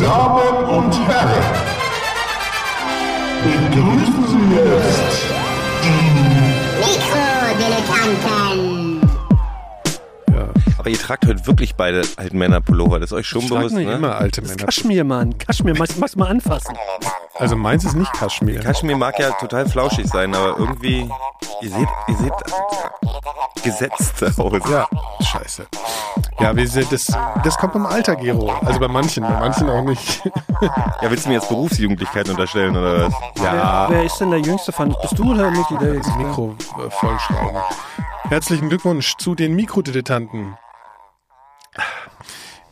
Damen und Herren, begrüßen Sie jetzt Mikrodilettanten. Aber ihr tragt heute wirklich beide alten Männer-Pullover. Das ist euch schon Ich trage bewusst, nicht ne? immer alte Das ist Männer. Kaschmir, Mann. Kaschmir, magst du mal anfassen? Also meins ist nicht Kaschmir. Kaschmir mag ja total flauschig sein, aber irgendwie, ihr seht, ihr seht gesetzt aus. Ja, scheiße. Ja, wir sind, das, das kommt beim Alter, Gero. Also bei manchen, bei manchen auch nicht. Ja, willst du mir jetzt Berufsjugendlichkeit unterstellen oder was? Ja, Wer ist denn der Jüngste von? Bist du oder Niki? Der das Mikro äh, vollschrauben. Herzlichen Glückwunsch zu den Mikrodilettanten.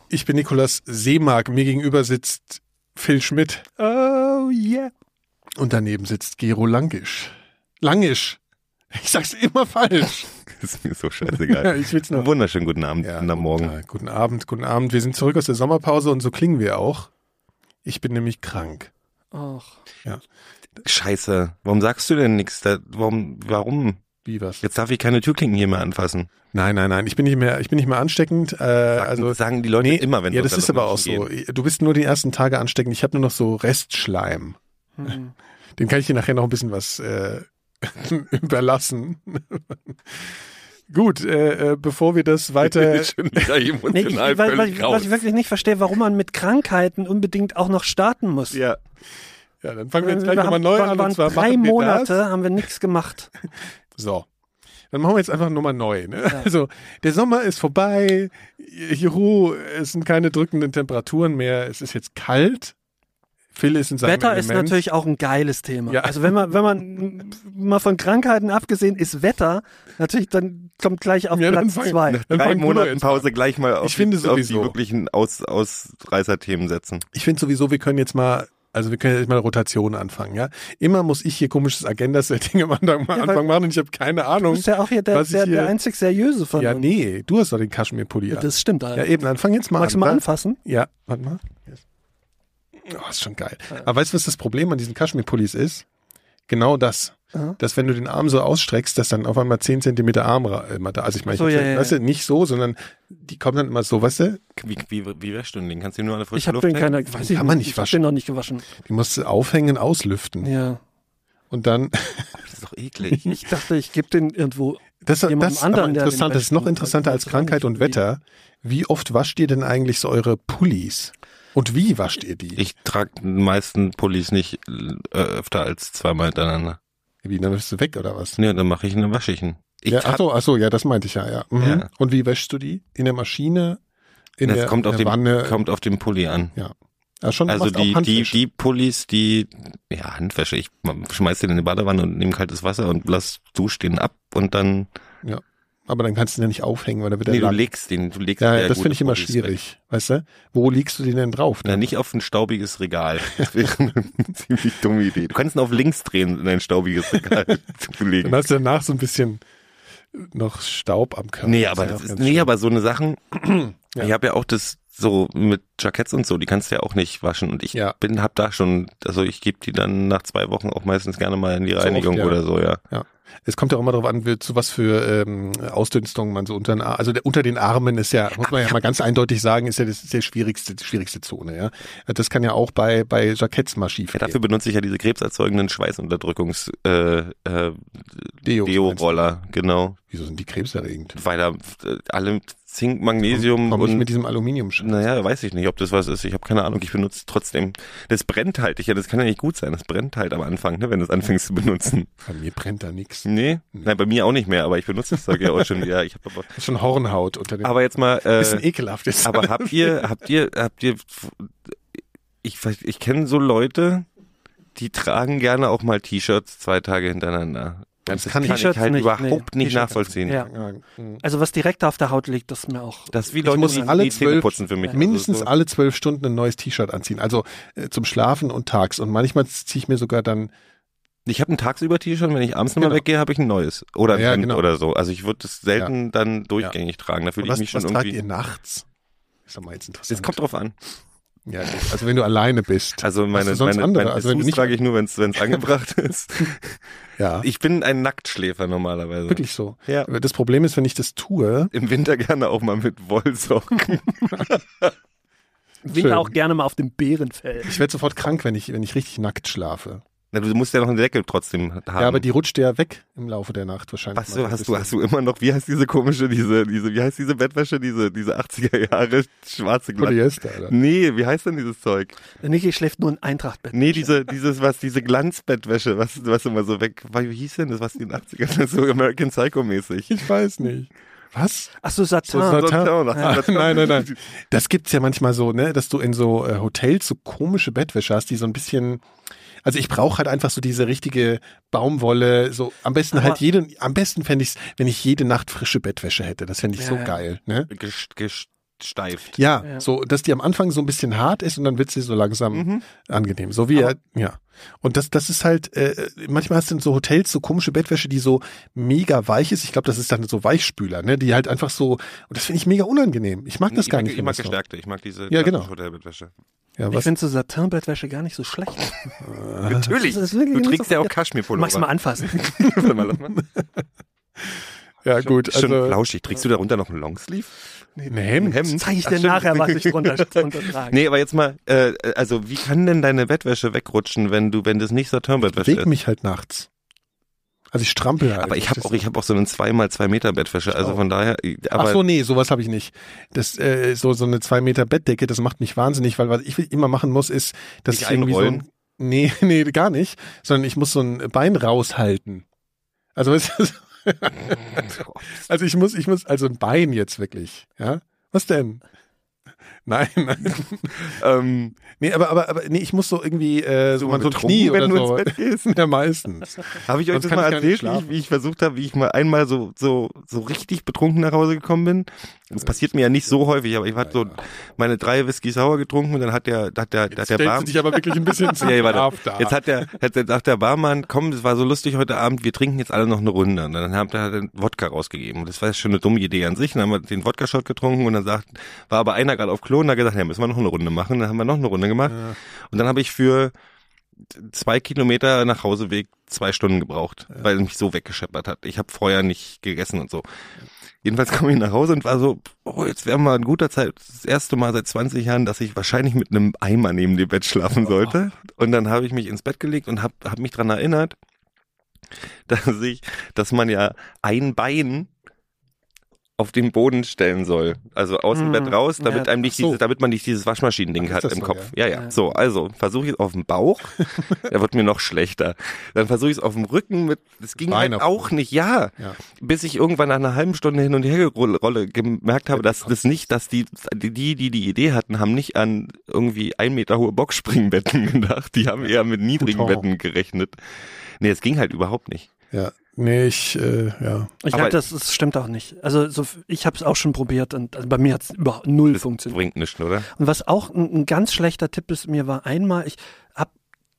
Ich bin Nikolas Seemark. Mir gegenüber sitzt Phil Schmidt. Oh yeah. Und daneben sitzt Gero Langisch. Langisch. Ich sag's immer falsch. Das ist mir so Ja, scheißegal. ich will's nur. Wunderschönen guten Abend, Ja, guten Morgen. Guten, guten Abend, guten Abend. Wir sind zurück aus der Sommerpause und so klingen wir auch. Ich bin nämlich krank. Ach. Scheiße. Warum sagst du denn nichts? Warum, warum? Wie was? Jetzt darf ich keine Türklinken hier mehr anfassen. Nein, nein, nein. Ich bin nicht mehr, ich bin nicht mehr ansteckend. Äh, also sagen die Leute nee, immer, wenn ja, das ist aber auch so. gehen. Du bist nur die ersten Tage ansteckend. Ich habe nur noch so Restschleim. Hm. Den kann ich dir nachher noch ein bisschen was äh, überlassen. Gut, äh, äh, bevor wir das weiter. Ich bin wieder Nee, ich, weil, weil, völlig was ich wirklich nicht verstehe, warum man mit Krankheiten unbedingt auch noch starten muss. Ja, Ja, dann fangen wir jetzt gleich wir nochmal neu waren, an. Und zwar drei Monate Das. haben wir nichts gemacht. So. Dann machen wir jetzt einfach Nummer neu. Ne? Also der Sommer ist vorbei. Juhu, es sind keine drückenden Temperaturen mehr. Es ist jetzt kalt. Phil ist in seinem Wetter ist Element. natürlich auch ein geiles Thema. Ja. Also wenn man, wenn man mal von Krankheiten abgesehen ist Wetter natürlich dann kommt gleich auf Ja, Platz fang- zwei. Dann drei fang du doch Monate jetzt Pause gleich mal auf, Ich finde die, auf die sowieso. wirklichen Aus, Ausreißerthemen setzen. Ich finde sowieso, wir können jetzt mal, also wir können jetzt mal Rotation anfangen, ja. Immer muss ich hier komisches Agenda-Setting am Anfang, Anfang machen und ich habe keine Du Ahnung. bist ja auch hier der, der, hier- der einzig seriöse von Ja, uns. nee, du hast doch den Kaschmir-Pulli an. Das stimmt. Alter. Ja, eben, dann fang jetzt mal Magst du an. mal wa? anfassen? Ja, warte mal. Oh, ist schon geil. Aber weißt du, was das Problem an diesen Kaschmir-Pullis ist? Genau das. Aha. Dass wenn du den Arm so ausstreckst, dass dann auf einmal 10 Zentimeter Arm, ra- äh, mal da- also ich meine, So, ich ja, hab- ja, weißt du, nicht so, sondern die kommen dann immer so, weißt du, Wie, wie, wie wäschst du den? Kannst du den nur an der frischen Ich habe Luft den nehmen? keiner, weiß ich Kann man nicht ich hab waschen. den noch nicht gewaschen. die musst du aufhängen, auslüften. Ja. Und dann, Das ist doch eklig. Ich dachte, ich gebe den irgendwo. das, das anderen, interessant, das ist noch interessanter als nicht, Krankheit und Wetter. Wie oft wascht ihr denn eigentlich so eure Pullis? Und wie wascht ihr die? Ich trage die meisten Pullis nicht äh, öfter als zweimal hintereinander. Wie, dann bist du weg oder was? Nee, dann mache ich eine wasche ich ja, hab- ach so, ach so, ja, das meinte ich ja, ja. Mhm. Ja. Und wie wäschst du die? In der Maschine? In das der, kommt, auf der den, Wanne? kommt auf den Pulli an. ja, schon, Also die, die, die Pullis, die, ja, Handwäsche, ich schmeiß den in die Badewanne und nehme kaltes Wasser und lass dusch den ab und dann, Aber dann kannst du den ja nicht aufhängen, weil da wird der nee, du Lack- legst den, du legst Ja, ja, das finde ich immer schwierig. Weißt du? Wo legst du den denn drauf? weg. Na, nicht auf ein staubiges Regal. Das wäre eine ziemlich dumme Idee. Du kannst ihn auf links drehen, in ein staubiges Regal zu legen. Dann hast du danach so ein bisschen noch Staub am Körper. Nee, aber ja das ist, nee, schön. aber so eine Sachen, Ja. ich habe ja auch das so mit Jacketts und so, die kannst du ja auch nicht waschen und ich Ja. bin, hab da schon, also ich gebe die dann nach zwei Wochen auch meistens gerne mal in die oft, Reinigung ja. oder so, ja. Es kommt ja auch immer darauf an, zu was für ähm, Ausdünstungen man so unter den, also der, unter den Armen ist ja, muss man ja mal ganz eindeutig sagen, ist ja das ist der schwierigste, die schwierigste Zone, ja. Das kann ja auch bei, bei Jacketts mal schief Ja, dafür benutze ich ja diese krebserzeugenden Schweißunterdrückungs äh, äh, Deo-Roller, genau. Wieso sind die krebserregend? Weil da äh, alle Zink, Magnesium nicht und mit diesem aluminium naja, weiß ich nicht, ob das was ist. Ich habe keine Ahnung. Ich benutze trotzdem. Das brennt halt. Ich, ja, das kann ja nicht gut sein. Das brennt halt am Anfang, ne, wenn du es anfängst zu benutzen. Bei mir brennt da nichts. Nee, nein, bei mir auch nicht mehr. Aber ich benutze das Zeug ja auch schon wieder. Ich habe aber. Schon Hornhaut unter dem. Aber jetzt mal. Äh, bisschen ekelhaft ist. aber habt ihr, habt ihr, habt ihr? Ich, weiß- ich kenne so Leute, die tragen gerne auch mal T-Shirts zwei Tage hintereinander. Das das kann kann ich- halt nicht, überhaupt nee, nicht T-Shirt nachvollziehen. Ja. Ja. Also was direkt auf der Haut liegt, das ist mir auch. Das ist wie Ich Leute, muss die alle die Zähne zwölf- putzen für mich. mindestens Also so. alle zwölf Stunden ein neues T-Shirt anziehen. Also äh, zum Schlafen und tags. Und manchmal ziehe ich mir sogar dann, Ich habe ein Tagsüber-T-Shirt, wenn ich abends nochmal Genau. weggehe, habe ich ein neues. Oder ein Ja, genau. oder so. Also ich würde das selten dann durchgängig tragen. Da fühle ich was, mich schon was tragt irgendwie. ihr nachts? Ist doch mal jetzt interessant. Es kommt drauf an. Ja, also wenn du alleine bist. Also meine, du sonst meine, andere? meine Also wenn du nicht- trage ich nur, wenn es angebracht ist. ja, Ich bin ein Nacktschläfer normalerweise. wirklich so. Ja. Das Problem ist, wenn ich das tue, Im Winter gerne auch mal mit Wollsocken. Schön. auch gerne mal auf dem Bärenfell. Ich werde sofort krank, wenn ich, wenn ich richtig nackt schlafe. Na, du musst ja noch eine Decke trotzdem haben. Ja, aber die rutscht ja weg im Laufe der Nacht wahrscheinlich. was mal hast du, hast du immer noch, wie heißt diese komische, diese, diese, wie heißt diese Bettwäsche, diese, diese 80er Jahre schwarze Glatt. Polyester, oder? Nee, wie heißt denn dieses Zeug? Der Niki schläft nur in Eintrachtbett. Nee, diese, dieses, was, diese Glanzbettwäsche, was, was immer so weg, wie hieß denn das, was in den 80ern, so American Psycho mäßig. Ich weiß nicht. Was? Ach so, so- Satin. Satin. Ah, nein, nein, nein. Das gibt's ja manchmal so, ne, dass du in so äh, Hotels so komische Bettwäsche hast, die so ein bisschen. Also ich brauche halt einfach so diese richtige Baumwolle, so am besten Aber- halt jede, am besten fände ich's, wenn ich jede Nacht frische Bettwäsche hätte. Das fände ich Ja, so ja. geil, ne? Gest- Gesteift. Ja, Ja. so, dass die am Anfang so ein bisschen hart ist und dann wird sie so langsam Mhm. angenehm. So wie, er, ja. Und das, das ist halt, äh, manchmal hast du in so Hotels so komische Bettwäsche, die so mega weich ist. Ich glaube, das ist dann so Weichspüler, ne? Die halt einfach so, und das finde ich mega unangenehm. Ich mag das ich gar mag, nicht. Ich mag gestärkte, ich mag diese Ja, genau. Hotelbettwäsche. Ja, Ich finde so Satin-Bettwäsche gar nicht so schlecht. Natürlich. Das Du trägst so ja auch. Kaschmirpullover. Magst du mal anfassen? Warte mal, lass mal. Ja, gut. Schon Also, flauschig. Trägst du darunter noch ein Longsleeve? ein Hemd. Hemd? Zeige ich dir nachher, was ich drunter, drunter trage. Nee, aber jetzt mal, äh, also wie kann denn deine Bettwäsche wegrutschen, wenn du, wenn das nicht Satin-Bettwäsche Beweg ist? mich halt nachts. Also ich strampel halt. Aber ich habe auch, ich habe auch so einen zwei mal zwei Meter Bettwäsche, also von daher, aber Ach so, nee, sowas habe ich nicht. Das äh, so so eine zwei Meter Bettdecke, das macht mich wahnsinnig, weil was ich immer machen muss, ist, dass Dich ich irgendwie so ein, nee, nee, gar nicht, sondern ich muss so ein Bein raushalten. Also weißt du, also ich muss, ich muss, also ein Bein jetzt wirklich, ja? Was denn? Nein, nein. ähm, Nee, aber, aber, aber nee, ich muss so irgendwie äh, so, mal so ein Knie wenn oder du so. ins Bett gehst? Ja, meistens. Habe ich euch Sonst das mal erzählt, wie ich, wie ich versucht habe, wie ich mal einmal so so so richtig betrunken nach Hause gekommen bin? Das passiert mir ja nicht so häufig, aber ich hatte so meine drei Whisky sauer getrunken und dann hat der hat der hat der Stellst Bar du dich aber wirklich ein bisschen zu Ja, ja, warte. da. Jetzt hat der, hat der, sagt der Barmann, komm, das war so lustig heute Abend, wir trinken jetzt alle noch eine Runde. Und dann hat er den Wodka rausgegeben. Das war schon eine dumme Idee an sich. Dann haben wir den Wodka-Shot getrunken und dann sagt, war aber einer gerade auf Klo und hat gesagt, ja, müssen wir noch eine Runde machen. Dann haben wir noch eine Runde gemacht. Und dann habe ich für zwei Kilometer nach Hauseweg zwei Stunden gebraucht, weil es mich so weggescheppert hat. Ich habe vorher nicht gegessen und so. Jedenfalls komme ich nach Hause und war so, oh, jetzt wäre mal ein guter Zeit, das erste Mal seit 20 Jahren, dass ich wahrscheinlich mit einem Eimer neben dem Bett schlafen sollte. Und dann habe ich mich ins Bett gelegt und habe hab mich dran erinnert, dass ich, dass man ja ein Bein auf den Boden stellen soll. Also aus dem. Bett raus, damit Ja. einem nicht so. dieses, damit man nicht dieses Waschmaschinending hat im so, Kopf. Ja, ja. Ja. So, also versuche ich es auf dem Bauch. er wird mir noch schlechter. Dann versuche ich es auf dem Rücken mit, das ging Bein halt auch nicht, ja. Bis ich irgendwann nach einer halben Stunde hin und her gerolle gemerkt habe, dass das nicht, dass die, die, die die Idee hatten, haben nicht an irgendwie ein Meter hohe Boxspringbetten gedacht. Die haben eher mit niedrigen. Betten gerechnet. Nee, es ging halt überhaupt nicht. Ja, nee, ich, äh, ja. Ich hab das, das stimmt auch nicht. Also so, ich habe es auch schon probiert und also bei mir hat es überhaupt null Das funktioniert. bringt nichts, oder? Und was auch ein, ein ganz schlechter Tipp ist, mir war einmal, ich habe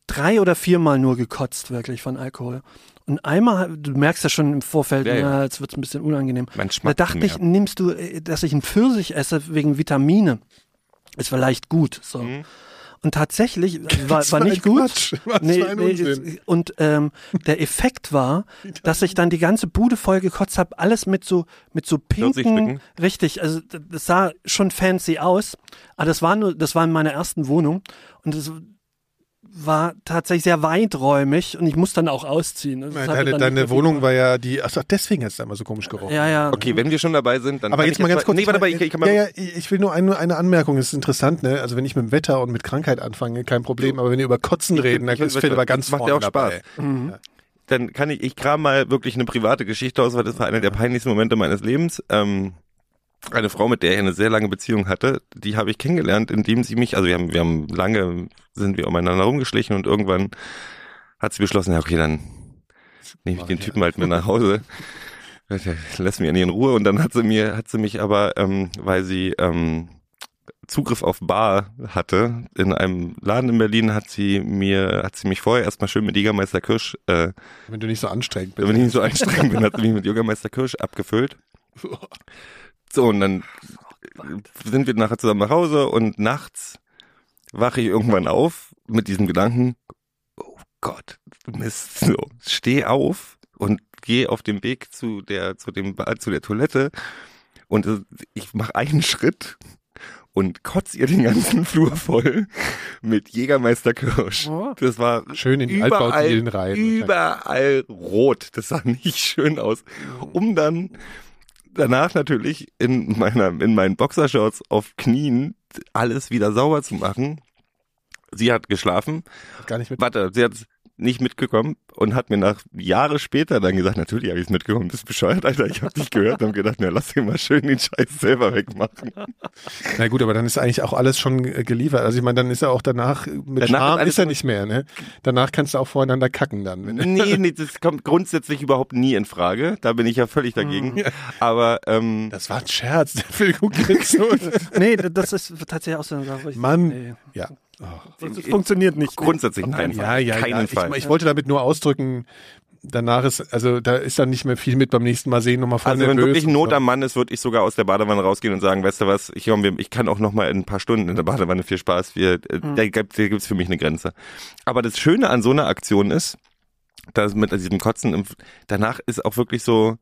drei oder viermal nur gekotzt, wirklich von Alkohol. Und einmal, du merkst ja schon im Vorfeld, Ja, ja. na, jetzt wird es ein bisschen unangenehm. Man Da dachte ich, nimmst du, äh, dass ich einen Pfirsich esse wegen Vitamine. Ist vielleicht gut. So. Mhm. Und tatsächlich war, Was war ein nicht gut. Quatsch. Was für ein Unsinn. es- und ähm, der Effekt war, dass ich dann die ganze Bude voll gekotzt habe, alles mit so mit so pinken, richtig, also das sah schon fancy aus, aber das war nur, das war in meiner ersten Wohnung und es war tatsächlich sehr weiträumig und ich musste dann auch ausziehen. Mir Deine, deine Wohnung war ja die, ach deswegen hat es da immer so komisch gerochen. Ja, ja. Okay, wenn wir schon dabei sind, dann Aber kann jetzt ich mal ganz kurz. Nee, warte mal, mal- ich, ich kann mal ja, ja, ich will nur eine, eine Anmerkung, das ist interessant, ne? Also wenn ich mit dem Wetter und mit Krankheit anfange, kein Problem, aber wenn wir über Kotzen reden, dann ist Philipp aber ganz das macht ja auch Spaß. dabei. dann kann ich, ich kram mal wirklich eine private Geschichte aus, weil das war einer der peinlichsten Momente meines Lebens. Ähm, eine Frau, mit der ich eine sehr lange Beziehung hatte, die habe ich kennengelernt, indem sie mich, also wir haben, wir haben lange, sind wir umeinander rumgeschlichen und irgendwann hat sie beschlossen, ja okay, dann nehme ich den Typen halt mit nach Hause. Lass mich in Ruhe und dann hat sie mir, hat sie mich aber, ähm, weil sie ähm, Zugriff auf Bar hatte, in einem Laden in Berlin hat sie mir, hat sie mich vorher erstmal schön mit Jägermeister Kirsch äh, Wenn du nicht so anstrengend bist. wenn ich nicht so anstrengend bin, hat sie mich mit Bürgermeister Kirsch abgefüllt. So, und dann sind wir nachher zusammen nach Hause und nachts wache ich irgendwann auf mit diesem Gedanken, oh Gott, Mist, so, steh auf und geh auf dem Weg zu der, zu dem, zu der Toilette und ich mache einen Schritt und kotz ihr den ganzen Flur voll mit Jägermeister Kirsch. Oh. Das war Schön in die überall, Altbauten rein. überall rot. Das sah nicht schön aus. Um dann danach natürlich in meiner, in meinen Boxershorts auf Knien alles wieder sauber zu machen. Sie hat geschlafen. Gar nicht mit. Warte, sie hat nicht mitgekommen und hat mir nach Jahre später dann gesagt, natürlich habe ich es mitgekommen, bist bescheuert, Alter, ich habe dich gehört und hab gedacht, na lass dir mal schön den Scheiß selber wegmachen. Na gut, aber dann ist eigentlich auch alles schon äh, geliefert. Also ich meine, dann ist er auch danach, mit Danach ist Scham alles ist er nicht mehr, ne? Danach kannst du auch voreinander kacken dann. Nee, nee, das kommt grundsätzlich überhaupt nie in Frage. Da bin ich ja völlig dagegen. Aber ähm, das war ein Scherz, der Phil guckt so. Nee, das ist tatsächlich auch so eine Sache. wo ich- Mann, Nee, ja. Das, das funktioniert nicht. grundsätzlich nein. Ja, ja, keinen ja. Fall. Ich, ich wollte damit nur ausdrücken, danach ist, also da ist dann nicht mehr viel mit beim nächsten Mal sehen, nochmal voll Also wenn wirklich Not am Mann ist, würde ich sogar aus der Badewanne rausgehen und sagen, weißt du was, ich, ich kann auch noch mal in ein paar Stunden in der Badewanne viel Spaß. Wir, äh, Da gibt da gibt's für mich eine Grenze. Aber das Schöne an so einer Aktion ist, dass mit diesem Kotzen, im, danach ist auch wirklich so,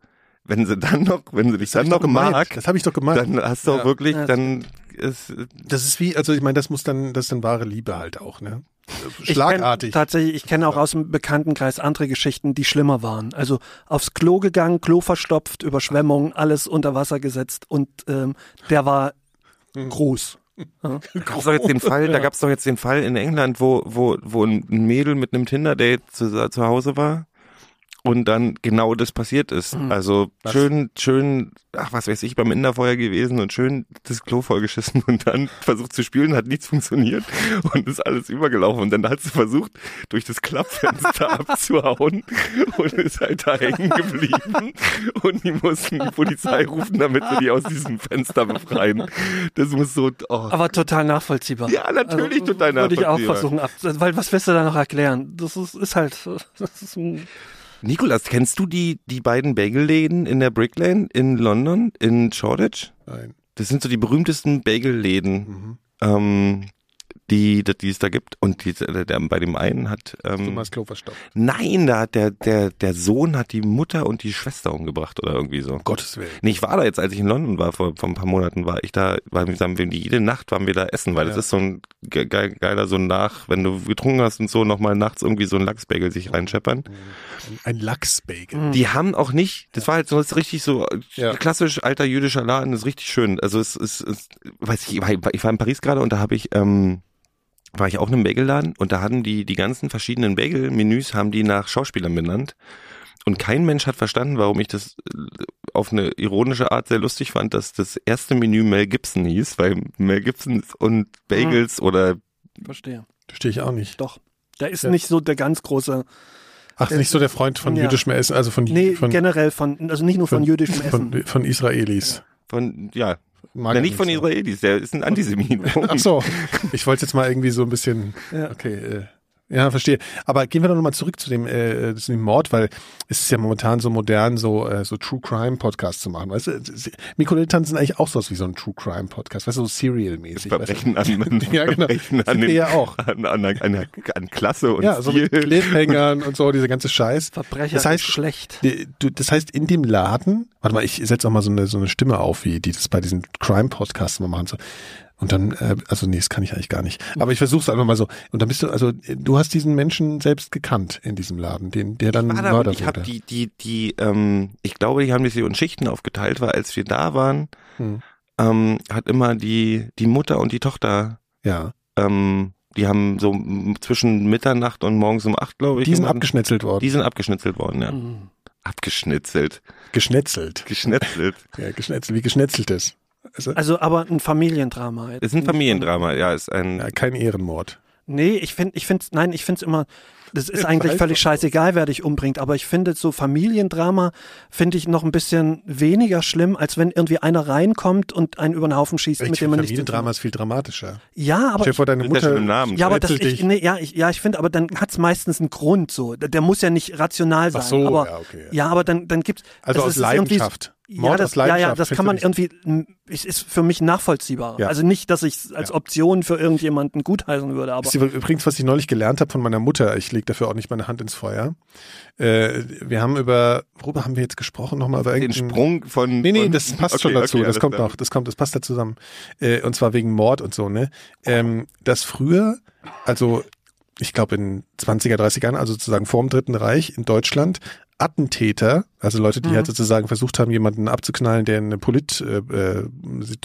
wenn sie dann noch, wenn sie dich Das dann ich noch gemeint. mag, Das habe ich doch gemeint. dann hast du auch Ja. wirklich, Ja, dann ist, das ist wie, also ich meine, das muss dann, das ist dann wahre Liebe halt auch, ne? Ich Schlagartig. Kenn, tatsächlich, ich kenne auch aus dem Bekanntenkreis andere Geschichten, die schlimmer waren. Also aufs Klo gegangen, Klo verstopft, Überschwemmung, alles unter Wasser gesetzt und ähm, der war groß. gab's doch jetzt den Fall, da gab's doch jetzt den Fall in England, wo, wo, wo ein Mädel mit einem Tinder-Date zu, zu Hause war und dann genau das passiert ist. Also Was? schön, schön, ach was weiß ich, beim Inderfeuer gewesen und schön das Klo vollgeschissen und dann versucht zu spülen, hat nichts funktioniert und ist alles übergelaufen und dann hat sie versucht, durch das Klappfenster abzuhauen und ist halt da hängen geblieben und die mussten die Polizei rufen, damit sie die aus diesem Fenster befreien. Das muss so, oh, Aber total nachvollziehbar. ja, natürlich total Würde ich auch nachvollziehbar. versuchen ab, weil was willst du da noch erklären? Das ist, ist halt, das ist ein, Nikolas, kennst du die, die beiden Bagelläden in der Brick Lane in London, in Shoreditch? Nein. Das sind so die berühmtesten Bagelläden, ähm, die, die, die es da gibt. Und die, der, der, bei dem einen hat, ähm, machst Klo verstopft. nein, da hat der, der, der Sohn hat die Mutter und die Schwester umgebracht oder irgendwie so. Um Gottes Willen. Nee, ich war da jetzt, als ich in London war, vor, vor ein paar Monaten war ich da, weil wir haben jede Nacht waren wir da essen, weil das Ja. ist so ein ge ge geiler, so nach, wenn du getrunken hast und so, nochmal nachts irgendwie so ein Lachsbagel sich reinscheppern. Ein Lachsbacon. Die haben auch nicht, das war halt so das ist richtig so Ja. klassisch alter jüdischer Laden, das ist richtig schön. Also es ist, weiß ich, ich war- ich war in Paris gerade und da habe ich, ähm, war ich auch in einem Bagelladen und da hatten die die ganzen verschiedenen Bagel-Menüs haben die nach Schauspielern benannt. Und kein Mensch hat verstanden, warum ich das äh, auf eine ironische Art sehr lustig fand, dass das erste Menü Mel Gibson hieß, weil Mel Gibson und Bagels oder verstehe. Verstehe ich auch nicht. Doch. Der ist Ja. nicht so der ganz große, Ach, nicht so der Freund von Ja. jüdischem Essen, also von, nee, von, generell von, also nicht nur von, jüdischem Essen. von, von Israelis. von, ja, Mag na, ich nicht von so. Israelis, der ist ein Antisemit. Ach so, ich wollte jetzt mal irgendwie so ein bisschen, Ja. okay, äh, ja, verstehe. Aber gehen wir doch nochmal zurück zu dem, äh, zu dem Mord, weil es ist ja momentan so modern, so, äh, so True Crime Podcast zu machen. Weißt du, Mikrodilettanten sind eigentlich auch sowas wie so ein True Crime Podcast, weißt du, so Serial-mäßig. weißt du? Verbrechen an, Ja, genau. Verbrechen an, den, ja auch. an, an, an, an Klasse und Ja, so mit Cliffhangern und so, dieser ganze Scheiß. Verbrecher Das heißt, ist schlecht. Du, das heißt, in dem Laden, warte mal, ich setze auch mal so eine, so eine Stimme auf, wie die das bei diesen Crime-Podcasts mal machen. So. Und dann, äh, also nee, das kann ich eigentlich gar nicht. Aber ich versuche es einfach mal so. Und dann bist du, also äh, du hast diesen Menschen selbst gekannt in diesem Laden, den, der dann war da Mörder ich wurde. die, die, die, ähm, ich glaube, die haben hier in Schichten aufgeteilt, weil als wir da waren, Hm. ähm, hat immer die, die Mutter und die Tochter, Ja. ähm, die haben so zwischen Mitternacht und morgens um acht, glaube ich, Die sind immer- abgeschnetzelt worden. die sind abgeschnitzelt worden, ja. Mhm. Abgeschnitzelt, Geschnetzelt. geschnetzelt. Ja, geschnetzelt, wie geschnetzeltes. Also, Also aber ein Familiendrama. jetzt. ist ein Familiendrama, ja, ist ein, ja, kein Ehrenmord. Nee, ich finde, ich finde, nein, ich finde es immer, das ist eigentlich völlig scheißegal, wer dich umbringt, aber ich finde so Familiendrama finde ich noch ein bisschen weniger schlimm, als wenn irgendwie einer reinkommt und einen über den Haufen schießt, Ich mit dem man nicht Familiendrama ist viel dramatischer. Ja, aber Stell vor, deine ist ja schon Mutter im Namen. ja, aber das ich, nee, ja, ich, ja, ich finde, aber dann hat's meistens einen Grund so. Der der muss ja nicht rational sein. Ach so, aber, ja, okay, ja. ja. aber dann, dann gibt's Also es aus Leidenschaft. Mord ja, das, aus ja, ja, das kann man irgendwie, m, es ist für mich nachvollziehbar. Ja. Also nicht, dass ich es als Ja. Option für irgendjemanden gutheißen würde, aber Das ist übrigens, was ich neulich gelernt habe von meiner Mutter. Ich lege dafür auch nicht meine Hand ins Feuer. Äh, wir haben über, worüber haben wir jetzt gesprochen? Nochmal über Den Sprung von. Nee, nee, von, das passt Okay, schon dazu. okay, das kommt noch. Das kommt, das passt da zusammen. Äh, und zwar wegen Mord und so, ne? Ähm, dass früher, also ich glaube in 20er, 30er Jahren, also sozusagen vor dem Dritten Reich in Deutschland, Attentäter, also Leute, die Mhm. halt sozusagen versucht haben, jemanden abzuknallen, der eine Polit, äh, äh,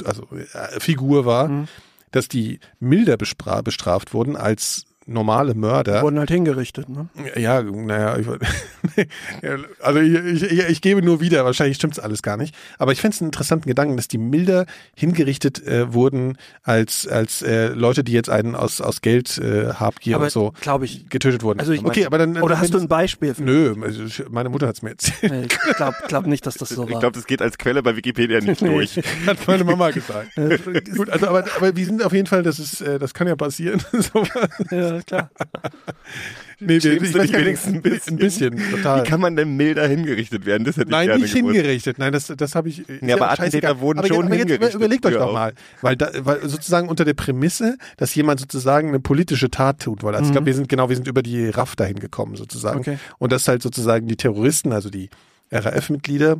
also äh, Figur war, Mhm. dass die milder bestraft wurden als normale Mörder. wurden halt hingerichtet. Ne? Ja, naja, ich, Ja, also ich, ich, ich gebe nur wieder, wahrscheinlich stimmt's alles gar nicht. Aber ich fände es einen interessanten Gedanken, dass die milder hingerichtet äh, wurden als, als äh, Leute, die jetzt einen aus, aus Geld, äh, Habgier Aber und so glaube ich. getötet wurden. Also ich okay, aber dann. Oder hast du ein Beispiel? Für, Nö, also ich- meine Mutter hat's mir erzählt. Nee, ich glaube glaub nicht, dass das so Ich war. glaube, das geht als Quelle bei Wikipedia nicht durch. Hat meine Mama gesagt. Gut, also aber, aber wir sind auf jeden Fall, das ist, äh, das kann ja passieren. so, ja, klar. nee, Schämst du dich wenigstens ein bisschen? ein bisschen, total. Wie kann man denn milder hingerichtet werden? Das hätte ich Nein, gerne nicht gewusst. hingerichtet. Nein, das, das habe ich. Ja, aber. Attentäter wurden aber schon aber jetzt hingerichtet Überlegt euch doch mal, weil, da, weil sozusagen unter der Prämisse, dass jemand sozusagen eine politische Tat tut, weil also ich glaube, wir sind genau, wir sind über die RAF dahin gekommen sozusagen. Okay. Und dass halt sozusagen die Terroristen, also die RAF-Mitglieder,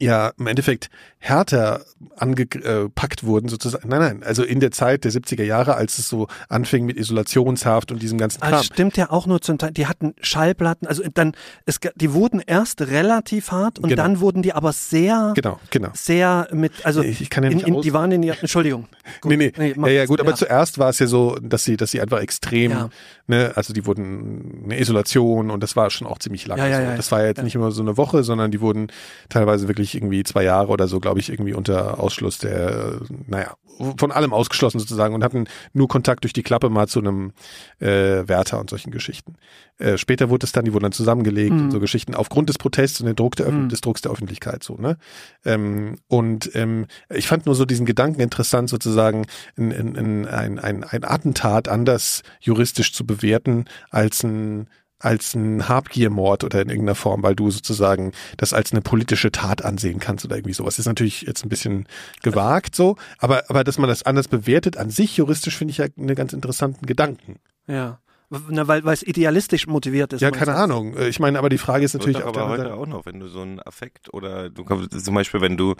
ja im Endeffekt härter angepackt wurden sozusagen. Nein, nein, also in der Zeit der 70er Jahre, als es so anfing mit Isolationshaft und diesem ganzen Ah, Kram. das stimmt ja auch nur zum Teil. Die hatten Schallplatten, also dann, es, die wurden erst relativ hart und Genau. dann wurden die aber sehr, Genau, genau. sehr mit, also Ich- ich kann ja in, nicht in, aus- die waren in die, Entschuldigung. Gut. nee, nee. mach ja, ja, gut, aber zuerst war es ja so, dass sie, dass sie einfach extrem, Ja. ne, also die wurden eine Isolation und das war schon auch ziemlich lange. Ja, ja, so. ja, das war ja jetzt ja. nicht immer so eine Woche, sondern die wurden teilweise wirklich irgendwie zwei Jahre oder so, glaube ich, irgendwie unter Ausschluss der, naja, von allem ausgeschlossen sozusagen und hatten nur Kontakt durch die Klappe mal zu einem äh, Wärter und solchen Geschichten. Äh, später wurde es dann, die wurden dann zusammengelegt Mhm. und so Geschichten aufgrund des Protests und Druck Öff- des Drucks der Öffentlichkeit so, ne? Ähm, und ähm, ich fand nur so diesen Gedanken interessant, sozusagen ein, ein, ein, ein, ein Attentat anders juristisch zu bewerten als ein als ein Habgiermord oder in irgendeiner Form, weil du sozusagen das als eine politische Tat ansehen kannst oder irgendwie sowas. ist natürlich jetzt ein bisschen gewagt so, aber, aber dass man das anders bewertet, an sich juristisch finde ich ja einen ganz interessanten Gedanken. Ja. Na, weil, weil es idealistisch motiviert ist. Ja, keine du? Ahnung. Äh, Ich meine, aber die Frage ist natürlich der aber heute Seite- auch noch, wenn du so einen Affekt oder du kommst- zum Beispiel, wenn du,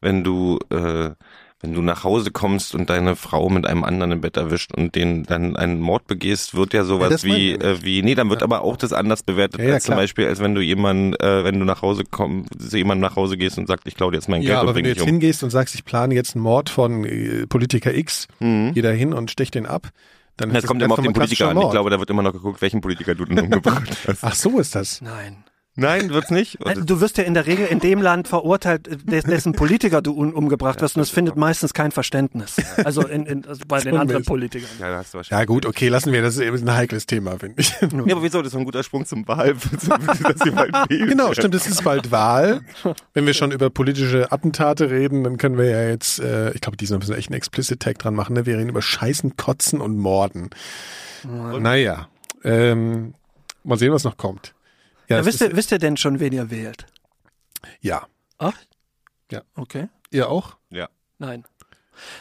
wenn du, äh, wenn du nach Hause kommst und deine Frau mit einem anderen im Bett erwischt und den dann einen Mord begehst, wird ja sowas das meine wie, äh, wie, nee, dann wird aber auch das anders bewertet, Ja, ja, als zum. Beispiel, als wenn du jemanden, äh, wenn du nach Hause kommst, zu jemandem nach Hause gehst und sagst, ich klaue jetzt mein Ja, Geld aber und wenn du jetzt um. hingehst und sagst, ich plane jetzt einen Mord von äh, Politiker X, Mhm. geh da hin und stech den ab, dann Das ist kommt immer auf den Politiker an. Ich glaube, da wird immer noch geguckt, welchen Politiker du denn umgebracht hast. Ach so ist das. Nein. Nein, wird's nicht? Du wirst ja in der Regel in dem Land verurteilt, des- dessen Politiker du umgebracht wirst und das findet meistens kein Verständnis. Also, in, in, also bei den anderen. Politikern. Ja. Ja gut, okay, lassen wir, das ist eben ein heikles Thema, finde ich. Ja, aber wieso? Das ist ein guter Sprung zum Wahl. Genau, stimmt, es ist bald Wahl. Wenn wir schon über politische Attentate reden, dann können wir ja jetzt, äh, ich glaube, diesmal müssen wir echt einen Explicit Tag dran machen, ne? Wir reden über Scheißen, Kotzen und Morden. Naja, ähm, mal sehen, was noch kommt. Ja, Ja, wisst, ist, ihr, wisst ihr denn schon, wen ihr wählt? ja. Ach? Ja. Okay. Ihr auch? Ja. Nein.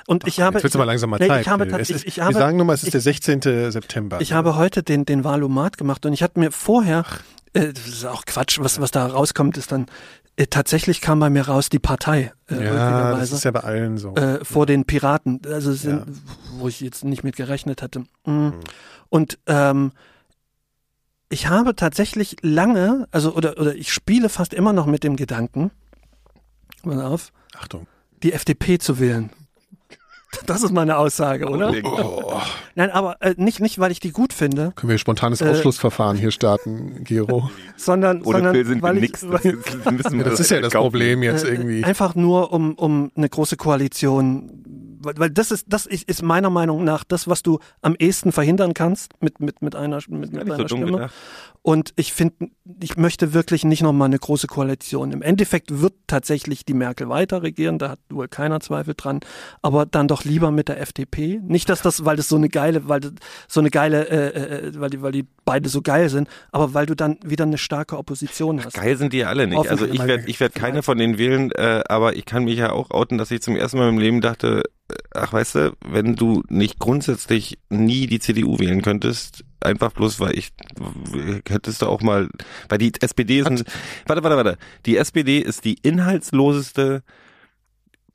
Und ich habe. Jetzt wird's aber langsam mal Nee, Zeit. Ich habe, Es tats- ist, ich, ich wir habe, sagen nochmal, es ist ich- der 16. September. Ich habe heute den, den Valomat gemacht und ich hatte mir vorher, äh, das ist auch Quatsch, was, was da rauskommt, ist dann, äh, tatsächlich kam bei mir raus die Partei, äh, ja, das ist ja bei allen so. äh, vor den Piraten, also sind, Ja. wo ich jetzt nicht mit gerechnet hatte. Mm. Und ähm, ich habe tatsächlich lange, also oder, oder ich spiele fast immer noch mit dem Gedanken, pass auf, Achtung. die FDP zu wählen. Das ist meine Aussage, oder? Oh, Nein, aber äh, nicht, nicht, weil ich die gut finde, können wir spontanes Äh, Ausschlussverfahren hier starten, Gero? sondern, Ohne sondern sind wir weil nix. ich, Das, weil, ist- das wir Das ist ja das kaufen. Problem jetzt äh, irgendwie. einfach nur um, um eine große Koalition, weil, weil das ist, das ist, meiner Meinung nach das, was du am ehesten verhindern kannst mit, mit, mit einer, mit, mit so einer dumm Stimme. gedacht. Und ich finde, ich möchte wirklich nicht nochmal eine große Koalition. Im Endeffekt wird tatsächlich die Merkel weiter regieren, da hat wohl keiner Zweifel dran, aber dann doch lieber mit der FDP. Nicht, dass das, weil das so eine geile, weil das so eine geile, äh, äh, weil die, weil die beide so geil sind, aber weil du dann wieder eine starke Opposition hast. Geil sind die ja alle nicht. Also Hoffentlich ich werde ich werd keine von denen wählen, äh, aber ich kann mich ja auch outen, dass ich zum ersten Mal im Leben dachte, äh, ach weißt du, wenn du nicht grundsätzlich nie die CDU wählen könntest, einfach bloß, weil ich hättest du auch mal, weil die SPD ist ein, warte, warte, warte, die SPD ist die inhaltsloseste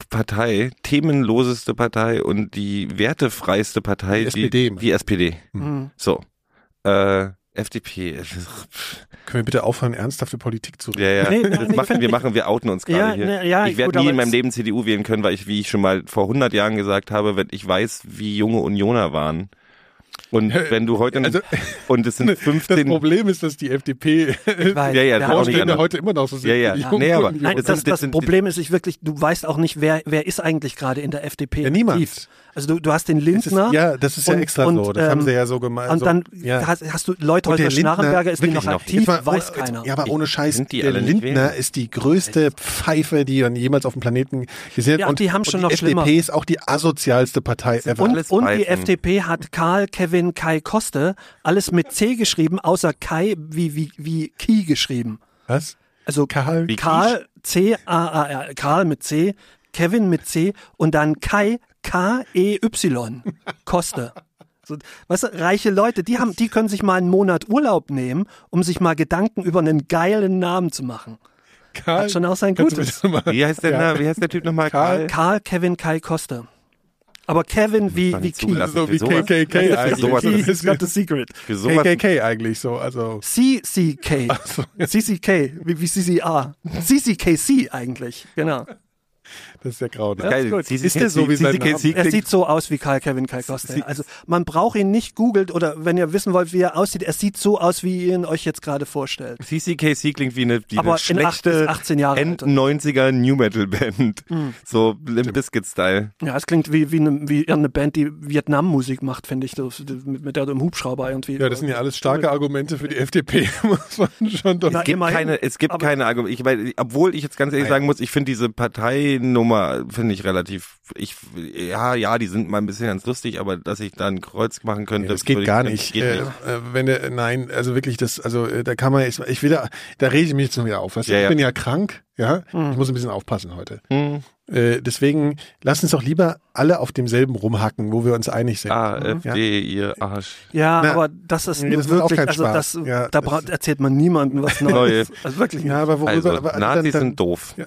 Partei, themenloseste Partei und die wertefreiste Partei, Die SPD, die, die SPD. Mhm. So. Äh, FDP. Können wir bitte aufhören, ernsthafte Politik zu reden? Ja, ja. Nee, das nein, ich machen, wir machen, wir outen uns gerade Ja, hier. ne, ja, ich werde nie in meinem Leben CDU wählen können, weil ich, wie ich schon mal vor 100 Jahren gesagt habe, wenn ich weiß, wie junge Unioner waren. Und wenn du heute, Also- und es sind Das 15, Problem ist, dass die FDP Weil Ja, ja, der das auch nicht heute immer noch so sind. Ja, ja. die Nee, aber-. Nein, Das das, das das Problem ist, ich wirklich, du weißt auch nicht, wer, wer ist eigentlich gerade in der FDP Ja, niemand. aktiv. Also du, du hast den Das ist, Lindner. ja, das ist ja und- extra und, so. Das ähm, haben sie ja so gemacht. Und so, dann ja. hast, hast du Leute, Lindner- Schnarrenberger ist die wirklich noch noch. aktiv, Jetzt mal weiß ohne, keiner. Ja, aber ohne Scheiß, die der Lindner wählen? ist die größte Pfeife, die man jemals auf dem Planeten gesehen hat. Ja, und die haben schon und noch die FDP schlimmer. ist auch die asozialste Partei ever. Und, und die. FDP hat Karl, Kevin, Kai Koste alles mit C geschrieben, außer Kai wie, wie, wie Ki geschrieben. Was? Also Karl? Wie Karl, C, A, A, R, Karl mit C, Kevin mit C und dann Kai, K, E, Y, Koste. So, weißt du, reiche Leute, die haben, die können sich mal einen Monat Urlaub nehmen, um sich mal Gedanken über einen geilen Namen zu machen. Karl, Hat schon auch sein Gutes. wie heißt der, Ja. Wie heißt der Typ nochmal? Karl- Karl, Kevin, Kai Koste. Aber Kevin wie, wie nicht Ki. zugelassen. so wie. KKK Für eigentlich. sowas Ki ist- is got the secret. KKK eigentlich so, also. CCK. CCK, wie, wie CCA. CCKC eigentlich, genau. Das ist ja grauenhaft. CCK Ist der so wie sein CCK Name? Er sieht so aus wie Karl Kevin Kai Koste. Also man braucht ihn nicht googelt oder wenn ihr wissen wollt, wie er aussieht, er sieht so aus, wie ihr ihn euch jetzt gerade vorstellt. CCKC klingt wie eine, wie Aber eine schlechte 18 Jahre alt. Mhm. End-90er New Metal Band. So Limp Bizkit Style. Ja, es klingt wie, wie, eine, wie eine Band, die Vietnam-Musik macht, finde ich, so, mit, mit der du im Hubschrauber irgendwie. Ja, das sind ja alles starke Argumente für die FDP, muss man schon doch Es gibt keine, es gibt keine Argumente. Ich, weil, obwohl ich jetzt ganz ehrlich Nein. sagen muss, ich finde diese Parteinummer finde ich relativ. Ich ja ja, die sind mal ein bisschen ganz lustig, aber dass ich da ein Kreuz machen könnte, Ja, das geht ich- gar nicht. Geht äh, nicht. Äh, wenn der, nein, also wirklich das, also äh, da kann man jetzt, ich will da, da rege ich mich jetzt noch wieder auf. Weißt du, Ja, ich ja. bin ja krank, ja, ich muss ein bisschen aufpassen heute. Hm. Äh, deswegen lass uns doch lieber alle auf demselben rumhacken, wo wir uns einig sind. AfD, ihr Arsch. ja, Na, aber das ist nee, das wirklich, also Spaß. das, Ja, da das- erzählt man niemandem was Neues. Also wirklich. Ja, aber worüber, Also, aber, Nazis dann, dann, sind doof.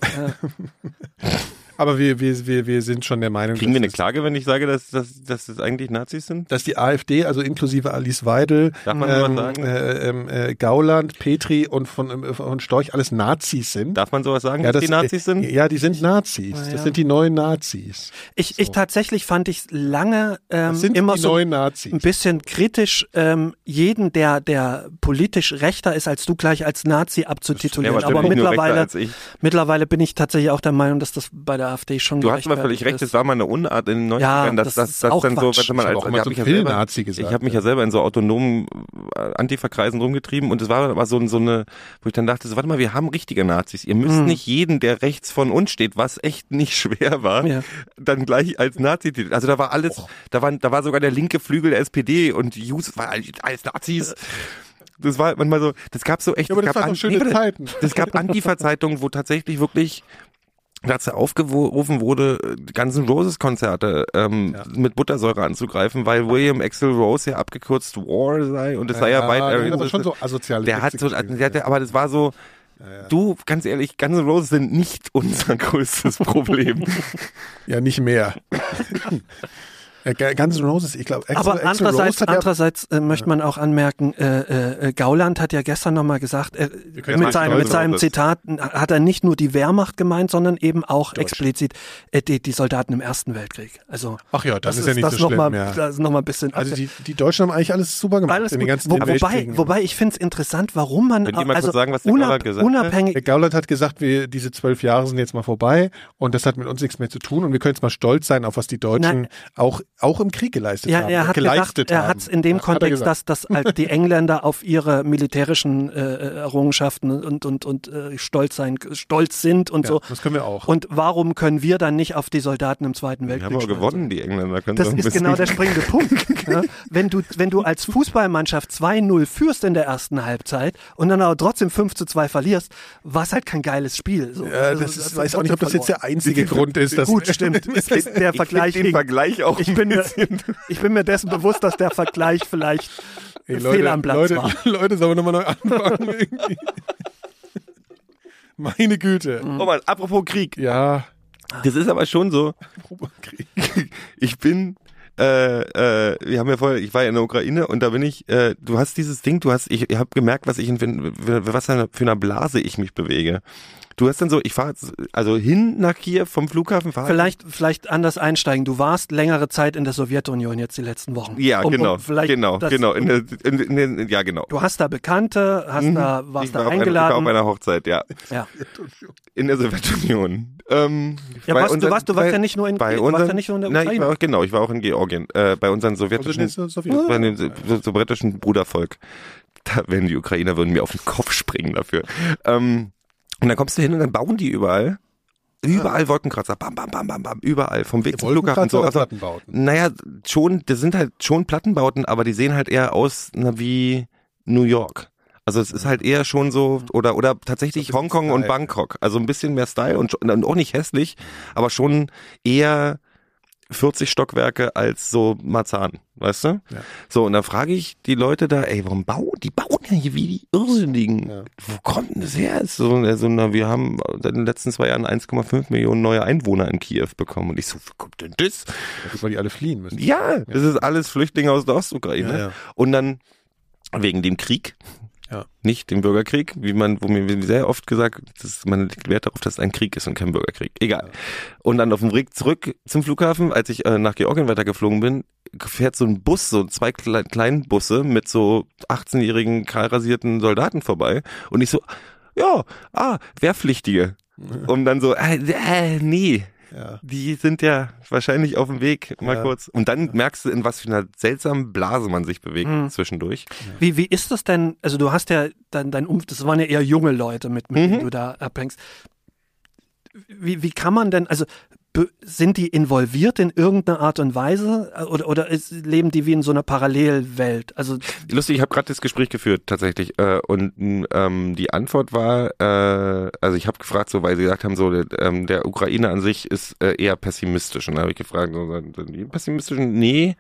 aber wir, wir, wir, wir sind schon der Meinung, Kriegen wir eine dass, Klage, wenn ich sage, dass, dass, dass das eigentlich Nazis sind? dass die AfD, also inklusive Alice Weidel, Darf man ähm, äh, ähm, äh, Gauland, Petri und von, ähm, von Storch alles Nazis sind. Darf man sowas sagen, ja, dass die Nazis sind? Ja, die sind Nazis. Na ja. Das sind die neuen Nazis. Ich, ich tatsächlich fand ich lange ähm, Das sind immer die so neuen Nazis. ein bisschen kritisch, ähm, jeden, der, der politisch rechter ist als du, gleich als Nazi Ja, abzutitulieren. aber mittlerweile, mittlerweile bin ich tatsächlich auch der Meinung, dass das bei der AfD schon Du hast aber völlig recht, es war mal eine Unart in den 90ern, Ja, dass das das, ist das auch dann so, Quatsch. man Ich hab als, auch mal hab so mich ja Phil selber- Nazi gesagt, Ich habe mich ja selber in so autonomen äh, Antifa-Kreisen rumgetrieben und es war aber so, so eine, wo ich dann dachte, so, warte mal, wir haben richtige Nazis. Ihr müsst Mhm. nicht jeden, der rechts von uns steht, was echt nicht schwer war, Ja. dann gleich als Nazi. Also da war alles, da war, da war sogar der linke Flügel der SPD und Jus war alles Nazis. Das war manchmal so, das gab so echt, Ja, aber das gab An- doch schöne warte, Zeiten. es gab Antifa-Zeitungen, wo tatsächlich wirklich dazu aufgerufen wurde, die ganzen Roses-Konzerte ähm, mit Buttersäure anzugreifen, weil William Axel Rose ja abgekürzt War sei und es sei ja, weit. hat aber schon so asoziale der hat so, der, der, aber das war so. Du, ganz ehrlich, Guns N' Roses sind nicht unser größtes Problem. Ja, nicht mehr. Äh, Guns N' Roses, ich glaube, Aber andererseits, andererseits äh, möchte man auch anmerken, äh, äh, Gauland hat ja gestern nochmal gesagt, äh, können mit mal seinem, mit seinem. Zitat hat er nicht nur die Wehrmacht gemeint, sondern eben auch explizit äh, die, die Soldaten im Ersten Weltkrieg. Also Ach ja, das das ist ja nicht das so noch mal, schlimm, ja. Das ist nochmal ein bisschen. Also die, die Deutschen haben eigentlich alles super gemacht alles in den ganzen Wo, wobei, wobei ich finde es interessant, warum man mal also sagen, was der Gauland gesagt hat? unabhängig Der Gauland hat gesagt, wir, diese zwölf Jahre sind jetzt mal vorbei und das hat mit uns nichts mehr zu tun und wir können jetzt mal stolz sein auf was die Deutschen Nein. auch, auch im Krieg geleistet Ja, haben. er hat gesagt, geleistet er haben. hat es in dem er Kontext, gesagt. dass, dass halt die Engländer auf ihre militärischen äh, Errungenschaften und und und äh, stolz sein, stolz sind und ja, so. das können wir auch. Und warum können wir dann nicht auf die Soldaten im Zweiten Die Weltkrieg haben aber gewonnen, die Engländer. Können Das ist bisschen- genau der springende Punkt. Ja? Wenn, du, wenn du als Fußballmannschaft 2-0 führst in der ersten Halbzeit und dann aber trotzdem 5 zu 2 verlierst, war es halt kein geiles Spiel. So. ja, Also, das ist, weiß auch nicht, ob das jetzt trotzdem der einzige Grund ist. Dass Gut, stimmt. Ist, ist der Ich Vergleich den. Vergleich auch ich ein bin, mir, ich bin mir dessen bewusst, dass der Vergleich vielleicht Hey, fehl am Platz Leute, war. Leute, sollen wir nochmal neu anfangen? irgendwie? Meine Güte. Oh Mann, apropos Krieg. Ja, Das ist aber schon so. Krieg. Ich bin, äh, äh, wir haben ja vorher, ich war ja in der Ukraine und da bin ich, äh, du hast dieses Ding, du hast, ich, ich habe gemerkt, was ich in, was für eine Blase ich mich bewege. Du hast dann so, ich fahre also hin nach Kiew vom Flughafen, fahre Vielleicht, vielleicht anders einsteigen. Du warst längere Zeit in der Sowjetunion jetzt die letzten Wochen. Ja, Um- um genau, vielleicht genau, das- genau, in, der- in, in, in, ja genau. Du hast da Bekannte, hast da, Mhm. warst ich da war auf einer, ich war auf eingeladen. einer Hochzeit, ja, ja. in der Sowjetunion. Ähm, Ja, warst, du unseren- warst, du warst bei- ja nicht nur in, bei du warst unseren, ja nicht nur in der Nein, ich Ukraine. war auch, genau, ich war auch in Georgien, äh, bei unseren sowjetischen, Also Sowjet- bei dem so- so- sowjetischen Brudervolk. Da werden die Ukrainer würden mir auf den Kopf springen dafür. Ähm, und dann kommst du hin und dann bauen die überall, überall Wolkenkratzer, bam, bam, bam, bam, bam, überall, vom Weg zum Flughafen. So, also, Plattenbauten? naja, schon, das sind halt schon Plattenbauten, aber die sehen halt eher aus na, wie New York. Also es ist halt eher schon so, oder, oder tatsächlich Hongkong und Style. Bangkok. Also ein bisschen mehr Style und, und auch nicht hässlich, aber schon eher 40 Stockwerke als so Marzahn, weißt du? Ja. So, und dann frage ich die Leute da, ey, warum bauen, die bauen ja hier wie die Irrsinnigen. Ja. Wo kommt denn das her? So, so, na, wir haben in den letzten zwei Jahren 1,5 Millionen neue Einwohner in Kiew bekommen. Und ich so, wo kommt denn das? Weil die alle fliehen müssen. Ja, das ist alles Flüchtlinge aus der Ostukraine. Ja, ja. Und dann wegen dem Krieg, Ja. nicht dem Bürgerkrieg, wie man, wo mir sehr oft gesagt, dass man legt Wert darauf, dass es ein Krieg ist und kein Bürgerkrieg. Egal. Und dann auf dem Weg zurück zum Flughafen, als ich äh, nach Georgien weitergeflogen bin, fährt so ein Bus, so zwei Kle kleinen Busse mit so 18-jährigen kahlrasierten Soldaten vorbei. Und ich so, ja, ah, Wehrpflichtige. Und dann so, äh, äh nee, Ja. die sind ja wahrscheinlich auf dem Weg, mal Ja. kurz. Und dann merkst du, in was für einer seltsamen Blase man sich bewegt Mhm. zwischendurch. Wie, wie ist das denn? Also du hast ja dein, dein Umfeld, das waren ja eher junge Leute, mit, mit Mhm. denen du da abhängst. Wie, wie kann man denn, also sind die involviert in irgendeiner Art und Weise oder, oder ist, leben die wie in so einer Parallelwelt? Also Lustig, ich habe gerade das Gespräch geführt tatsächlich äh, und ähm, die Antwort war, äh, also ich habe gefragt, so weil sie gesagt haben, so der, ähm, der Ukraine an sich ist äh, eher pessimistisch. Und dann habe ich gefragt, so, sind die pessimistischen? Nee,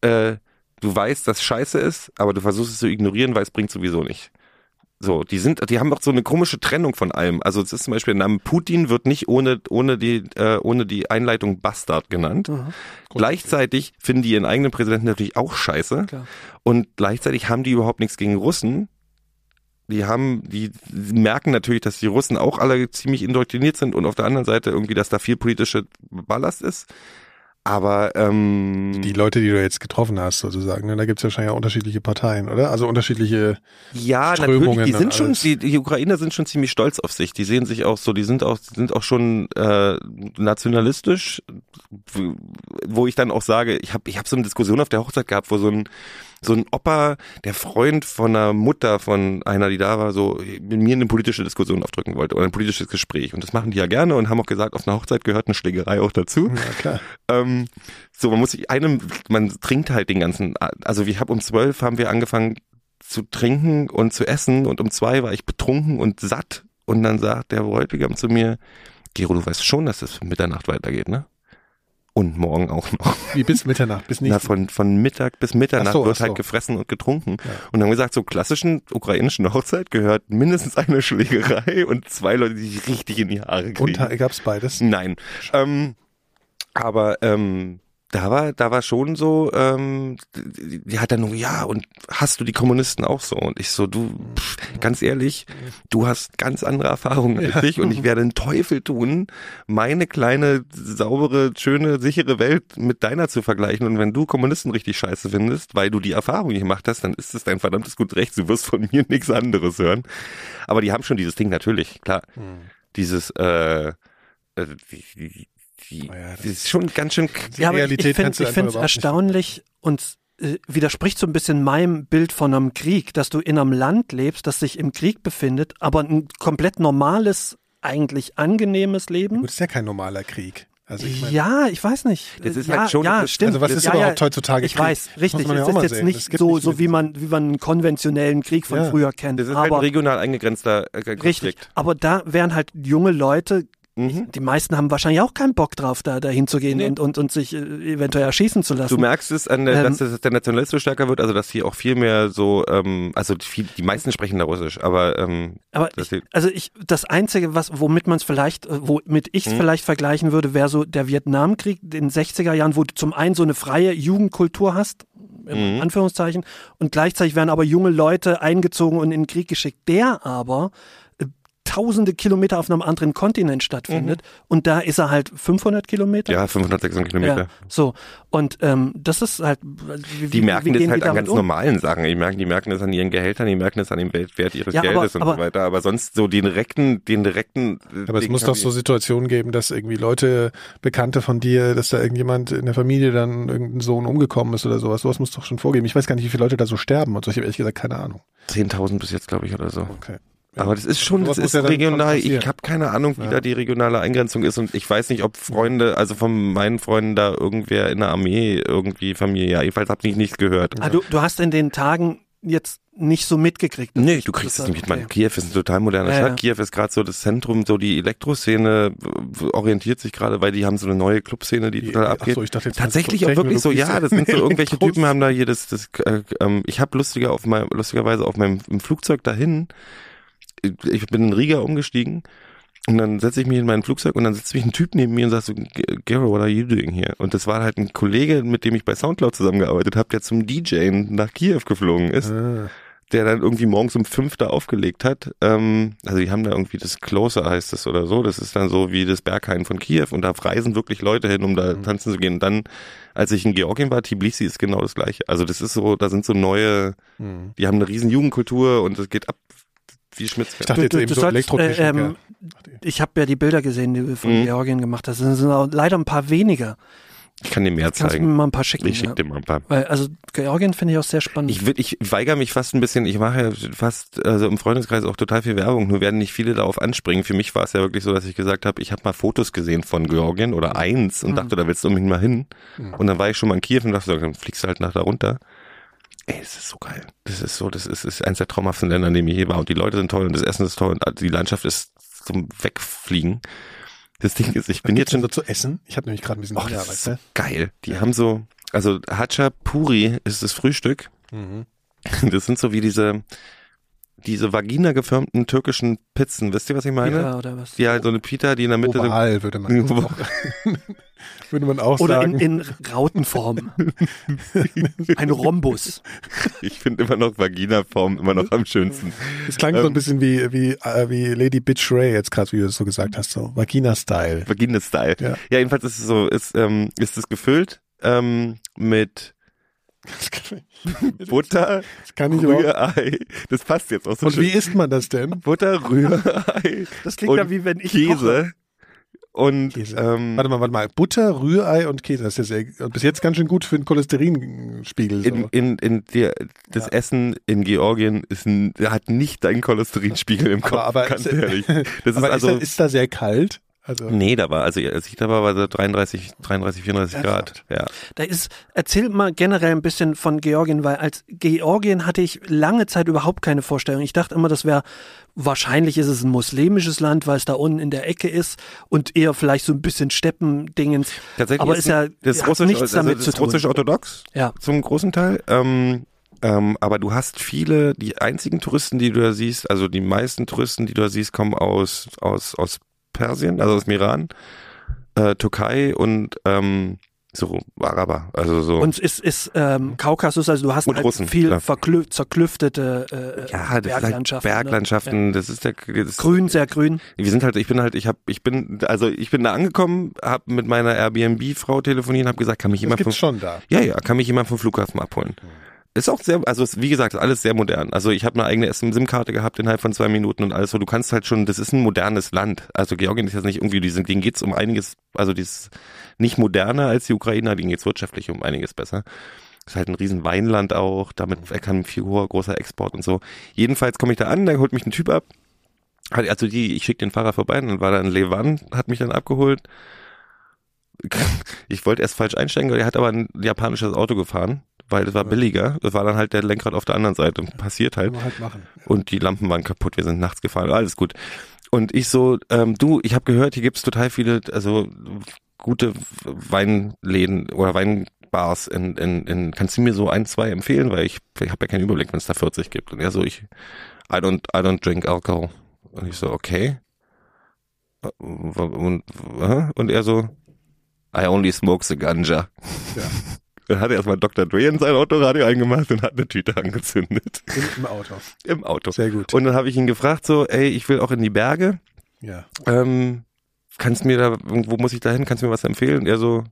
äh, du weißt, dass scheiße ist, aber du versuchst es zu ignorieren, weil es bringt sowieso nicht. So, die sind, die haben auch so eine komische Trennung von allem. Also es ist zum Beispiel, der Name Putin wird nicht ohne ohne die äh, ohne die Einleitung Bastard genannt. Gleichzeitig finden die ihren eigenen Präsidenten natürlich auch scheiße. Klar. Und gleichzeitig haben die überhaupt nichts gegen Russen. Die haben, die merken natürlich, dass die Russen auch alle ziemlich indoktriniert sind und auf der anderen Seite irgendwie, dass da viel politische Ballast ist. Aber ähm, Die Leute, die du jetzt getroffen hast, sozusagen, ne, da gibt es wahrscheinlich auch unterschiedliche Parteien, oder? Also unterschiedliche. Ja, Strömungen natürlich. Die sind schon, die, die Ukrainer sind schon ziemlich stolz auf sich. Die sehen sich auch so, die sind auch, sind auch schon äh, nationalistisch, wo ich dann auch sage, ich habe, ich habe so eine Diskussion auf der Hochzeit gehabt, wo so ein so ein Opa, der Freund von einer Mutter von einer, die da war, so mit mir eine politische Diskussion aufdrücken wollte oder ein politisches Gespräch. Und das machen die ja gerne und haben auch gesagt, auf einer Hochzeit gehört eine Schlägerei auch dazu. Ja, klar. Ähm, so, man muss sich einem, man trinkt halt den ganzen, also ich habe um zwölf haben wir angefangen zu trinken und zu essen und um zwei war ich betrunken und satt und dann sagt der Bräutigam zu mir, Gero, du weißt schon, dass es Mitternacht weitergeht, ne? Und morgen auch noch. Wie bis Mitternacht, bis Na, nicht. von, von Mittag bis Mitternacht Ach so, wird ach so. halt gefressen und getrunken. Und dann haben gesagt, zur klassischen ukrainischen Hochzeit gehört mindestens eine Schlägerei und zwei Leute, die sich richtig in die Haare kriegen. Und gab's beides? Nein. Ähm, aber ähm, da war, da war schon so, ähm, die, die hat dann nur, ja, und hast du die Kommunisten auch so? Und ich so, du, pff, ganz ehrlich, du hast ganz andere Erfahrungen als ich und ich werde einen Teufel tun, meine kleine, saubere, schöne, sichere Welt mit deiner zu vergleichen. Und wenn du Kommunisten richtig scheiße findest, weil du die Erfahrung nicht gemacht hast, dann ist es dein verdammtes gut Recht. Du wirst von mir nichts anderes hören. Aber die haben schon dieses Ding natürlich, klar. Dieses, äh, äh, die, die, Oh ja, das das ist schon ganz schön Die Ja, ich, ich Realität ich finde es erstaunlich und äh, widerspricht so ein bisschen meinem Bild von einem Krieg, dass du in einem Land lebst, das sich im Krieg befindet, aber ein komplett normales, eigentlich angenehmes Leben. Gut, ist ja kein normaler Krieg. Also ich meine, ja, ich weiß nicht. Das ist ja, halt schon- ja, das- stimmt. also was ist ja, überhaupt ja, heutzutage Ich Krieg? weiß, Das richtig. man ja ist jetzt sehen. nicht so, nicht so wie man, wie man einen konventionellen Krieg von Ja. früher kennt. Das ist halt aber ein regional eingegrenzter äh, Konflikt. richtig. Aber da wären halt junge Leute. Mhm. Die meisten haben wahrscheinlich auch keinen Bock drauf, da dahin zu gehen Nee. und, und, und sich äh, eventuell erschießen zu lassen. Du merkst es an der, Ähm, dass, es- der Nationalismus stärker wird, also dass hier auch viel mehr so, ähm, also viel, die meisten sprechen da Russisch, aber ähm, Aber Das ich, also ich, das Einzige, was, womit man es vielleicht, äh, womit ich es Mhm. vielleicht vergleichen würde, wäre so der Vietnamkrieg in den 60er Jahren, wo du zum einen so eine freie Jugendkultur hast, in Mhm. Anführungszeichen, und gleichzeitig werden aber junge Leute eingezogen und in den Krieg geschickt, der aber tausende Kilometer auf einem anderen Kontinent stattfindet und da ist er halt 500 Kilometer. ja, 500, 600 Kilometer. Ja, so. Und ähm, das ist halt. Wie, Die merken wie das halt an ganz um? normalen Sachen. Die merken, die merken das an ihren Gehältern, die merken das an dem Wert ihres Ja, aber- Geldes und aber- so weiter. Aber sonst so den direkten, den direkten. äh, Aber es muss doch so Situationen geben, dass irgendwie Leute, Bekannte von dir, dass da irgendjemand in der Familie dann irgendein Sohn umgekommen ist oder sowas. Sowas muss doch schon vorgeben. Ich weiß gar nicht, wie viele Leute da so sterben und so. Ich habe ehrlich gesagt keine Ahnung. 10.000 bis jetzt, glaube ich, oder so. Okay. Aber das ist schon, das ist ja regional. Ich habe keine Ahnung, wie Ja. da die regionale Eingrenzung ist und ich weiß nicht, ob Freunde, also von meinen Freunden da irgendwer in der Armee irgendwie Familie. Ja, jedenfalls habe ich nichts gehört. Ah, du, du hast in den Tagen jetzt nicht so mitgekriegt. dass Nee, du kriegst das- es nicht mit. Man, okay. Kiew ist eine total moderne Ja, Stadt. ja. Kiew ist gerade so das Zentrum, so die Elektroszene orientiert sich gerade, weil die haben so eine neue Clubszene, die, total ach abgeht. so, ich dachte jetzt Tatsächlich so auch wirklich so, ja, das sind so irgendwelche Typen haben da hier das, das äh, ähm, ich habe lustiger auf mein, lustigerweise auf meinem im Flugzeug dahin, ich bin in Riga umgestiegen und dann setze ich mich in mein Flugzeug und dann sitzt mich ein Typ neben mir und sagt so, Gero, what are you doing here? Und das war halt ein Kollege, mit dem ich bei Soundcloud zusammengearbeitet habe, der zum DJen nach Kiew geflogen ist Ah, der dann irgendwie morgens um fünf da aufgelegt hat. Ähm, also die haben da irgendwie das Closer heißt es oder so. Das ist dann so wie das Berghain von Kiew und da reisen wirklich Leute hin, um da tanzen zu gehen. Und dann, als ich in Georgien war, Tbilisi ist genau das gleiche. Also das ist so, da sind so neue, hm. die haben eine riesen Jugendkultur und es geht ab wie Schmitz. Ich dachte Du- jetzt du- eben du so sollst, Elektrotechniker. äh, ähm, Ich habe ja die Bilder gesehen, die du von Mhm. Georgien gemacht hast. Das sind leider ein paar weniger. Ich kann dir mehr Kannst du mir zeigen. mal ein paar schicken? Ich schick ja. dir mal ein paar. Weil, also Georgien finde ich auch sehr spannend. Ich, ich weigere mich fast ein bisschen, ich mache ja fast also im Freundeskreis auch total viel Werbung, nur werden nicht viele darauf anspringen. Für mich war es ja wirklich so, dass ich gesagt habe, ich habe mal Fotos gesehen von Georgien oder eins und dachte, da willst du unbedingt mal hin. Und dann war ich schon mal in Kiew und dachte, so, dann fliegst du halt nach da runter. Ey, das ist so geil. Das ist so, das ist, ist eins der traumhaften Länder, in denen ich je war. Und die Leute sind toll und das Essen ist toll und die Landschaft ist zum Wegfliegen. Das Ding ist, ich bin jetzt schon so zu essen. Ich habe nämlich gerade ein bisschen Hunger, das ist so geil. Die haben so, also Hachapuri ist das Frühstück. Mhm. Das sind so wie diese, diese vagina geförmten türkischen Pizzen. Wisst ihr, was ich meine? Ja, oder was? Die halt so eine Pita, die in der Mitte. Oval würde man auch, würde man auch Oder in, sagen. in Rautenform. Ein Rhombus. Ich finde immer noch Vagina-Form immer noch am schönsten. Es klang so ähm, ein bisschen wie, wie, äh, wie Lady Bitch Ray jetzt gerade, wie du es so gesagt hast, so Vagina-Style. Vagina-Style. Ja. Ja. jedenfalls ist es so, ist, ähm, ist es gefüllt ähm, mit Das Butter, das. Rührei. Das passt jetzt auch so Und schön. wie isst man das denn? Butter, Rührei Das klingt ja wie wenn ich Käse. koche. Und Käse. Ähm, Warte mal, warte mal. Butter, Rührei und Käse. Das ist ja sehr, bis jetzt ganz schön gut für den Cholesterinspiegel. So. in, in, in der, das Essen in Georgien ist ein, hat nicht deinen Cholesterinspiegel im Kopf, Aber- aber ganz ist- ehrlich. Das ist also, ist, da, ist da sehr kalt? Also, nee, da war, also als ich da war, war so 33, 33, 34 Grad. Ja. Da ist, erzähl mal generell ein bisschen von Georgien, weil als Georgien hatte ich lange Zeit überhaupt keine Vorstellung. Ich dachte immer, das wäre, wahrscheinlich ist es ein muslimisches Land, weil es da unten in der Ecke ist und eher vielleicht so ein bisschen Steppendingens. Tatsächlich Aber ist ja, das russisch, nichts also damit das zu ist tun. russisch-orthodox Ja. zum großen Teil. Ähm, ähm, aber du hast viele, die einzigen Touristen, die du da siehst, also die meisten Touristen, die du da siehst, kommen aus, aus, aus Persien, also aus dem Iran, äh, Türkei und ähm, So Araber, also so. Und es ist, ist ähm, Kaukasus, also du hast halt Russen, viel zerklüftete äh, ja, das Berglandschaften. halt Berglandschaften, das ist der das Grün, sehr grün. Wir sind halt, ich bin halt, ich habe, ich bin, also ich bin da angekommen, habe mit meiner Airbnb-Frau telefoniert, habe gesagt, kann mich Das jemand vom, schon da. ja, ja, kann mich jemand vom Flughafen abholen. Ist auch sehr, also ist, wie gesagt, alles sehr modern. Also ich habe eine eigene SIM-Karte gehabt innerhalb von zwei Minuten und alles so. Du kannst halt schon, das ist ein modernes Land. Also Georgien ist jetzt nicht irgendwie, diesen, denen geht's um einiges, also die ist nicht moderner als die Ukrainer, denen geht's wirtschaftlich um einiges besser. Ist halt ein riesen Weinland auch, damit kann viel hoher, großer Export und so. Jedenfalls komme ich da an, da holt mich ein Typ ab. Also die, ich schick den Fahrer vorbei, und dann war da ein Levan, hat mich dann abgeholt. Ich wollte erst falsch einsteigen, er hat aber ein japanisches Auto gefahren, weil das war billiger. Das war dann halt der Lenkrad auf der anderen Seite. Passiert halt. Halt. Und die Lampen waren kaputt, wir sind nachts gefahren, alles gut. Und ich so, ähm, du, ich habe gehört, hier gibt's total viele, also gute Weinläden oder Weinbars in, in, in kannst du mir so ein, zwei empfehlen, weil ich, ich habe ja keinen Überblick, wenn es da 40 gibt. Und er so, ich, I don't, I don't drink alcohol. Und ich so, okay. Und, äh, und er so, I only smoke the ganja. Ja. Dann hat er erstmal Dr. Dre in sein Autoradio eingemacht und hat eine Tüte angezündet. Im, Im Auto. Im Auto. Sehr gut. Und dann habe ich ihn gefragt, so, ey, ich will auch in die Berge. Ja. Ähm, kannst mir da, wo muss ich da hin? Kannst du mir was empfehlen? Und er so,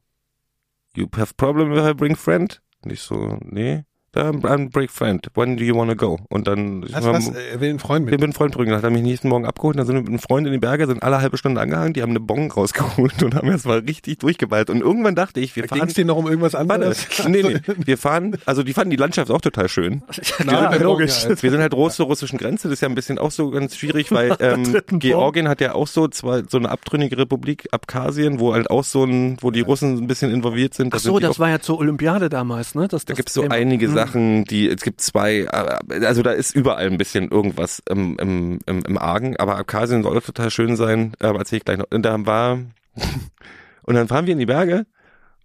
you have problem if I bring friend? Und ich so, nee. Dann I'm bring friend. When do you wanna go? Und dann, Was, was? Er will einen Freund wir mit. mit einem Freund bringen. Dann hat er mich nächsten Morgen abgeholt. Dann sind wir mit einem Freund in die Berge, sind alle halbe Stunde angehangen. Die haben eine Bon rausgeholt und haben erstmal richtig durchgeballt. Und irgendwann dachte ich, wir Ging fahren. dir noch um irgendwas Warte, anderes? nee, nee, wir fahren, also die fanden die Landschaft auch total schön. Na, logisch. Wir sind halt groß zur russischen Grenze, das ist ja ein bisschen auch so ganz schwierig, weil ähm, Georgien hat ja auch so zwei, so eine abtrünnige Republik, Abkhazien, wo halt auch so ein, wo die Russen ein bisschen involviert sind. Da Ach so, das auch, war ja zur Olympiade damals, ne? Das, da das gibt's so einige Hm. Sachen, die, es gibt zwei, äh, also da ist überall ein bisschen irgendwas im, im, im, im Argen, aber Abkhazien soll total schön sein, aber erzähl ich gleich noch. Und da war, und dann fahren wir in die Berge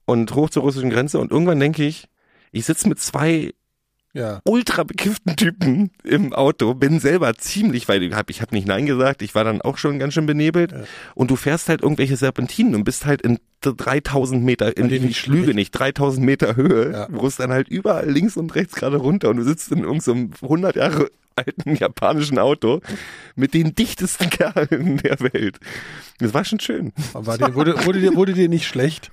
und hoch zur russischen Grenze und irgendwann denke ich, ich sitze mit zwei Ja. ultra bekifften Typen im Auto, bin selber ziemlich, weil ich habe ich hab nicht Nein gesagt, ich war dann auch schon ganz schön benebelt und du fährst halt irgendwelche Serpentinen und bist halt in 3000 Meter, in, denen ich lüge nicht, 3000 Meter Höhe, Ja. wo es dann halt überall links und rechts gerade runter und du sitzt in irgendeinem 100 Jahre alten japanischen Auto mit den dichtesten Kerlen der Welt. Das war schon schön. War dir, wurde, wurde, dir, wurde dir nicht schlecht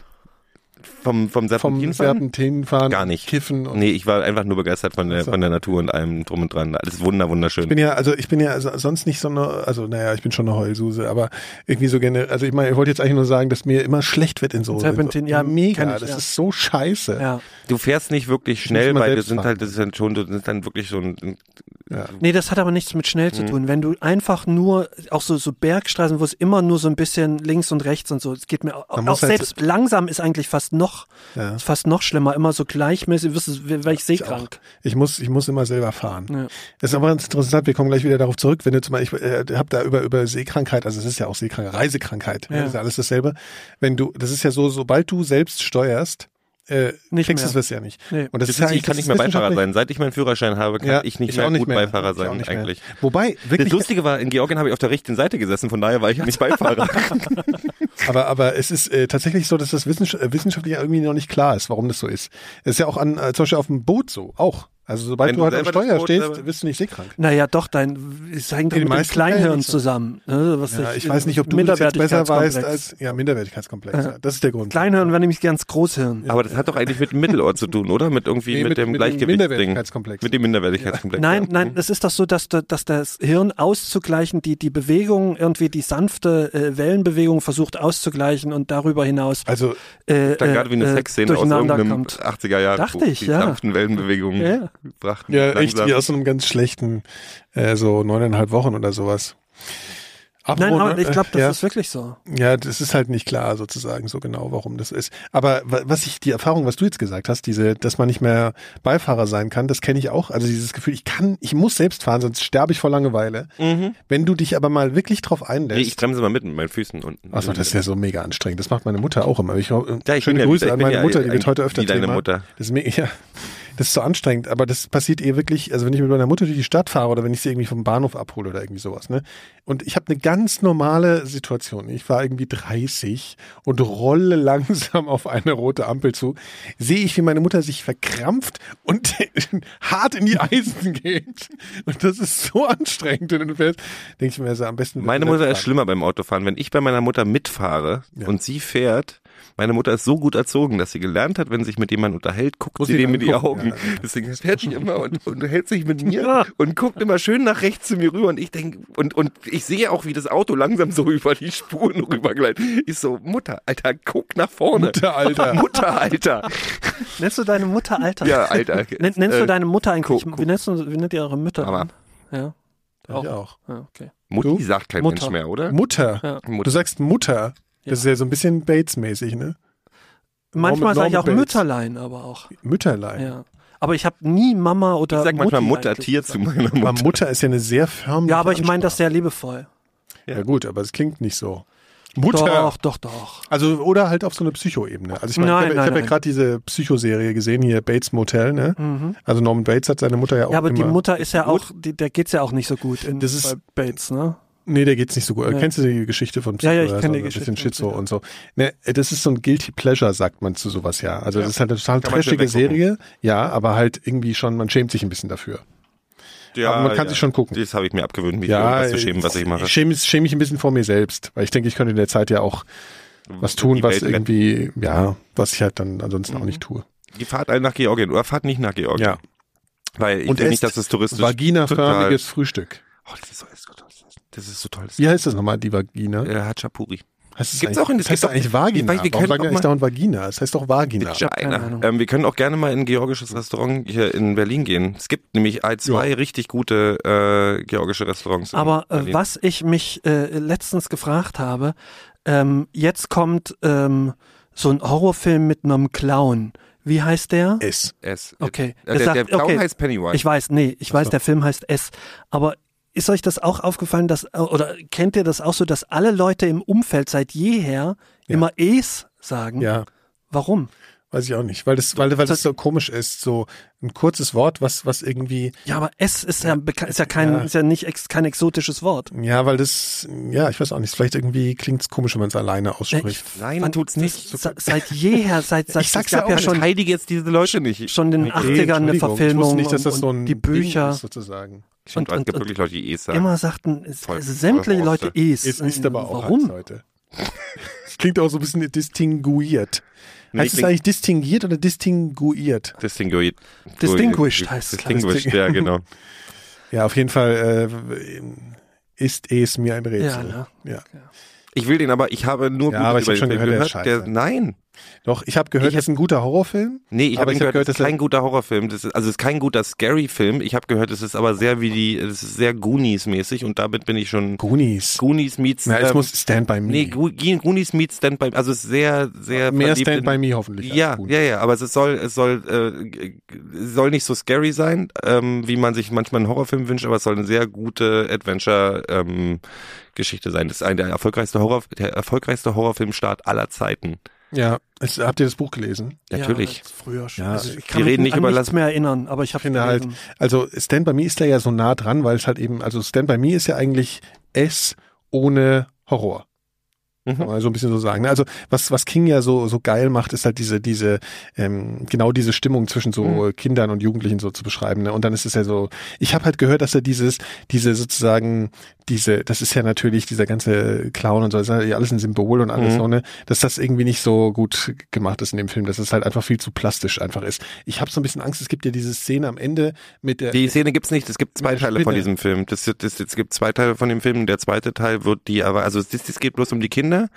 Vom, vom vom Serpentinenfahren? Serpentinenfahren? Gar nicht. Kiffen und Nee, ich war einfach nur begeistert von der, so. von der Natur und allem drum und dran. Alles wunder, wunderschön. Ich bin ja, also ich bin ja also sonst nicht so eine, also naja, ich bin schon eine Heulsuse, aber irgendwie so generell, also ich meine, ich wollte jetzt eigentlich nur sagen, dass mir immer schlecht wird in so. Serpentin, in so, ja, mega, ich, das ja. ist so scheiße. Ja. Du fährst nicht wirklich schnell, weil selbst sind fahren. halt, das ist dann schon, das ist dann wirklich so ein, Nee, das hat aber nichts mit schnell Mhm. zu tun. Wenn du einfach nur, auch so, so Bergstraßen, wo es immer nur so ein bisschen links und rechts und so, es geht mir auch, Man auch halt selbst langsam ist eigentlich fast noch, Ja. ist fast noch schlimmer, immer so gleichmäßig, wirst du, wäre ich seekrank. Ich muss, ich muss immer selber fahren. Ja. Das ist aber ganz interessant, wir kommen gleich wieder darauf zurück, wenn du zum Beispiel, ich äh, hab da über, über Seekrankheit, also es ist ja auch Seekrankheit, Reisekrankheit, ja. Das ist ja alles dasselbe. Wenn du, das ist ja so, sobald du selbst steuerst, äh, Nicht kriegst mehr. du es ja nicht. Nee. Und das, das ist ja ich eigentlich- kann das nicht mehr Beifahrer sein. Seit ich meinen Führerschein habe, kann Ja, ich nicht ich mehr auch nicht gut mehr. Beifahrer Ich auch sein, nicht mehr. eigentlich. Wobei, Das wirklich, Lustige war, in Georgien habe ich auf der richtigen Seite gesessen, von daher war ich nicht Beifahrer. Aber, aber es ist äh, tatsächlich so, dass das äh, wissenschaftlich irgendwie noch nicht klar ist, warum das so ist. Es ist ja auch an, äh, zum Beispiel auf dem Boot so, auch. Also sobald Wenn du halt am Steuer Boot stehst, wirst du nicht seekrank. Naja, doch, dein, es hängt den mit dem Kleinhirn nicht so. zusammen. Ne, was Ja, sich- ich weiß nicht, ob du das jetzt besser weißt Minderwertigkeitskomplex. als, ja, Minderwertigkeitskomplex. Ja. Das ist der Grund. Kleinhirn wäre nämlich ganz Großhirn. Aber das hat doch eigentlich mit dem Mittelort zu tun, oder? Mit irgendwie, Nee, mit, mit- dem mit dem Gleichgewichtsding. Minderwertigkeitskomplex. Mit dem Minderwertigkeitskomplex. Nein, ja. nein, es ist doch so, dass, da- dass das Hirn auszugleichen, die, die Bewegung, irgendwie die sanfte äh, Wellenbewegung versucht auszugleichen und darüber hinaus Also, äh, Dann gerade wie eine äh, Sexszene aus irgendeinem kommt. 80er Jahre. Dachte ich, die ja. sanften Wellenbewegungen Ja. Brachten. ja, echt langsam. wie aus so einem ganz schlechten, äh, so neuneinhalb Wochen oder sowas. Nein, Apropos, aber ich glaube, das ja. ist wirklich so. Ja, das ist halt nicht klar sozusagen so genau, warum das ist. Aber wa- was ich, die Erfahrung, was du jetzt gesagt hast, diese, dass man nicht mehr Beifahrer sein kann, das kenne ich auch. Also dieses Gefühl, ich kann, ich muss selbst fahren, sonst sterbe ich vor Langeweile. Wenn du dich aber mal wirklich drauf Mhm. Nee, ich einlässt. bremse mal mit mit meinen Füßen unten. Achso, das ist ja so mega anstrengend. Das macht meine Mutter auch immer. Ich, Ja, ich schöne bin ja- Grüße ich an meine ja Mutter, die wird heute öfter wie deine Thema. Mutter. Das ist mega, ja. Das ist so anstrengend, aber das passiert eh wirklich, also wenn ich mit meiner Mutter durch die Stadt fahre oder wenn ich sie irgendwie vom Bahnhof abhole oder irgendwie sowas, ne? Und ich habe eine ganz normale Situation. Ich war irgendwie 30 und rolle langsam auf eine rote Ampel zu, sehe ich, wie meine Mutter sich verkrampft und hart in die Eisen geht. Und das ist so anstrengend. Und dann denke ich mir, also am besten. Meine Mutter ist schlimmer beim Autofahren. Wenn ich bei meiner Mutter mitfahre Ja. und sie fährt, meine Mutter ist so gut erzogen, dass sie gelernt hat, wenn sich mit jemandem unterhält, guckt Muss sie dem in die Augen. ja. Deswegen fährt sie immer und, und hält sich mit mir und guckt immer schön nach rechts zu mir rüber und ich denke, und, und ich sehe auch, wie das Auto langsam so über die Spuren rübergleitet. Ich so, Mutter, Alter, guck nach vorne. Mutter, Alter. Mutter, Alter. Nennst du deine Mutter Alter? Ja, Alter. Nenn, nennst Äh, du deine Mutter eigentlich? Wie, nennst du, wie nennt ihr eure Mütter? Mama. Ja. Ich auch. ja okay. Mutti Du? sagt kein Mutter. Mensch mehr, oder? Mutter. Ja. Du Mutter. sagst Mutter. Das ist ja so ein bisschen Bates-mäßig, ne? Manchmal sage ich auch Bates. Mütterlein, aber auch. Mütterlein. Ja. Aber ich habe nie Mama oder Ich sag manchmal Mutti Mutter eigentlich Tier gesagt. zu meiner Aber Mutter. Mutter ist ja eine sehr förmliche Ja, aber ich meine das sehr liebevoll. Ja gut, aber es klingt nicht so. Mutter. Doch, doch, doch. Also oder halt auf so eine Psycho-Ebene. Also ich meine, Nein, ich habe hab ja gerade diese Psychoserie gesehen hier, Bates Motel, ne? Also Norman Bates hat seine Mutter ja auch Ja, aber die Mutter ist ja auch, die, der geht's ja auch nicht so gut in Das ist- bei Bates, ne? Nee, der geht's nicht so gut. Nee. Kennst du die Geschichte von Psycho? Ja, ja, ich Da ist kenn auch die ein Geschichte bisschen von Schizo und so. Ne, das ist so ein Guilty Pleasure, sagt man zu sowas ja. Also das ist halt eine total trashige. Serie, ja, aber halt irgendwie schon, man schämt sich ein bisschen dafür. aber man kann sich schon gucken. Das habe ich mir abgewöhnt, mich Ja, ja, zu schämen, was ich mache. Ich schäme, schäme mich ein bisschen vor mir selbst, weil ich denke, ich könnte in der Zeit ja auch was tun, was irgendwie, ja, was ich halt dann ansonsten auch nicht tue. Die fahrt alle nach Georgien oder fahrt nicht nach Georgien. Ja. Weil ich Und esst nicht, dass es touristisch Vaginaförmiges Frühstück. Oh, das ist so, das ist so toll. Das. Das Wie heißt das nochmal, die Vagina? äh, Hachapuri. Heißt es Gibt's auch in- das es heißt doch eigentlich auch- Vagina. Ich wir Warum können sagen wir auch eigentlich mal- dauernd Vagina? Es heißt doch Vagina. keine Ahnung. Ähm, wir können auch gerne mal in ein georgisches Restaurant hier in Berlin gehen. Es gibt nämlich zwei richtig gute äh, georgische Restaurants. Aber äh, was ich mich äh, letztens gefragt habe, ähm, jetzt kommt ähm, so ein Horrorfilm mit einem Clown. Wie heißt der? S. Es. Okay. Äh, der, sagt- der Clown okay. heißt Pennywise. Ich weiß, nee, ich weiß, der Film heißt S. Aber ist euch das auch aufgefallen, dass, äh, oder kennt ihr das auch so, dass alle Leute im Umfeld seit jeher immer Es sagen? Ja, Warum? weiß ich auch nicht, weil das, weil, weil das so komisch ist, so ein kurzes Wort, was, was irgendwie, Ja, aber S ist ja, ist ja kein, Ja. ist ja nicht ex, kein exotisches Wort. ja, weil das, ja, ich weiß auch nicht, vielleicht irgendwie klingt es komisch, wenn man es alleine Ja, ausspricht. Nein, fand tut's das nicht. se- Seit jeher, seit, seit Ich sag's es ja auch ja schon, Verteidige jetzt diese Leute nicht. schon in den 80ern eine Entschuldigung, Ich Verfilmung wusste nicht, dass das und, so ein die Bücher Ding ist, sozusagen. Stimmt, und- es gibt und- wirklich Leute, die eh sagen. immer sagten, es- Voll- also sämtliche voll Leute Es. Es ist aber auch Warum? Heute. Es klingt auch so ein bisschen distinguiert. Nee, heißt es eigentlich distinguiert oder distinguiert? Distinguished. Distinguished heißt es. Distinguished, ja, genau. Ja, auf jeden Fall äh, ist es mir ein Ja, Rätsel. ne? Ja, Ich will den aber, ich habe nur Ja, aber ich über hab schon den gehört, der Der, nein. Doch, ich habe gehört, Ich das ist ein guter Horrorfilm. Nee, ich habe hab gehört, gehört, das ist kein guter Horrorfilm. Das ist, also es ist kein guter Scary-Film. Ich habe gehört, es ist aber sehr wie die, es ist sehr Goonies-mäßig und damit bin ich schon Goonies. Goonies meets. Na, es ähm, muss Stand By Me. nee, Goonies meets Stand by. Also es ist sehr, sehr Mehr Stand in- By Me hoffentlich. Ja, ja, ja, aber es soll, es soll, äh, soll nicht so scary sein, ähm, wie man sich manchmal einen Horrorfilm wünscht, aber es soll eine sehr gute Adventure ähm, Geschichte sein. Das ist ein der erfolgreichste Horror, der erfolgreichste Horrorfilmstart aller Zeiten. Ja, es, habt ihr das Buch gelesen? Natürlich. Ja, früher schon. Ja, also ich wir kann reden mich nicht an über nichts mehr erinnern, aber ich habe finde halt, also Stand By Me ist da ja so nah dran, weil es halt eben, also Stand By Me ist ja eigentlich S ohne Horror. Mhm. Kann man so ein bisschen so sagen. ne? Also was, was King ja so, so geil macht, ist halt diese, diese, ähm, genau diese Stimmung zwischen so Mhm. Kindern und Jugendlichen so zu beschreiben. Ne? Und dann ist es ja so, ich habe halt gehört, dass er dieses, diese sozusagen, diese, das ist ja natürlich dieser ganze Clown und so, das ist ja alles ein Symbol und alles Mhm. so, ne, dass das irgendwie nicht so gut gemacht ist in dem Film, dass es halt einfach viel zu plastisch einfach ist. Ich habe so ein bisschen Angst, es gibt ja diese Szene am Ende mit der, Die Szene gibt's nicht. Es gibt zwei Teile von Spinne. diesem Film. Das, das, es gibt zwei Teile von dem Film. Der zweite Teil wird die, aber also es, geht bloß um die Kinder.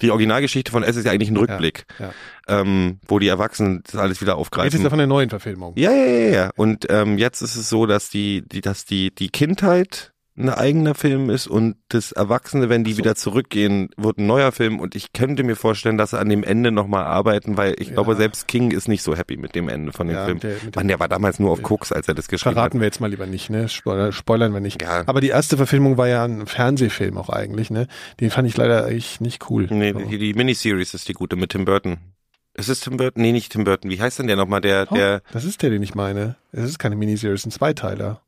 Die Originalgeschichte von S ist ja eigentlich ein Rückblick, ja. ähm, wo die Erwachsenen das alles wieder Jetzt ist aufgreifen. er von der neuen Verfilmung. Ja, ja, ja, ja. Und ähm, jetzt ist es so, dass die, die, dass die, die Kindheit ein eigener Film ist und das Erwachsene, wenn die wieder zurückgehen, wird ein neuer Film und ich könnte mir vorstellen, dass sie an dem Ende nochmal arbeiten, weil ich Ja. glaube, selbst King ist nicht so happy mit dem Ende von dem Ja, Film. der- Mann, der war damals nur auf Koks, als er das geschrieben hat. Verraten wir jetzt mal lieber nicht, ne? Spoiler, spoilern wir nicht. Ja. Aber die erste Verfilmung war ja ein Fernsehfilm auch eigentlich, ne? Den fand ich leider eigentlich nicht cool. Nee, So. die, die Miniseries ist die gute mit Tim Burton. Das ist Tim Burton, nee, nicht Tim Burton. Wie heißt denn der nochmal? Der, Oh, der, das ist der, den ich meine. Es ist keine Miniserie, es ist ein Zweiteiler.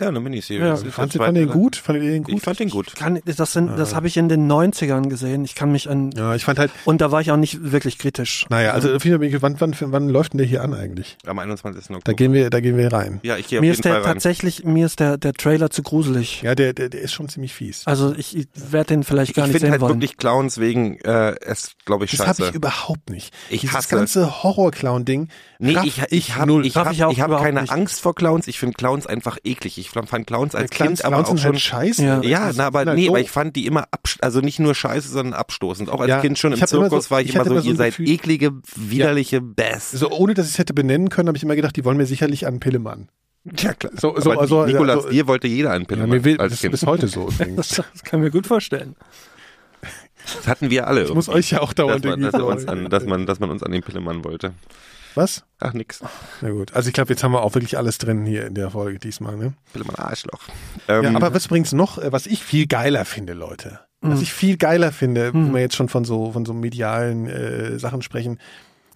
Der eine Miniserie. Ja, Fand, fand den gut? Fandet ihr den gut? Ich fand den gut. Kann, das sind, das habe ich in den 90ern gesehen. Ich kann mich an, Ja, ich fand halt, und da war ich auch nicht wirklich kritisch. naja, also auf jeden Fall, bin ich- wann, wann, wann läuft denn der hier an eigentlich? Am 21. Oktober. Da gehen wir, da gehen wir rein. ja, ich gehe auf Mir jeden ist der Fall rein. tatsächlich, mir ist der, der Trailer zu gruselig. Ja, der, der, der ist schon ziemlich fies. Also ich, ich werde den vielleicht gar Ich nicht finde sehen halt wollen. wirklich Clowns wegen, äh, es glaube ich Das habe scheiße. ich überhaupt nicht. Ich Dieses hasse- ganze Horror-Clown-Ding. Nee, raff ich, ich habe null. ich Raff hab, ich ich auch hab keine nicht. Angst vor Clowns. Ich finde Clowns einfach eklig. Ich fand Clowns als Clowns, Kind aber Clowns auch sind schon halt scheiße. Ja. Ja, Das na, ist aber halt nee, aber ich fand die immer also nicht nur scheiße, sondern abstoßend. Auch als Ja, Kind schon im ich Zirkus so- war ich, ich immer so, immer so ihr ein seid Gefühl- eklige, widerliche Bass. So, ohne dass ich es hätte benennen können, habe ich immer gedacht, die wollen mir sicherlich an Pillemann. ja, klar. So- so- aber also- Nikolas, also- dir wollte jeder einen Ja, Pillemann mir will, als das ist Kind. bis heute so übrigens. das kann mir gut vorstellen. Das hatten wir alle. Ich muss euch ja auch dauernd dass man, dass, an, dass, man, dass man uns an den Pillemann wollte. Was? Ach, nix. Na gut. Also ich glaube, jetzt haben wir auch wirklich alles drin hier in der Folge diesmal, ne? Pillemann Arschloch. Ähm, Ja, aber was übrigens noch, äh, was ich viel geiler finde, Leute. Was ich viel geiler finde, wenn wir jetzt schon von so, von so medialen äh, Sachen sprechen.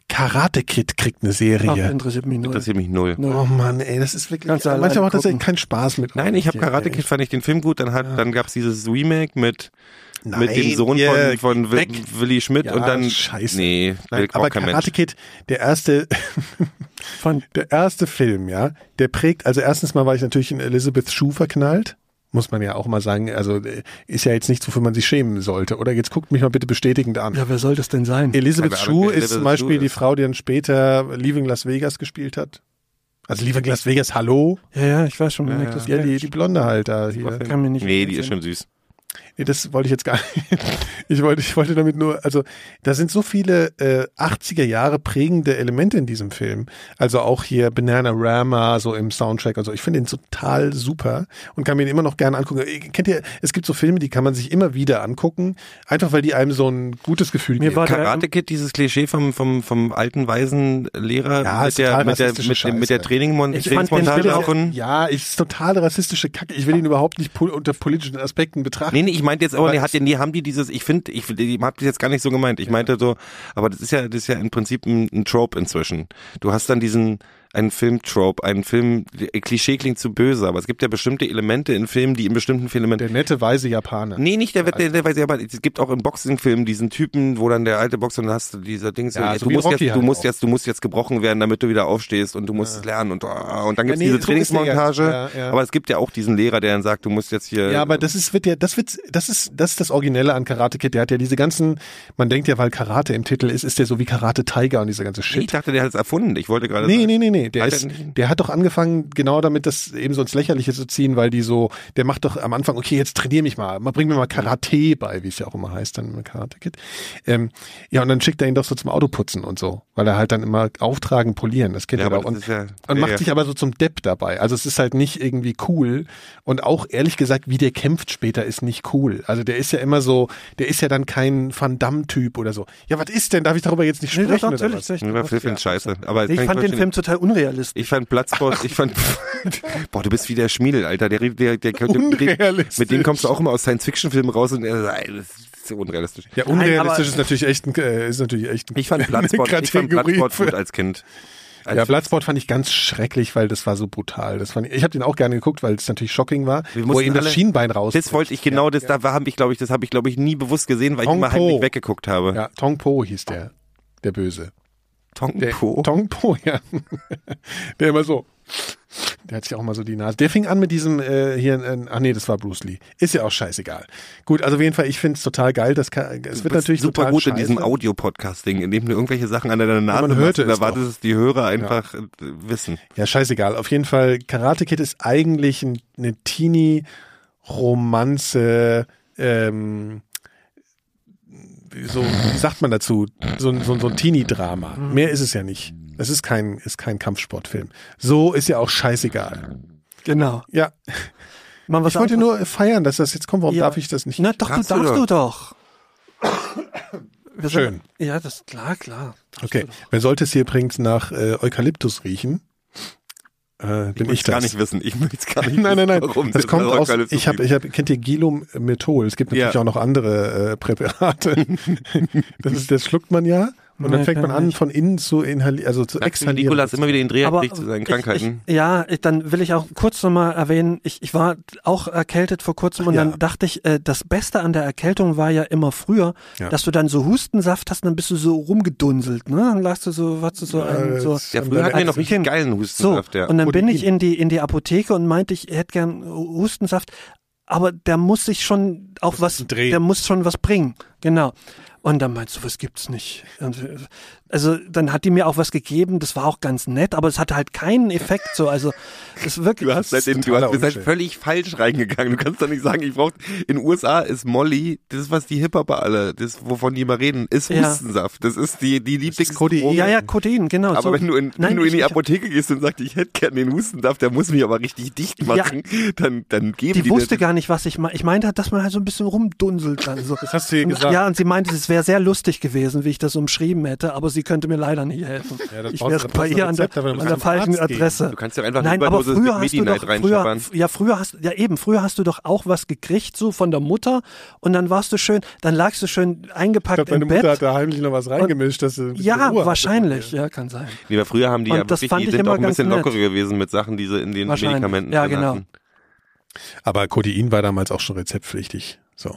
Karate Kid kriegt eine Ach, Serie. interessiert mich null. interessiert mich null. Null. Oh Mann, ey, das ist wirklich. Manchmal macht das ja gucken. keinen Spaß mit. Nein, ich habe Karate. Kid, fand ich den Film gut. Dann hat, dann gab's dieses Remake mit mit Nein, dem Sohn ihr- von, von Wi- weg. Willi Schmidt Ja, und dann scheiße. nee, Nein, will aber Karate Mensch. Kid, der erste, Von, der erste Film, ja, der prägt, also erstens mal war ich natürlich in Elizabeth Shue verknallt. Muss man ja auch mal sagen, also äh, ist ja jetzt nichts, wofür man sich schämen sollte. Oder jetzt guckt mich mal bitte bestätigend an. ja, wer soll das denn sein? Elizabeth Keine Ahnung, Shue wer ist zum Beispiel Shue die ist. Frau, die dann später Leaving Las Vegas gespielt hat. Also Leaving Las Vegas, hallo? Ja, ja, ich weiß schon, Ja, ja, ja. das Ja, die, die Blonde halt da hier. kann mich nicht Nee, die ist schon süß. Nee, das wollte ich jetzt gar nicht. Ich wollte, ich wollte damit nur, also da sind so viele äh, 80er Jahre prägende Elemente in diesem Film. Also auch hier Banana Rama so im Soundtrack und so. Ich finde ihn total super und kann mir ihn immer noch gerne angucken. Äh, Kennt ihr, es gibt so Filme, die kann man sich immer wieder angucken, einfach weil die einem so ein gutes Gefühl Mir geben. Karate Kid, dieses Klischee vom, vom, vom alten weisen Lehrer Ja, mit, der, total mit, der, mit, dem- mit der Scheiße. Trainingmon Ich fand den Trainingsmontage Film- davon. ja, ist totale rassistische Kacke. Ich will ihn überhaupt nicht pol unter politischen Aspekten betrachten. Nee, nee, ich meinte jetzt aber, Aber es- hat nie, haben die dieses, ich finde, ich, ich hab das jetzt gar nicht so gemeint. Ich meinte so, aber das ist ja, das ist ja im Prinzip ein, ein Trope inzwischen. Du hast dann diesen, einen Film-Trope, einen Film, Klischee klingt zu böse, aber es gibt ja bestimmte Elemente in Filmen, die in bestimmten Filmen Der nette, weise Japaner. Nee, nicht der, der, der weiß ich aber, es gibt auch im Boxingfilm diesen Typen, wo dann der alte Boxer, dann hast du dieser Ding so, Ja, ey, so du musst Rocky jetzt, du halt musst auch. jetzt, du musst jetzt gebrochen werden, damit du wieder aufstehst und du musst es lernen und, ah, und dann gibt's Ja, nee, diese so ja. Trainingsmontage, Ja, ja. aber es gibt ja auch diesen Lehrer, der dann sagt, du musst jetzt hier, Ja, aber das ist, wird ja, das wird, das ist, das ist das Originelle an Karate Kid. Der hat ja diese ganzen, man denkt ja, weil Karate im Titel ist, ist der so wie Karate Tiger und dieser ganze ich Shit. dachte, der hat es erfunden. Ich wollte gerade Nee, sagen, nee, nee, nee. Der, Hat ist, der hat doch angefangen, genau damit das eben so ins Lächerliche zu ziehen, weil die so, der macht doch am Anfang, okay, jetzt trainier mich mal, mal bring mir mal Karate bei, wie es ja auch immer heißt, dann im Karate Kid. Ähm, ja, und dann schickt er ihn doch so zum Autoputzen und so, weil er halt dann immer auftragen, polieren, das kennt Ja, er aber doch. Und, ja- und ja, macht ja. sich aber so zum Depp dabei. Also es ist halt nicht irgendwie cool. Und auch ehrlich gesagt, wie der kämpft später, ist nicht cool. Also der ist ja immer so, der ist ja dann kein Van Damme-Typ oder so. Ja, was ist denn? Darf ich darüber jetzt nicht Nee, sprechen? doch, oder natürlich, was? natürlich. ich war Film scheiße. Aber Ich fand den. Film total unrealistisch. ich fand Platzsport, ich fand, boah, du bist wie der Schmiedel, Alter, der, der, der, der mit, dem, Unrealistisch. mit dem kommst du auch immer aus Science-Fiction-Filmen raus und er sagt, das ist unrealistisch. Ja, unrealistisch Nein, ist natürlich echt ein, äh, ist natürlich echt ein, Ich fand eine Platzsport, ich fand für- gut als Kind. Als Ja, Bloodsport fand ich ganz schrecklich, weil das war so brutal. Das fand ich, ich habe den auch gerne geguckt, weil es natürlich shocking war, Wir wo mussten ihm das Schienbein raus. Das wollte ich genau, das da habe ich glaube ich, das habe ich glaube ich nie bewusst gesehen, weil ich Tong immer Po. heimlich weggeguckt habe. Ja, Tong Po hieß der, der Böse. Tong Der, Po. Tong Po, ja. der immer so. Der hat sich auch mal so die Nase. Der fing an mit diesem äh, hier, äh, ach nee, das war Bruce Lee. Ist ja auch scheißegal. Gut, also auf jeden Fall, ich finde es total geil. Das kann, es wird natürlich super total gut scheiße. in diesem Audio-Podcasting, in dem du irgendwelche Sachen an deiner Nase man hörte machst es die Hörer einfach äh, wissen. Ja, scheißegal. Auf jeden Fall, Karate Kid ist eigentlich ein, eine Teenie-Romanze, ähm, so, wie sagt man dazu? So, ein- so, ein- so ein Teenie-Drama. Mehr ist es ja nicht. Es ist kein, ist kein Kampfsportfilm. So ist ja auch scheißegal. Genau. Ja, Mal was ich wollte nur feiern, dass das jetzt kommt. Warum Ja. darf ich das nicht? Na doch, Darfst du du darfst du doch. Wir Schön. Sind, ja, das klar, klar. Okay, wer sollte es hier übrigens nach äh, Eukalyptus riechen? Äh, Ich bin ich gar nicht wissen. Ich es gar nicht Nein, nein, nein. wissen, warum das kommt aus. Ich habe, ich habe, kennt ihr Gilomethol? Es gibt natürlich Ja. auch noch andere äh, Präparate. das ist, das schluckt man ja Und dann Nee, fängt man kann an, nicht. von innen zu inhalieren, also zu exhalieren. Nikolas immer wieder den Dreher kriegt zu seinen ich- Krankheiten. Ich, ja, ich, dann will ich auch kurz nochmal erwähnen, ich, ich war auch erkältet vor kurzem und ja. dann dachte ich, äh, das Beste an der Erkältung war ja immer früher, Ja. dass du dann so Hustensaft hast und dann bist du so rumgedunselt, ne? Dann lagst du so, was du so, ein, Äh, so Ja, früher hatten wir noch richtig geilen so, Hustensaft, ja. und dann bin Protein. ich in die, in die Apotheke und meinte, ich hätte gern Hustensaft, aber der muss sich schon auch was, drehen. der muss schon was bringen, genau. Und dann meinst du, was gibt's nicht? Und, äh, Also dann hat die mir auch was gegeben, das war auch ganz nett, aber es hatte halt keinen Effekt so, also es ist wirklich Du hast seitdem, du hast, bist halt völlig falsch reingegangen. Du kannst doch nicht sagen, ich brauch, in den USA ist Molly, das ist was die Hip-Hopper alle, das, wovon die immer reden, ist Ja. Hustensaft. Das ist die, die Lieblings- Codein. Ja, ja, Codein, genau. Aber so. wenn du in, Nein, wenn du in die Apotheke gehst und sagst, ich hätte gern den Hustensaft, der muss mich aber richtig dicht machen, dann, dann geben die, Die wusste gar nicht, was ich meine. Ich meinte, dass man halt so ein bisschen rumdunselt dann so. Das hast du ihr gesagt. Ja, und sie meinte, es wäre sehr lustig gewesen, wie ich das umschrieben hätte, aber sie könnte mir leider nicht helfen. Ja, ich wäre bei ihr an der, aber an der falschen. Adresse. Du kannst ja einfach Nein, eine aber Überdosis früher hast du doch, früher, ja, früher hast, ja eben, früher hast du doch auch was gekriegt, so von der Mutter und dann warst du schön, dann lagst du schön Ich eingepackt glaube, deine im Mutter Bett. hat da heimlich noch was reingemischt. Dass du Ja, Ruhe hast. wahrscheinlich, ja, kann sein. Nee, aber früher haben die Und ja das wirklich, die ich sind auch ein bisschen nett. lockerer gewesen mit Sachen, die sie in den. Medikamenten Ja, genau. hatten. Aber Codein war damals auch schon rezeptpflichtig. So.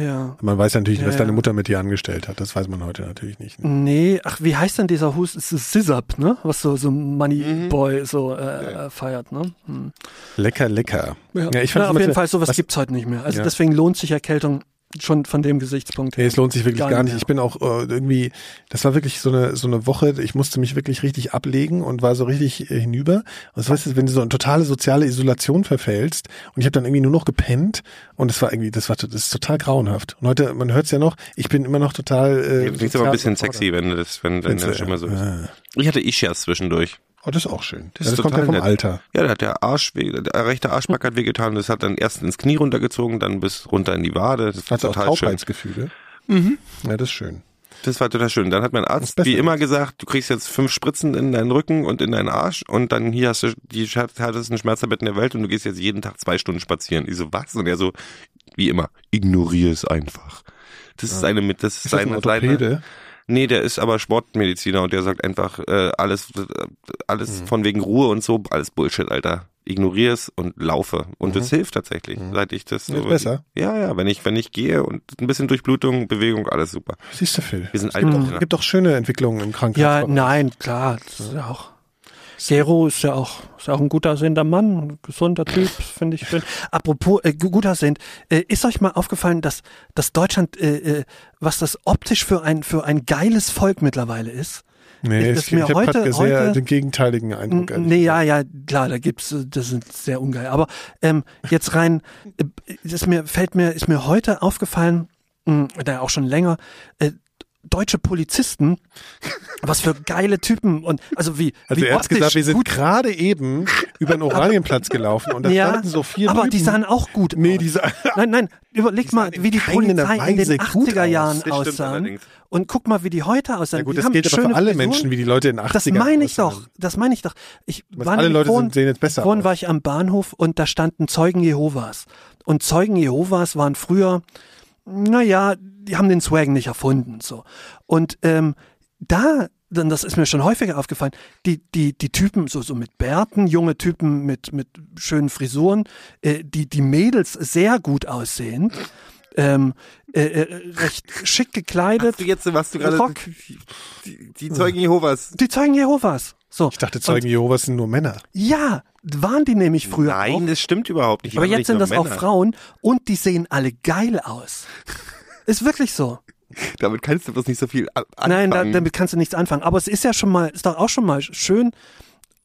Ja. Man weiß natürlich, Ja, was ja. deine Mutter mit dir angestellt hat. Das weiß man heute natürlich nicht. Nee, ach, wie heißt denn dieser Hus? Es ist Sizzap, ne? Was so, so Moneyboy so äh, äh, feiert, ne? Hm. Lecker, lecker. Ja, Ja, ich fand Na, auf jeden Fall, sowas was- gibt's heute nicht mehr. Also Ja. deswegen lohnt sich Erkältung schon von dem Gesichtspunkt her. Nee, es lohnt sich wirklich Gar gar nicht mehr. Ich bin auch äh, irgendwie, das war wirklich so eine so eine Woche, ich musste mich wirklich richtig ablegen und war so richtig äh, hinüber. Und das weißt du, wenn du so eine totale soziale Isolation verfällst und ich habe dann irgendwie nur noch gepennt und das war irgendwie, das war das ist total grauenhaft. Und heute, man hört es ja noch, ich bin immer noch total. Äh, Du klingst aber ein bisschen sexy, wenn du das, wenn, wenn das schon mal so ist. ja. Ich hatte Ischias zwischendurch. Oh, das ist auch schön. Das ja, ist das kommt ja total vom nett. Alter. Ja, da hat der Arsch, der rechte Arschback hat wehgetan. Das hat dann erst ins Knie runtergezogen, dann bis runter in die Wade. Das du auch total schön. Taubheitsgefühle? Mhm. Ja, das ist schön. Das war total schön. Dann hat mein Arzt wie immer gesagt, du kriegst jetzt fünf Spritzen in deinen Rücken und in deinen Arsch und dann hier hast du die härtesten Schmerztabletten der Welt und du gehst jetzt jeden Tag zwei Stunden spazieren. Ich so, was? Und er so, wie immer, ignoriere es einfach. Das ist eine mit, das ist, Ist das ein eine kleine? Nee, der ist aber Sportmediziner und der sagt einfach, äh, alles, äh, alles Mhm. von wegen Ruhe und so, alles Bullshit, Alter. Ignoriere es und laufe. Und das hilft tatsächlich, seit ich das Mhm. Ist so. besser? Ja, ja, wenn ich, wenn ich gehe und ein bisschen Durchblutung, Bewegung, alles super. Siehst du, Phil? Wir sind Es gibt, alt. doch, gibt doch schöne Entwicklungen im Ja, Krankenhaus. nein, klar. Das ist ja auch. Gero ist ja auch, ist ja auch ein gut aussehender Mann, ein gesunder Typ, finde ich schön. Apropos äh, gu- gut aussehend, äh, ist euch mal aufgefallen, dass, dass Deutschland, äh, äh, was das optisch für ein, für ein geiles Volk mittlerweile ist? Nee, ich, mir ich habe heute- heute- den gegenteiligen Eindruck. Nee, ja, ja, klar, da gibt's, äh, das sind sehr ungeil. Aber ähm, jetzt rein, äh, ist mir, fällt mir, ist mir heute aufgefallen, mh, da auch schon länger, äh, deutsche Polizisten, was für geile Typen und also wie, Also wie er hat gesagt, wir sind gerade eben über den Oranienplatz gelaufen und da ja, standen so vier aber Typen. die sahen auch gut Nee, die sahen- Nein, nein, überleg mal, wie die Polizei in den Weise gut 80er Jahren aus. Allerdings. Und guck mal, wie die heute aussahen. Ja gut, die das gilt aber für alle Frisuren. Menschen, wie die Leute in den 80ern Das meine ich doch. Das meine ich doch. Ich Was war alle Leute vorhin, sind- sehen jetzt besser Vorhin aus. war ich am Bahnhof und da standen Zeugen Jehovas. Und Zeugen Jehovas waren früher, naja, die haben den Swag nicht erfunden. so. Und ähm, da, dann das ist mir schon häufiger aufgefallen, die, die, die Typen, so, so mit Bärten, junge Typen mit, mit schönen Frisuren, äh, die, die Mädels sehr gut aussehend, ähm, äh, äh, recht schick gekleidet. Hast du jetzt, was du gerade, Rock. die, die Zeugen Jehovas. Die Zeugen Jehovas. So. Ich dachte, Zeugen Jehovas sind nur Männer. Ja, waren die nämlich früher Nein, auch. das stimmt überhaupt nicht. Aber jetzt nicht sind das auch Männer. Frauen und die sehen alle geil aus. Ist wirklich so. Damit kannst du bloß nicht so viel anfangen. Nein, da, damit kannst du nichts anfangen. Aber es ist ja schon mal, ist doch auch schon mal schön.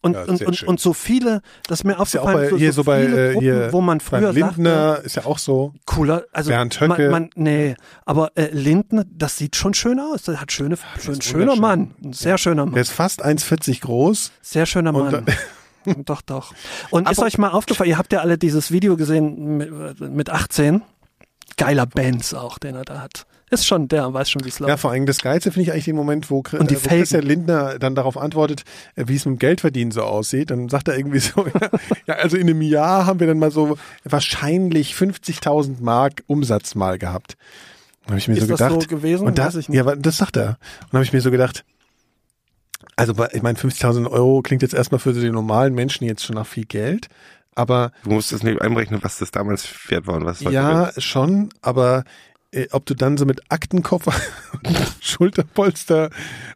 Und, Ja, und, und, und so viele, das ist mir Ist ja auch aufgefallen, bei, hier so bei, viele äh, Gruppen, hier, wo man früher sagte, Lindner ist ja auch so. cooler, also Bernd Höcke. Man, man, nee, aber äh, Lindner, das sieht schon schön aus. Der hat schöne, schön, schöner. Mann, ein sehr schöner Mann. Der ist fast 1,40 groß. Sehr schöner Mann. doch, doch. Und ist euch mal aufgefallen, ihr habt ja alle dieses Video gesehen mit, mit 18. Geiler Benz auch, den er da hat. Ist schon, der weiß schon, wie es läuft. Ja, vor allem das Geilste finde ich eigentlich den Moment, wo, Und die äh, wo Christian. Lindner dann darauf antwortet, äh, wie es mit dem Geldverdienen so aussieht. Dann sagt er irgendwie so, ja, also in einem Jahr haben wir dann mal so wahrscheinlich 50.000 Mark Umsatz mal gehabt. habe ich mir Ist so das gedacht. so gewesen? Und da, Weiß ich nicht. ja, das sagt er. Und habe ich mir so gedacht, also ich meine, 50.000 Euro klingt jetzt erstmal für den normalen Menschen jetzt schon nach viel Geld, aber Du musst das nicht einberechnen, was das damals wert war und was heute ja, schon, aber ob du dann so mit Aktenkoffer, und Schulterpolster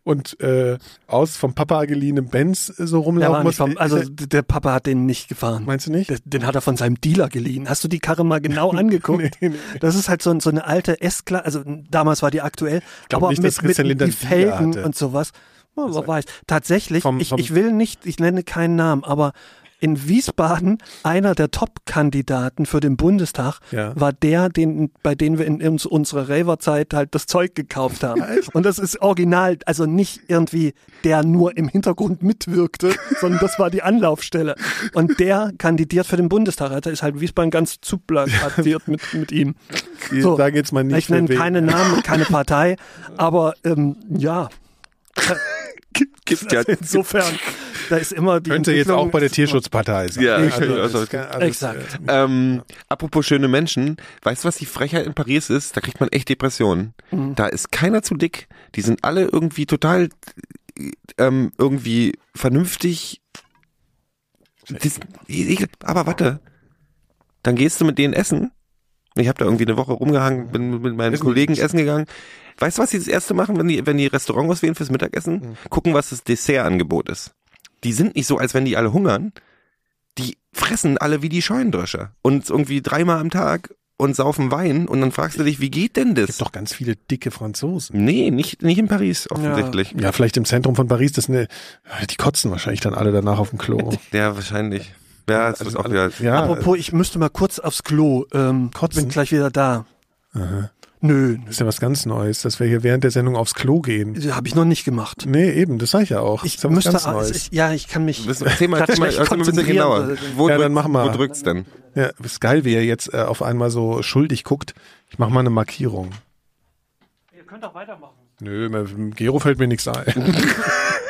und äh, aus vom Papa geliehenem Benz äh, so rumlaufen musst, vom, also ist er- der Papa hat den nicht gefahren. meinst du nicht? Den- Den hat er von seinem Dealer geliehen. Hast du die Karre mal genau angeguckt? Nee, nee. Das ist halt so, so eine alte S-Klasse, also damals war die aktuell, glaub aber nicht, mit, mit Lindner die Felgen und sowas. Oh, wer weiß. Tatsächlich, Vom- ich, vom- ich will nicht, ich nenne keinen Namen, aber in Wiesbaden einer der Top-Kandidaten für den Bundestag Ja. war der, den, bei dem wir in uns, unserer Raver-Zeit halt das Zeug gekauft haben. Und das ist original, also nicht irgendwie der nur im Hintergrund mitwirkte, sondern das war die Anlaufstelle. Und der kandidiert für den Bundestag. Da ist halt Wiesbaden ganz zuplakatiert mit, mit ihm. So, sagen jetzt mal nicht, Ich nenne keine Namen, keine Partei, aber ähm, ja, gibt. Gibt ja, insofern, da ist immer die Könnte jetzt auch bei der Tierschutzpartei sein. Ja, ich- also, also- kann- also, Exakt. äh, Ähm, apropos schöne Menschen, weißt du, was die Frechheit in Paris ist? Da kriegt man echt Depressionen. Mhm. Da ist keiner zu dick. Die sind alle irgendwie total ähm, irgendwie vernünftig. Das, aber warte, dann gehst du mit denen essen. Ich habe da irgendwie eine Woche rumgehangen, bin mit meinen Kollegen nicht. essen gegangen. Weißt du, was sie das erste machen, wenn die, wenn die Restaurant auswählen fürs Mittagessen? Mhm. Gucken, was das Dessertangebot ist. Die sind nicht so, als wenn die alle hungern. Die fressen alle wie die Scheunendröscher. Und irgendwie dreimal am Tag und saufen Wein. Und dann fragst du dich, wie geht denn Es das? gibt doch ganz viele dicke Franzosen. Nee, nicht, nicht in Paris, offensichtlich. Ja, vielleicht im Zentrum von Paris, das eine, die kotzen wahrscheinlich dann alle danach auf dem Klo. Ja, wahrscheinlich. Ja, das ist auch wieder. Ja, Apropos, ich müsste mal kurz aufs Klo. Ähm, Kotzen? Bin gleich wieder da. Aha. Nö, das ist ja was ganz Neues, dass wir hier während der Sendung aufs Klo gehen. habe ich noch nicht gemacht. Nee, eben, das sag ich ja auch. Ich das müsste, ganz also Neues. ich, ja, ich kann mich. Mal, mal, grad erzähl mal schlecht ein bisschen genauer. Wo, Ja, dann machen wir. wo drückt's denn? Ja, ist geil, wie er jetzt äh, auf einmal so schuldig guckt. Ich mach mal eine Markierung. Ihr könnt auch weitermachen. Nö, Gero fällt mir nichts ein.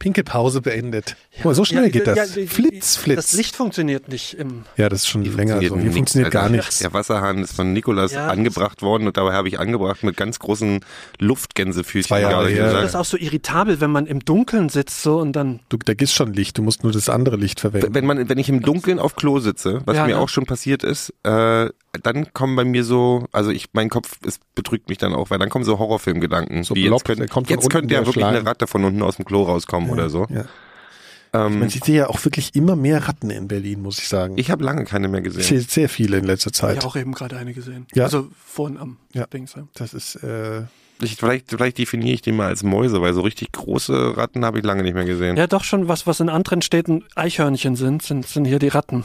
Pinkelpause beendet. Guck mal, so schnell geht das. die- die- Flitz, flitz. Das Licht funktioniert nicht im. ja, das ist schon länger so. Hier funktioniert gar Alter. nichts. Der Wasserhahn ist von Nikolas Ja, angebracht worden und dabei habe ich angebracht mit ganz großen Luftgänsefüßchen. Zwei Jahre gesagt. Das ist auch so irritabel, wenn man im Dunkeln sitzt so und dann. Du, da gibt's schon Licht, du musst nur das andere Licht verwenden. wenn man, wenn ich im Dunkeln auf Klo sitze, was Ja, mir auch schon passiert ist, äh, dann kommen bei mir so, also ich, mein Kopf, es betrügt mich dann auch, weil dann kommen so Horrorfilmgedanken. So wie Blob, jetzt könnte, kommt jetzt könnte ja wirklich eine Ratte von unten aus dem Klo rauskommen oder so. Ja. Ähm, Man sieht ja auch wirklich immer mehr Ratten in Berlin, muss ich sagen. ich habe lange keine mehr Ich gesehen. sehe sehr viele in letzter Ich Zeit. habe auch eben gerade eine gesehen. Ja. Also vorhin am Ja. Dings. Ja. Das ist, äh, Ich, vielleicht, vielleicht definiere ich die mal als Mäuse, weil so richtig große Ratten habe ich lange nicht mehr gesehen. ja, doch schon was, was in anderen Städten Eichhörnchen sind, sind, sind hier die Ratten.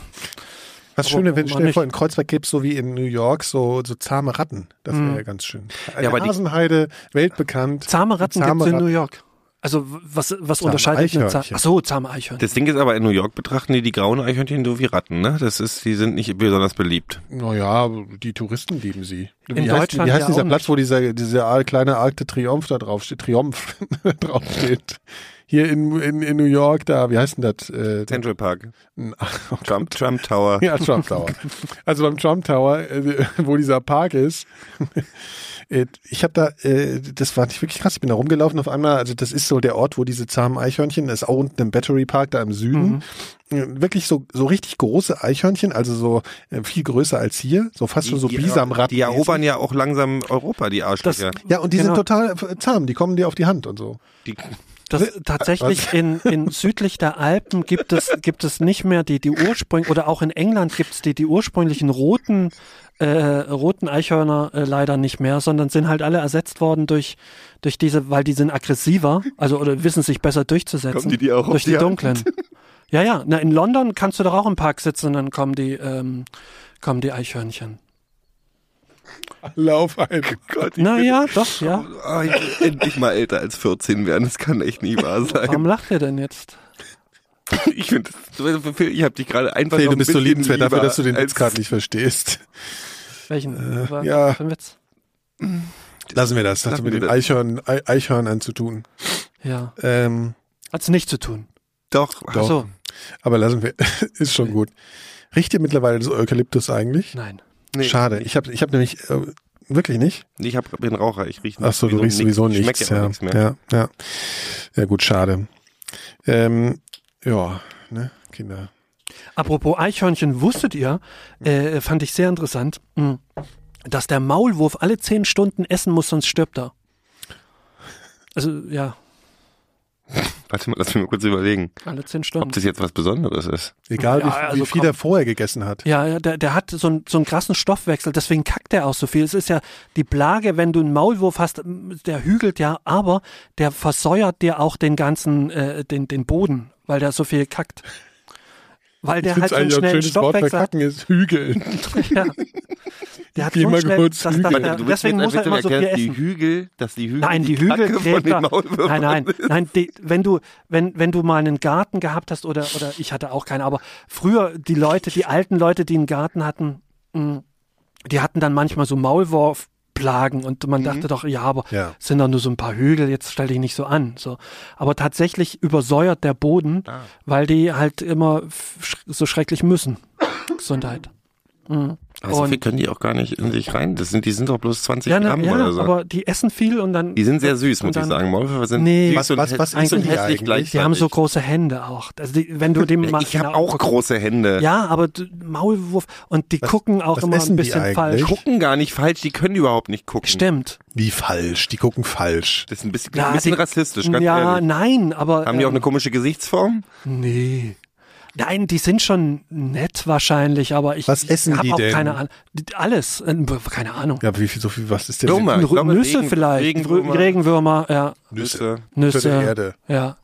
Was Aber schön, wenn warum stell dir nicht? vor, in Kreuzberg gibt's so wie in New York so, so zahme Ratten. Das wäre Mhm. ja ganz schön. Ja, Eine aber die- Hasenheide, weltbekannt. Zahme Ratten Zahme gibt's in. New York. Also was, was Zahme unterscheidet eine Zahme? Eichhörnchen. Ach so, zahme Eichhörnchen. Das Ding ist aber, in New York betrachten die die grauen Eichhörnchen so wie Ratten, ne? Das ist, die sind nicht besonders beliebt. Naja, die Touristen lieben sie. In wie heißt, Deutschland wie heißt ja dieser Platz, nicht. wo dieser, dieser kleine Arc de Triomphe da drauf steht? Triumph drauf steht. Hier in, in, in New York, da, wie heißt denn das? Äh, Central Park. oh Trump, Trump Tower. Ja, Trump Tower. Also beim Trump Tower, äh, wo dieser Park ist, äh, ich habe da, äh, das war nicht wirklich krass, ich bin da rumgelaufen auf einmal, also das ist so der Ort, wo diese zahmen Eichhörnchen, das ist auch unten im Battery Park da im Süden, Äh, wirklich so, so richtig große Eichhörnchen, also so äh, viel größer als hier, so fast schon so Bisamrad. die erobern ja auch langsam Europa, die Arschlöcher. Ja, und die Genau. sind total zahm, die kommen dir auf die Hand und so. Die, Das, tatsächlich in, in südlich der Alpen gibt es, gibt es nicht mehr die, die ursprünglich, oder auch in England gibt es die, die ursprünglichen roten, äh, roten Eichhörner äh, leider nicht mehr, sondern sind halt alle ersetzt worden durch, durch diese, weil die sind aggressiver, also oder wissen sich besser durchzusetzen. Kommen die dir auch durch die die, dunklen. Ja, ja. Na, in London kannst du doch auch im Park sitzen und dann kommen die, ähm, kommen die Eichhörnchen. Lauf ein. Gott, Naja, doch, ja. will, oh, ich will endlich mal älter als 14 werden. Das kann echt nie wahr sein. Warum lacht ihr denn jetzt? Ich finde, ich habe dich gerade einfach Phil, noch du ein bist so liebenswert dafür, dass du den Witz gerade nicht verstehst. Welchen? Was ja. für Witz? Lassen wir das, das hat mit den Eichhörnern zu tun. Ja. Ähm, Hat's nicht zu tun. Doch, Doch. Ach so. Aber lassen wir, ist schon gut. Riecht ihr mittlerweile das Eukalyptus eigentlich? Nein. Nee. Schade. Ich habe ich hab nämlich äh, Wirklich nicht? Ich hab, bin Raucher, ich rieche Ach so, du riechst sowieso ich nichts. schmecke ja. Ja, nichts mehr. ja, ja. Ja, gut, schade. Ähm, ja, ne, Kinder. Apropos Eichhörnchen, wusstet ihr, äh, fand ich sehr interessant, mh, dass der Maulwurf alle zehn Stunden essen muss, sonst stirbt er. Also ja, Warte mal, lass mich mal kurz überlegen, alle zehn ob Stunden. das jetzt was Besonderes ist. Egal, Ja, wie, also wie viel komm. er vorher gegessen hat. Ja, ja, der, der hat so, einen- so einen krassen Stoffwechsel, deswegen kackt er auch so viel. Es ist ja die Plage, wenn du einen Maulwurf hast, der hügelt ja, aber der versäuert dir auch den ganzen, äh, den, den Boden, weil der so viel kackt. Weil der ich halt so einen ein schnellen für Stoffwechsel hat. ist Hügeln. Ja. Der hat so mal schnell, kurz dass, dass, hügeln. der, deswegen muss er immer so viel die essen. Hügel, dass die Hügel Nein, die Kacke Hügel Nein, nein, nein. Die, wenn du, wenn, wenn du mal einen Garten gehabt hast oder oder ich hatte auch keinen, aber früher die Leute, die alten Leute, die einen Garten hatten, mh, die hatten dann manchmal so Maulwurfplagen und man dachte doch, ja, aber Ja. es sind doch nur so ein paar Hügel, jetzt stell dich nicht so an. So, aber tatsächlich übersäuert der Boden, weil die halt immer so schrecklich müssen. Gesundheit. Mhm. Aber so Und- viel können die auch gar nicht in sich rein. Das sind, die sind doch bloß 20 Ja, na, Gramm ja oder so. aber die essen viel und dann. die sind sehr süß, muss ich sagen. Maulwürfer sind Nee. süß Was- und was- was und die hässlich eigentlich? gleichzeitig. Die haben so große Hände auch. Also die, wenn du dem mal Ich habe genau auch große Hände. Ja, aber d- Maulwurf und die gucken auch was immer ein die bisschen falsch. Gucken gar nicht falsch, die können überhaupt nicht gucken. Stimmt. Wie falsch? Die gucken falsch. Das ist ein bisschen, Ja, ein bisschen die- rassistisch, ganz ja, ehrlich. nein, aber Haben die auch ähm, eine komische Gesichtsform? nee. Nein, die sind schon nett wahrscheinlich, aber ich, Was essen die auch denn? keine Ahnung. Alles, äh, keine Ahnung. Ja, aber wie viel, so viel, was ist denn? Würmer. Nüsse Regen- vielleicht, Regenwürmer. Regenwürmer, ja, Nüsse. Nüsse, Unter der Erde. ja.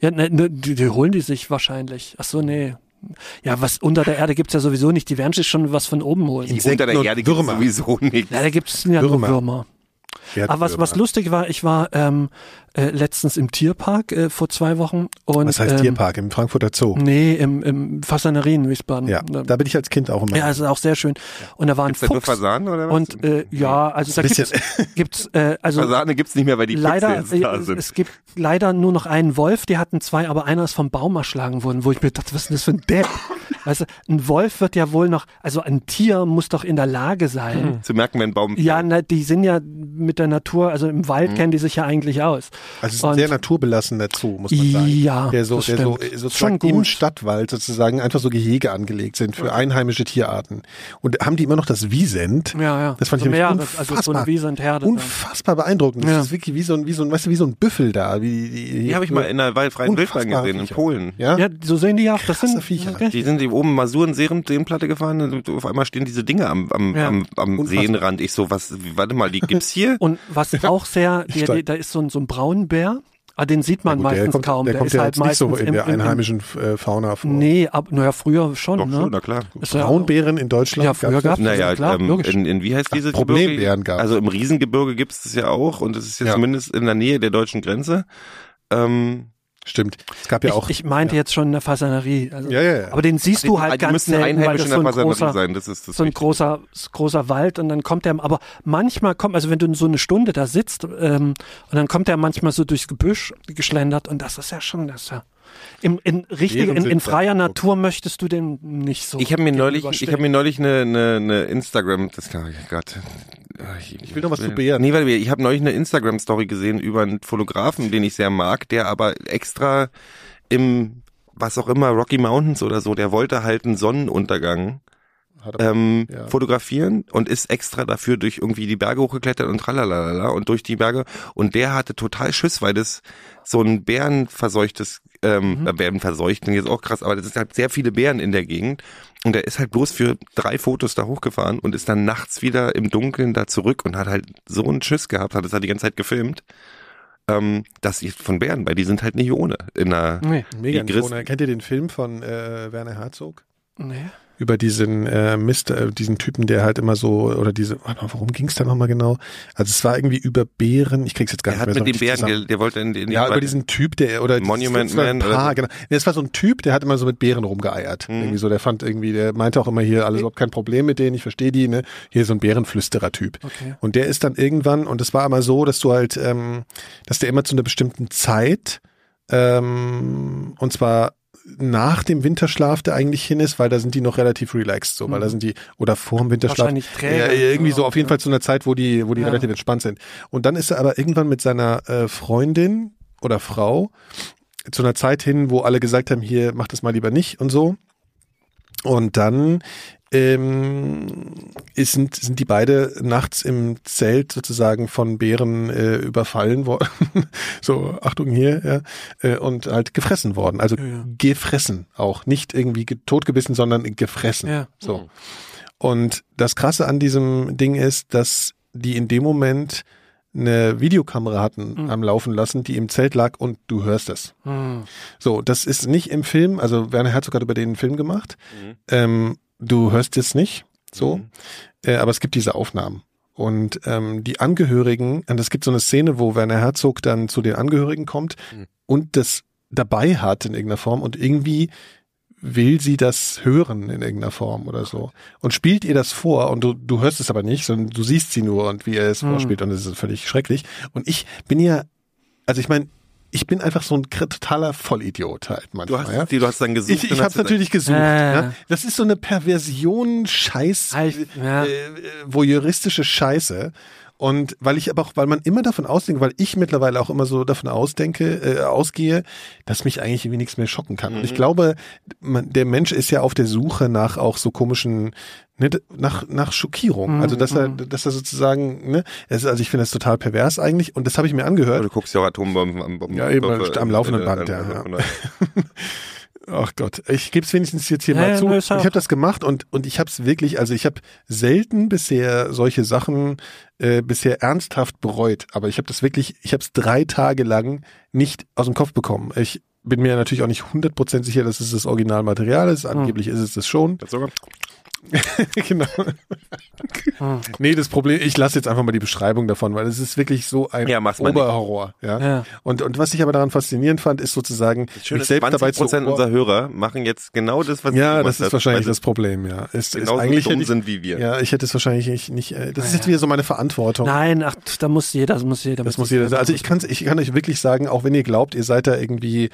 Ja, ne, ne, die, die holen die sich wahrscheinlich. Ach so, nee. Ja, was unter der Erde gibt's ja sowieso nicht. Die werden sich schon was von oben holen. Insekten Unter der Erde gibt es Würmer. sowieso nicht. Ja, da gibt's ja nur Würmer. Würmer. Aber was, was lustig war, ich war ähm, äh, letztens im Tierpark äh, vor zwei Wochen. Und, Was heißt ähm, Tierpark? Im Frankfurter Zoo. Nee, im, im Fasanerie in Wiesbaden. Ja, Da- da bin ich als Kind auch immer. ja, es ist auch sehr schön. Und da war ein Gibt's da nur Fuchs. Fasanen oder was? Und äh, ja, also da gibt's, gibt's äh, also Fasane gibt's nicht mehr, weil die leider, jetzt da äh, sind. es gibt leider nur noch einen Wolf, die hatten zwei, aber einer ist vom Baum erschlagen worden, wo ich mir dachte, was ist denn das für ein Depp? Weißt du, ein Wolf wird ja wohl noch, also ein Tier muss doch in der Lage sein. Zu merken, wenn ein Baum Ja, na, die sind ja mit der Natur, also im Wald kennen die sich ja eigentlich aus. Also es ist ein sehr naturbelassener Zoo, muss man sagen. Ja, der so, das der so stimmt. sozusagen schon im. Stadtwald sozusagen einfach so Gehege angelegt sind für einheimische Tierarten. Und haben die immer noch das Wiesent? Ja, ja. Das fand so ich nämlich mehrere, also so unfassbar, eine Wiesent-Herde. dann. unfassbar beeindruckend. Das Ja. ist wirklich wie so ein, wie so ein, weißt du, wie so ein Büffel da. Wie, die, Die habe ich mal in der Wald- freien Wildbahn gesehen, in. Polen. Ja? Ja, so sehen die ja auch. Das sind Viecher. Die sind die oben Masuren Seenplatte gefahren und auf einmal stehen diese Dinge am, am, Ja. am, am Unfassbar. Seenrand. Ich so, was, warte mal, die gibt's hier? Und was auch sehr, die, Stark. die, da ist so ein, so ein Braunbär, aber den sieht man Gut, der meistens kommt, kaum. der kommt ist ja halt jetzt nicht so in im, der im, im, einheimischen äh, Fauna vor. Nee, ab, naja, früher schon, Doch ne? schon, na klar. Braunbären in Deutschland. Ja, früher das? das. Naja, klar, ähm, logisch. in, in wie heißt dieses Problembären Gebirge? gab's. Also im Riesengebirge gibt's das ja auch und es ist ja, Ja. zumindest in der Nähe der deutschen Grenze. Ähm, Stimmt. Es gab ja ich, auch. ich meinte jetzt schon in der Fasanerie. Also, Ja, ja, ja. Aber den siehst du halt die ganz selten, weil das in so der ein Fasanerie großer, sein. Das ist das so ein großer, großer Wald und dann kommt der, aber manchmal kommt, also wenn du so eine Stunde da sitzt ähm, und dann kommt der manchmal so durchs Gebüsch geschlendert und das ist ja schon, das ist ja in, in richtig, in, in freier Natur möchtest du den nicht so. Ich habe mir neulich, ich habe mir neulich eine, eine, eine Instagram, das kann ich Gott. Ich will noch was zu Bären. Nee, weil ich habe neulich eine Instagram Story gesehen über einen Fotografen, den ich sehr mag, der aber extra im was auch immer Rocky Mountains oder so, der wollte halt einen Sonnenuntergang er- ähm, Ja. fotografieren und ist extra dafür durch irgendwie die Berge hochgeklettert und tralalala und durch die Berge und der hatte total Schiss, weil das so ein bärenverseuchtes, ähm, Mhm. äh, Bärenverseucht, jetzt auch krass, aber das sind halt sehr viele Bären in der Gegend und er ist halt bloß für drei Fotos da hochgefahren und ist dann nachts wieder im Dunkeln da zurück und hat halt so einen Schiss gehabt, hat es halt die ganze Zeit gefilmt, ähm, dass ich von Bären, weil die sind halt nicht ohne in der Nee, Mega die Gris- Kennt ihr den Film von äh, Werner Herzog? nee. Über diesen äh, Mist, äh, diesen Typen, der halt immer so, oder diese, warte mal, worum ging es da nochmal genau? Also es war irgendwie über Bären, ich krieg's jetzt gar Der nicht hat mehr so mit dem richtig Bären, zusammen. der, der wollte in, in Ja, über diesen Typ, der, oder Monument das war ein Man oder Paar, so. genau. Nee, es war so ein Typ, der hat immer so mit Bären rumgeeiert. Mhm. Irgendwie so, der fand irgendwie, der meinte auch immer hier, alles überhaupt kein Problem mit denen, ich verstehe die, ne? Hier so ein Bärenflüsterer-Typ. Okay. Und der ist dann irgendwann, und es war immer so, dass du halt, ähm, dass der immer zu einer bestimmten Zeit, ähm, und zwar nach dem Winterschlaf, der eigentlich hin ist, weil da sind die noch relativ relaxed, so, weil da sind die, oder vor dem Winterschlaf. Mhm. Wahrscheinlich träge. Ja, irgendwie so, auf jeden. Fall zu einer Zeit, wo die, wo die Ja. relativ entspannt sind. Und dann ist er aber irgendwann mit seiner äh, Freundin oder Frau zu einer Zeit hin, wo alle gesagt haben, hier, mach das mal lieber nicht und so. Und dann ähm, ist, sind, sind die beide nachts im Zelt sozusagen von Bären äh, überfallen worden. so, Achtung hier, ja. Äh, und halt gefressen worden. Also ja. gefressen auch. Nicht irgendwie ge- totgebissen, sondern gefressen. Ja. So. Und das Krasse an diesem Ding ist, dass die in dem Moment eine Videokamera hatten am Laufen lassen, die im Zelt lag und du hörst es. Hm. So, das ist nicht im Film, also Werner Herzog hat über den Film gemacht. Ähm, du hörst es nicht, so, äh, aber es gibt diese Aufnahmen. Und ähm, die Angehörigen, und es gibt so eine Szene, wo Werner Herzog dann zu den Angehörigen kommt und das dabei hat in irgendeiner Form und irgendwie will sie das hören in irgendeiner Form oder so. Und spielt ihr das vor und du, du hörst es aber nicht, sondern du siehst sie nur und wie er es vorspielt und es ist völlig schrecklich. Und ich bin ja, also ich meine, ich bin einfach so ein totaler Vollidiot halt Du manchmal. hast, ja? die, du hast dann gesucht. Ich, ich habe natürlich gesucht. Äh. Ja? Das ist so eine Perversion, Scheiß, Ah, ich- ja. äh, äh, voyeuristische Scheiße. Und weil ich aber auch, weil man immer davon ausdenkt, weil ich mittlerweile auch immer so davon ausdenke, äh, ausgehe, dass mich eigentlich irgendwie nichts mehr schocken kann. Und ich glaube, man, der Mensch ist ja auf der Suche nach auch so komischen, ne, nach, nach Schockierung. Also dass er, dass er sozusagen, ne, es ist, also ich finde das total pervers eigentlich. Und das habe ich mir angehört. Du guckst ja auch Atombomben am, am, Ja, eben, am laufenden Band, ja, ja. Ach Gott, ich gebe es wenigstens jetzt hier Ja, mal ja, zu. nö, Ich habe das gemacht und und ich habe es wirklich, also ich habe selten bisher solche Sachen äh, bisher ernsthaft bereut, aber ich habe das wirklich, ich habe es drei Tage lang nicht aus dem Kopf bekommen. Ich bin mir natürlich auch nicht 100% sicher, dass es das Originalmaterial ist. Hm. Angeblich ist es das schon. Sogar. genau. nee, das Problem, ich lasse jetzt einfach mal die Beschreibung davon, weil es ist wirklich so ein Ja. Oberhorror. Ja? Ja. Und, und was ich aber daran faszinierend fand, ist sozusagen, Schön, mich selbst dabei zu Prozent unserer Hörer machen jetzt genau das, was ja, das ist wahrscheinlich das Problem, ja. Ist, ist Genauso eigentlich dumm hätte ich, sind wie wir. Ja, ich hätte es wahrscheinlich nicht, nicht äh, das ist jetzt wieder so meine Verantwortung. Nein, ach, da muss jeder, das muss jeder. das muss jeder, also ich kann, ich kann euch wirklich sagen, auch wenn ihr glaubt, ihr seid da irgendwie,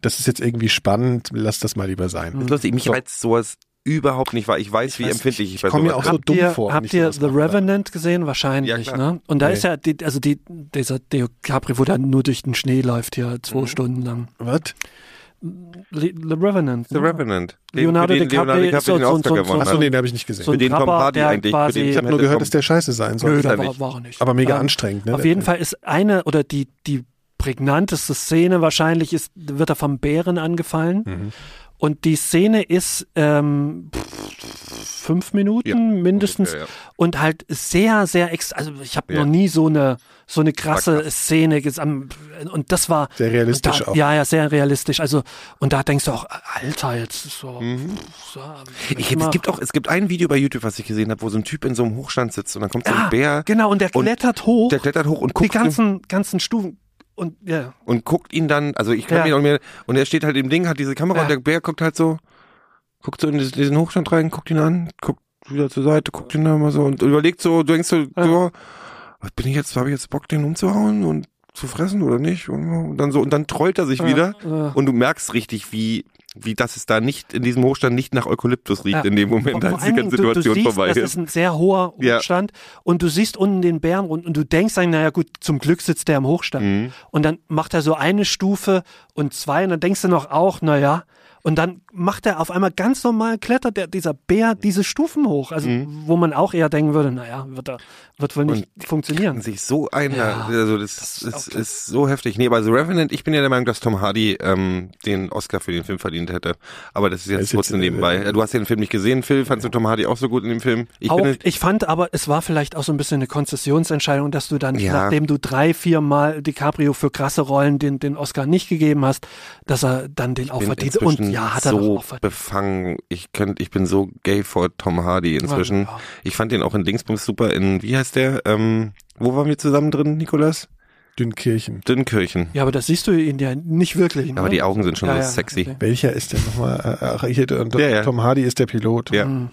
das ist jetzt irgendwie spannend, lasst das mal lieber sein. Das ist lustig, mich So. reizt sowas überhaupt nicht, weil ich weiß, wie weiß, empfindlich ich, ich bei komm mir auch so bin. dumm ihr, vor, Habt ich ihr The. Revenant gesehen? Wahrscheinlich, Ja, ne? Und da Nee. ist ja, die, also die, dieser DiCaprio, wo der nur durch den Schnee läuft hier, zwei Mhm. Stunden lang. Was? Le- The Revenant. The ne? Revenant. Leonardo den DiCaprio Leonardo ist so- DiCaprio den so- Oscar so- so- gewonnen Achso, hat. nee, den habe ich nicht gesehen. So Für den Tom Hardy der eigentlich, quasi, den- ich habe nur gehört, dass der scheiße sein soll. Nö, da war, nicht. war er nicht. aber mega Ähm, anstrengend, ne? Auf jeden. Fall ist eine oder die, die prägnanteste Szene wahrscheinlich ist, wird er vom Bären angefallen. Mhm. Und die Szene ist ähm, fünf Minuten Ja, mindestens ungefähr, ja. und halt sehr, sehr ex. Also ich habe Ja. noch nie so eine so eine krasse krass. Szene gesehen. Und das war Sehr realistisch da, auch. Ja, ja, sehr realistisch. Also und da denkst du auch, Alter, jetzt ist so. Mhm. so Ich, es gibt auch, es gibt ein Video bei YouTube, was ich gesehen habe, wo so ein Typ in so einem Hochstand sitzt und dann kommt so ja, ein Bär, genau. Und der und klettert hoch. der klettert hoch und die guckt, ihn, ganzen ganzen Stufen und ja. und guckt ihn dann, also ich kann Ja. mir auch mehr, und er steht halt im Ding, hat diese Kamera Ja. und der Bär guckt halt so, guckt so in diesen, Hochstand rein, guckt ihn an, guckt wieder zur Seite, guckt ihn dann mal so und überlegt so, du denkst so, Ja. so was bin ich jetzt, habe ich jetzt Bock, den umzuhauen und zu fressen oder nicht? Und dann so, und dann trollt er sich wieder und du merkst richtig, wie, wie das es da nicht, in diesem Hochstand nicht nach Eukalyptus riecht Ja. in dem Moment, als die ganze Dingen, du, du Situation siehst, vorbei das ist. ist ein sehr hoher Ja. Hochstand und du siehst unten den Bären und, und du denkst dann, naja gut, zum Glück sitzt der im Hochstand. Mhm. Und dann macht er so eine Stufe und zwei und dann denkst du noch auch, naja, und dann macht er auf einmal ganz normal, klettert der, dieser Bär diese Stufen hoch. Also, wo man auch eher denken würde, naja, wird, er, wird wohl nicht funktionieren. sich so einer, Ja, also das, das ist ist, so heftig. Nee, aber The Revenant, ich bin ja der Meinung, dass Tom Hardy ähm, den Oscar für den Film verdient hätte. Aber das ist jetzt kurz äh, nebenbei. Du hast ja den Film nicht gesehen, Phil. Fandst du Tom Hardy auch so gut in dem Film? Ich auch, bin, ich fand aber, es war vielleicht auch so ein bisschen eine Konzessionsentscheidung, dass du dann, Ja. nachdem du drei, vier Mal DiCaprio für krasse Rollen den, den Oscar nicht gegeben hast, dass er dann den auch verdient. Und inzwischen ja, hat er so befangen. Ich könnt, ich bin so gay vor Tom Hardy inzwischen. Ja. Ich fand den auch in Dingsbums super in, wie heißt der? Ähm, wo waren wir zusammen drin, Nikolas? Dünnkirchen. Dünnkirchen. Ja, aber das siehst du ihn ja nicht wirklich. Ne? Aber die Augen sind schon Ja, so ja, sexy. okay. Welcher ist denn nochmal? Ach, ich hätte, und Ja, ja. Tom Hardy ist der Pilot. Ja. Mhm.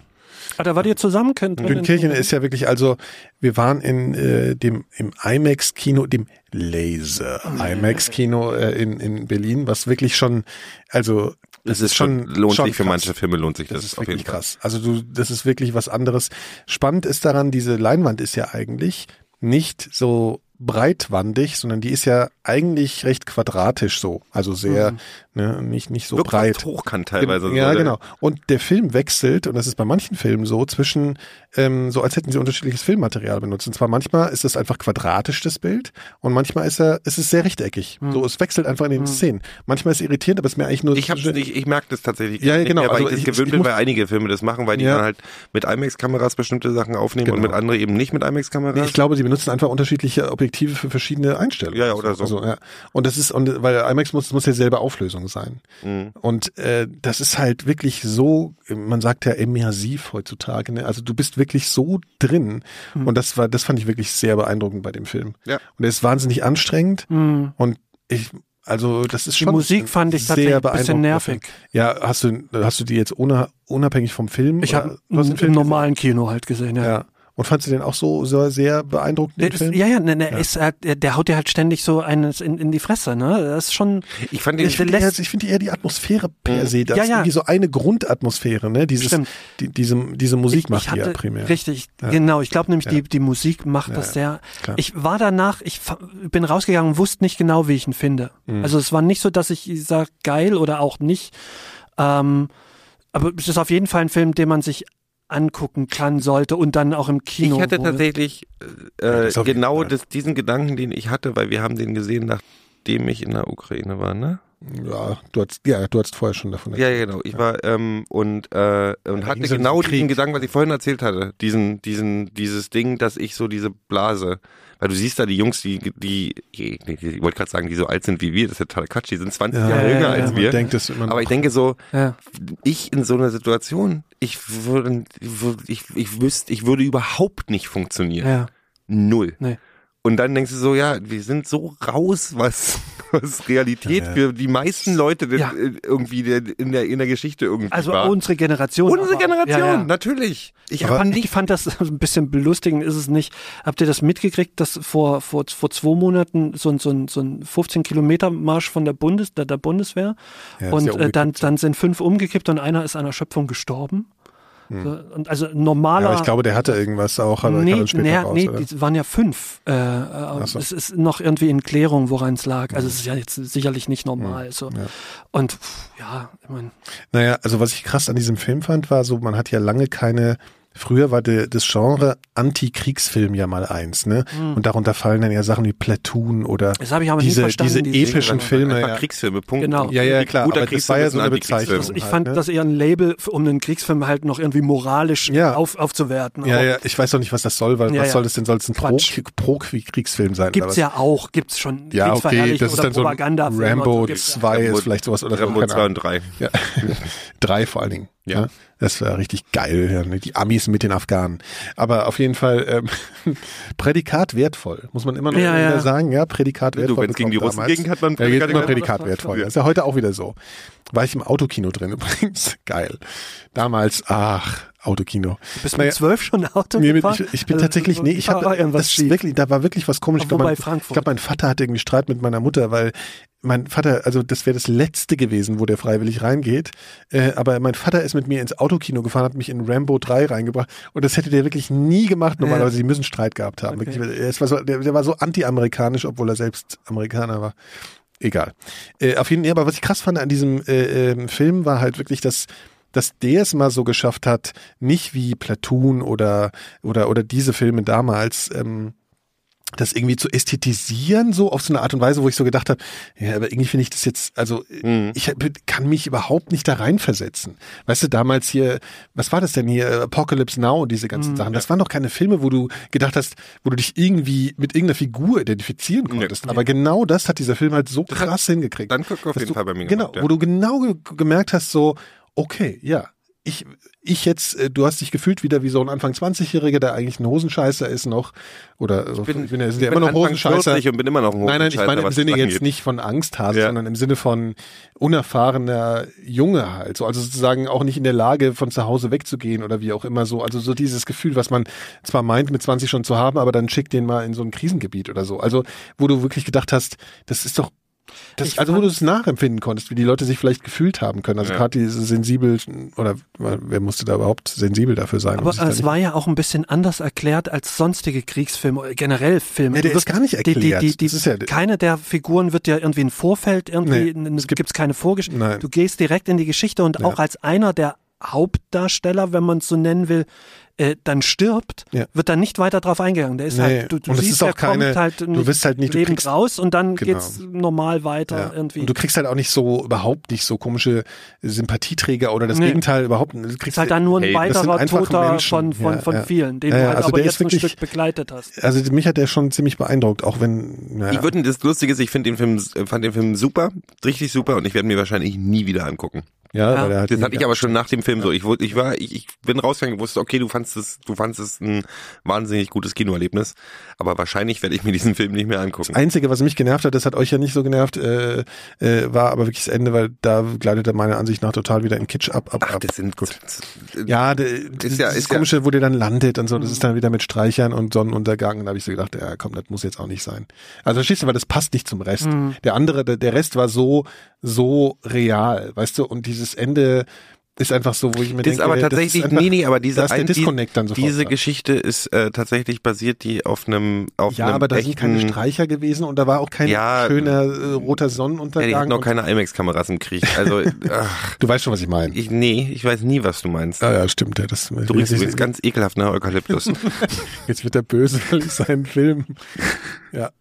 Ah, da wart ihr zusammen? Könnt, Grünkirchen ist ja wirklich, also wir waren in äh, dem im IMAX-Kino, dem Laser IMAX-Kino äh, in, in Berlin, was wirklich schon, also Das ist schon, lohnt schon sich für krass. manche Filme lohnt sich das, Das ist auf jeden wirklich Fall. krass. Also du, das ist wirklich was anderes. Spannend ist daran, diese Leinwand ist ja eigentlich nicht so breitwandig, sondern die ist ja eigentlich recht quadratisch so. Also sehr, ne, nicht, nicht so Wirkt breit. fast hochkant teilweise. Ja, so, ne? genau. Und der Film wechselt, und das ist bei manchen Filmen so, zwischen, ähm, so als hätten sie unterschiedliches Filmmaterial benutzt. Und zwar manchmal ist es einfach quadratisch, das Bild, und manchmal ist er, ist es sehr rechteckig. Hm. So, es wechselt einfach in den Szenen. Manchmal ist es irritierend, aber es ist mir eigentlich nur Ich hab's nicht, ich merke das tatsächlich. Ja, genau. Mehr, weil Also ich ich- gewöhnt ich bin, weil einige Filme das machen, weil die Ja. dann halt mit IMAX-Kameras bestimmte Sachen aufnehmen und Genau. mit anderen eben nicht mit IMAX-Kameras. Ich glaube, sie benutzen einfach unterschiedliche Objektive für verschiedene Einstellungen. Ja, ja, oder so. Also, ja. Und das ist, und weil IMAX muss, muss ja selbe Auflösung sein. Mhm. Und äh, das ist halt wirklich so, man sagt ja immersiv heutzutage, ne? Also du bist wirklich so drin. Und das war, das fand ich wirklich sehr beeindruckend bei dem Film. Ja. Und er ist wahnsinnig anstrengend. Mhm. Und ich, also das ist Die schon Musik fand ich tatsächlich sehr ein bisschen nervig. Ja, hast du, hast du die jetzt ohne, unabhängig vom Film? Ich habe im Film gesehen? normalen Kino halt gesehen, ja. Ja. Und fandst du den auch so, so sehr beeindruckend? Der den ist, Film? ja, ja, ne, ne, Ist halt, der, der haut dir halt ständig so eines in, in die Fresse, ne? Das ist schon. Ich fand den, Ich finde eher, ich finde eher die Atmosphäre per se, das Ja, ist ja. irgendwie so eine Grundatmosphäre, ne? Dieses, Stimmt. die, diese, diese Musik ich, macht ich die hatte, ja primär. Richtig, genau. Ich glaube nämlich, Ja. die, die Musik macht Ja, das ja, sehr. klar. Ich war danach, ich bin rausgegangen und wusste nicht genau, wie ich ihn finde. Mhm. Also es war nicht so, dass ich sage, geil oder auch nicht. Ähm, aber es ist auf jeden Fall ein Film, den man sich angucken kann, sollte und dann auch im Kino. ich hatte tatsächlich äh, jeden genau das, diesen Gedanken, den ich hatte, weil wir haben den gesehen, nachdem ich in der Ukraine war, ne? Ja, du hast, ja, du hast vorher schon davon Ja, ja, genau. Ich war ähm, und äh, und hatte genau den diesen. Gedanken, was ich vorhin erzählt hatte, diesen diesen dieses Ding, dass ich so diese Blase, weil du siehst da die Jungs, die die, die, die ich wollte gerade sagen, die so alt sind wie wir, das ist ja total Quatsch, die sind 20 Ja, Jahre ja, jünger ja, als ja. wir. Denkt, das immer aber ich denke so, Ja. ich in so einer Situation, ich würde ich ich wüsste, ich würde überhaupt nicht funktionieren. Ja. Null. Nee. Und dann denkst du so, ja, wir sind so raus, was, was Realität Ja, ja. für die meisten Leute Ja. äh, irgendwie in der, in der Geschichte irgendwie Also war. unsere Generation. Unsere aber- Generation, natürlich. Ich Aber aber Ich fand das ein bisschen belustigend, ist es nicht. Habt ihr das mitgekriegt, dass vor, vor, vor zwei Monaten so ein, so ein, so ein 15 Kilometer Marsch von der Bundes, der, der Bundeswehr Ja, und äh, dann, dann sind fünf umgekippt und einer ist an Erschöpfung gestorben. So, und also normaler. Hm. Ja, ich glaube, der hatte irgendwas auch, aber nee, dann später nee, raus, nee oder? die waren ja fünf. Äh, äh, so. Es ist noch irgendwie in Klärung, woran es lag. Also es ist ja jetzt sicherlich nicht normal. So. Hm. ja. Und pff, ja, ich mein, Naja, also was ich krass an diesem Film fand, war so, man hat ja lange keine, früher war de, das Genre Anti-Kriegsfilm ja mal eins, ne? Und darunter fallen dann ja Sachen wie Platoon oder das habe ich aber diese, diese epischen Filme. Ja. Kriegsfilme, Punkt. Genau. Ja, ja, klar, Guter aber das war Kriegsfilm ja so ein eine Antikriegsfilm. Bezeichnung. Also ich halt, fand ne? das eher ein Label, um einen Kriegsfilm halt noch irgendwie moralisch Ja. auf, aufzuwerten. Ja, ja, ich weiß doch nicht, was das soll, weil Ja, was soll das denn? Soll es ein Quatsch. Pro- Pro-Kriegsfilm sein? oder Gibt's ja auch, gibt's schon. Ja, okay, das ist oder dann so Rambo so gibt's ja. 2 Rambo- ist vielleicht sowas oder so. Rambo keine 2 Ahnung. und 3. Ja. Drei vor allen Dingen. Ja. Das war richtig geil, ja, ne? die Amis mit den Afghanen. Aber auf jeden Fall ähm, Prädikat wertvoll, muss man immer noch Ja, wieder sagen. Ja, Prädikat Du, wertvoll. wenn's gegen die Russen damals. ging, hat man ja, Prädikat immer wertvoll. Prädikat wertvoll. Ja. Ist ja heute auch wieder so. War ich im Autokino drin übrigens. Geil. Damals, ach, Autokino. Bist du Naja, mit zwölf schon Auto Nee, gefahren? ich, ich bin Also, tatsächlich, nee, ich habe, das ist schief. wirklich, da war wirklich was komisch. Ich glaube, mein, ich glaube, mein Vater hatte irgendwie Streit mit meiner Mutter, weil mein Vater, also das wäre das letzte gewesen, wo der freiwillig reingeht. Äh, aber mein Vater ist mit mir ins Autokino gefahren, hat mich in Rambo 3 reingebracht und das hätte der wirklich nie gemacht. Normalerweise, die müssen Streit gehabt haben. Okay. Wirklich, es war so, der, der war so anti-amerikanisch, obwohl er selbst Amerikaner war. Egal. Äh, auf jeden Fall, aber was ich krass fand an diesem äh, ähm, Film war halt wirklich, dass dass der es mal so geschafft hat, nicht wie Platoon oder oder oder diese Filme damals, ähm, das irgendwie zu ästhetisieren, so auf so eine Art und Weise, wo ich so gedacht habe, ja, aber irgendwie finde ich das jetzt, also Mhm. ich kann mich überhaupt nicht da reinversetzen. Weißt du, damals hier, was war das denn hier, Apocalypse Now und diese ganzen Sachen, das waren doch keine Filme, wo du gedacht hast, wo du dich irgendwie mit irgendeiner Figur identifizieren konntest. Aber genau das hat dieser Film halt so krass hingekriegt. Dann guck auf jeden du, Fall bei mir Genau, gemacht, ja. wo du genau ge gemerkt hast, so, okay, ja, ich, ich jetzt, äh, du hast dich gefühlt wieder wie so ein Anfang 20-Jähriger, der eigentlich ein Hosenscheißer ist noch, oder ich bin, ich bin ja, sind ich ja immer noch Hosenscheißer. 40 und bin immer noch ein Nein, nein, ich Hosenscheißer, meine im Sinne jetzt nicht von Angsthase, Ja. sondern im Sinne von unerfahrener Junge halt. So, also sozusagen auch nicht in der Lage, von zu Hause wegzugehen oder wie auch immer so. Also so dieses Gefühl, was man zwar meint, mit 20 schon zu haben, aber dann schickt den mal in so ein Krisengebiet oder so. Also, wo du wirklich gedacht hast, das ist doch das, also wo du es nachempfinden konntest, wie die Leute sich vielleicht gefühlt haben können. Also Ja. gerade diese sensibel oder wer musste da überhaupt sensibel dafür sein? Aber es war ja auch ein bisschen anders erklärt als sonstige Kriegsfilme, oder generell Filme. Nee, der Du ist gar nicht Die, die, erklärt. die, die, ist ja- keine der Figuren wird ja irgendwie ein Vorfeld, irgendwie Nee, es gibt- gibt's keine Vorgeschichte. Du gehst direkt in die Geschichte und Ja. auch als einer der Hauptdarsteller, wenn man es so nennen will, äh, dann stirbt, Ja. wird dann nicht weiter drauf eingegangen. Der ist Nee, halt, du, du und siehst, ist auch er keine- kommt halt du nicht wirst halt nicht- du lebend kriegst- raus und dann Genau. geht's normal weiter Ja. irgendwie. Und du kriegst halt auch nicht so, überhaupt nicht so komische Sympathieträger oder das Nee. Gegenteil überhaupt nicht. Du kriegst ist halt dann nur ein Hey, weiterer Toter Menschen. von, von, Ja, von ja. vielen, den Ja, du halt also aber der jetzt ist ein wirklich- Stück begleitet hast. also mich hat der schon ziemlich beeindruckt, auch wenn, ja, Ich würde, das Lustige ist, ich finde den Film, fand den Film super, richtig super und ich werde mir wahrscheinlich nie wieder angucken. Ja, Ja. weil der hat Das hatte ich aber schon nach dem Film so. Ich, ich war, ich, ich bin rausgegangen, wusste, okay, du fandst es, du fandst es ein wahnsinnig gutes Kinoerlebnis, aber wahrscheinlich werde ich mir diesen Film nicht mehr angucken. Das Einzige, was mich genervt hat, das hat euch ja nicht so genervt, äh, äh, war aber wirklich das Ende, weil da gleitet er meiner Ansicht nach total wieder in Kitsch ab. ab, Ach, das sind gut. Ja, de, das Ist ja- das ist ja- komische, wo der dann landet und so, das ist dann wieder mit Streichern und Sonnenuntergang. Und da habe ich so gedacht, ja komm, das muss jetzt auch nicht sein. Also verstehst du, weil das passt nicht zum Rest. Der andere, der, der Rest war so, so real, weißt du, und dieses Ende ist einfach so, wo ich mir Das denke, ist aber tatsächlich, einfach, nee, nee, aber diese, ist ein- Disconnect dann sofort diese da. Geschichte ist äh, tatsächlich basiert, die auf einem, auf Ja, einem aber da echten, sind keine Streicher gewesen und da war auch kein Ja, schöner äh, roter ja, Sonnenuntergang. hatten noch und- keine IMAX-Kameras im Krieg. Also, ach, du weißt schon, was ich meine. ich, nee, ich weiß nie, was du meinst. Ja, ja, stimmt. Ja, das, Du riechst übrigens ganz ekelhaft nach Eukalyptus. Jetzt wird er böse, weil ich seinen Film. Ja.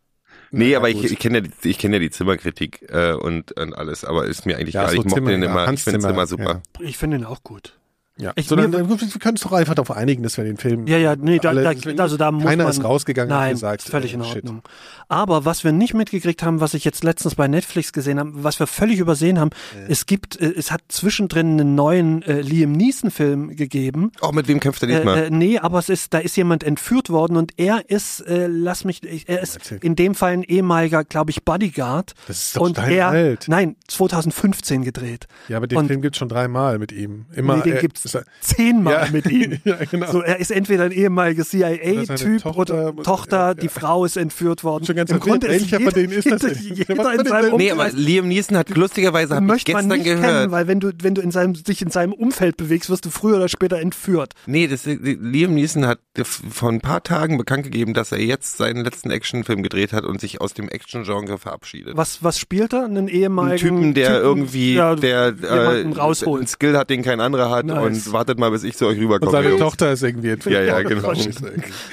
Nee, Ja, aber gut. ich, ich kenne ja, die- ich kenne ja die Zimmerkritik äh, und, und alles, aber ist mir eigentlich Ja, egal. so Ich mochte Zimmer, den ja, immer, Hans ich finde Zimmer, Zimmer super. Ich finde ihn auch gut. Ja. Ich- Sondern mir- äh, wir können uns doch einfach darauf einigen, dass wir den Film. Ja, ja, nee, da, alle- da, also da muss keiner man, ist rausgegangen und Nein, gesagt, ist völlig in äh, shit. Ordnung. Aber was wir nicht mitgekriegt haben, was ich jetzt letztens bei Netflix gesehen habe, was wir völlig übersehen haben, es gibt, äh, es hat zwischendrin einen neuen äh, Liam Neeson-Film gegeben. Auch mit wem kämpft er diesmal? Äh, äh, nee, aber es ist, da ist jemand entführt worden und er ist, äh, lass mich, ich- er ist Erzähl. in dem Fall ein ehemaliger, glaube ich, Bodyguard. Das ist doch und er, steinalt. nein, 2015 gedreht. Ja, aber den Und- Film gibt's schon dreimal mit ihm. Immer. nee, den er- gibt's zehnmal Ja. mit ihm. Ja, genau. So, er ist entweder ein ehemaliger CIA-Typ Oder seine oder Tochter- Tochter, die Frau ist entführt worden. Schon ganz Im Grunde ist jeder, von denen ist das jeder, jeder in seinem den- nee, aber Liam Neeson hat lustigerweise, habe ich möchte man gestern nicht kennen, gehört. weil wenn du, wenn du in seinem, dich in seinem Umfeld bewegst, wirst du früher oder später entführt. Nee, das, Liam Neeson hat vor ein paar Tagen bekannt gegeben, dass er jetzt seinen letzten Actionfilm gedreht hat und sich aus dem Action-Genre verabschiedet. Was, was spielt er? Einen Ein ehemaligen Typen, der Typen, irgendwie, ja, der äh, jemanden rausholt. einen Skill hat, den kein anderer hat Nice. und wartet mal, bis ich zu euch Und rüberkomme. seine Jungs. Tochter ist irgendwie entführt. Ja, ja, genau.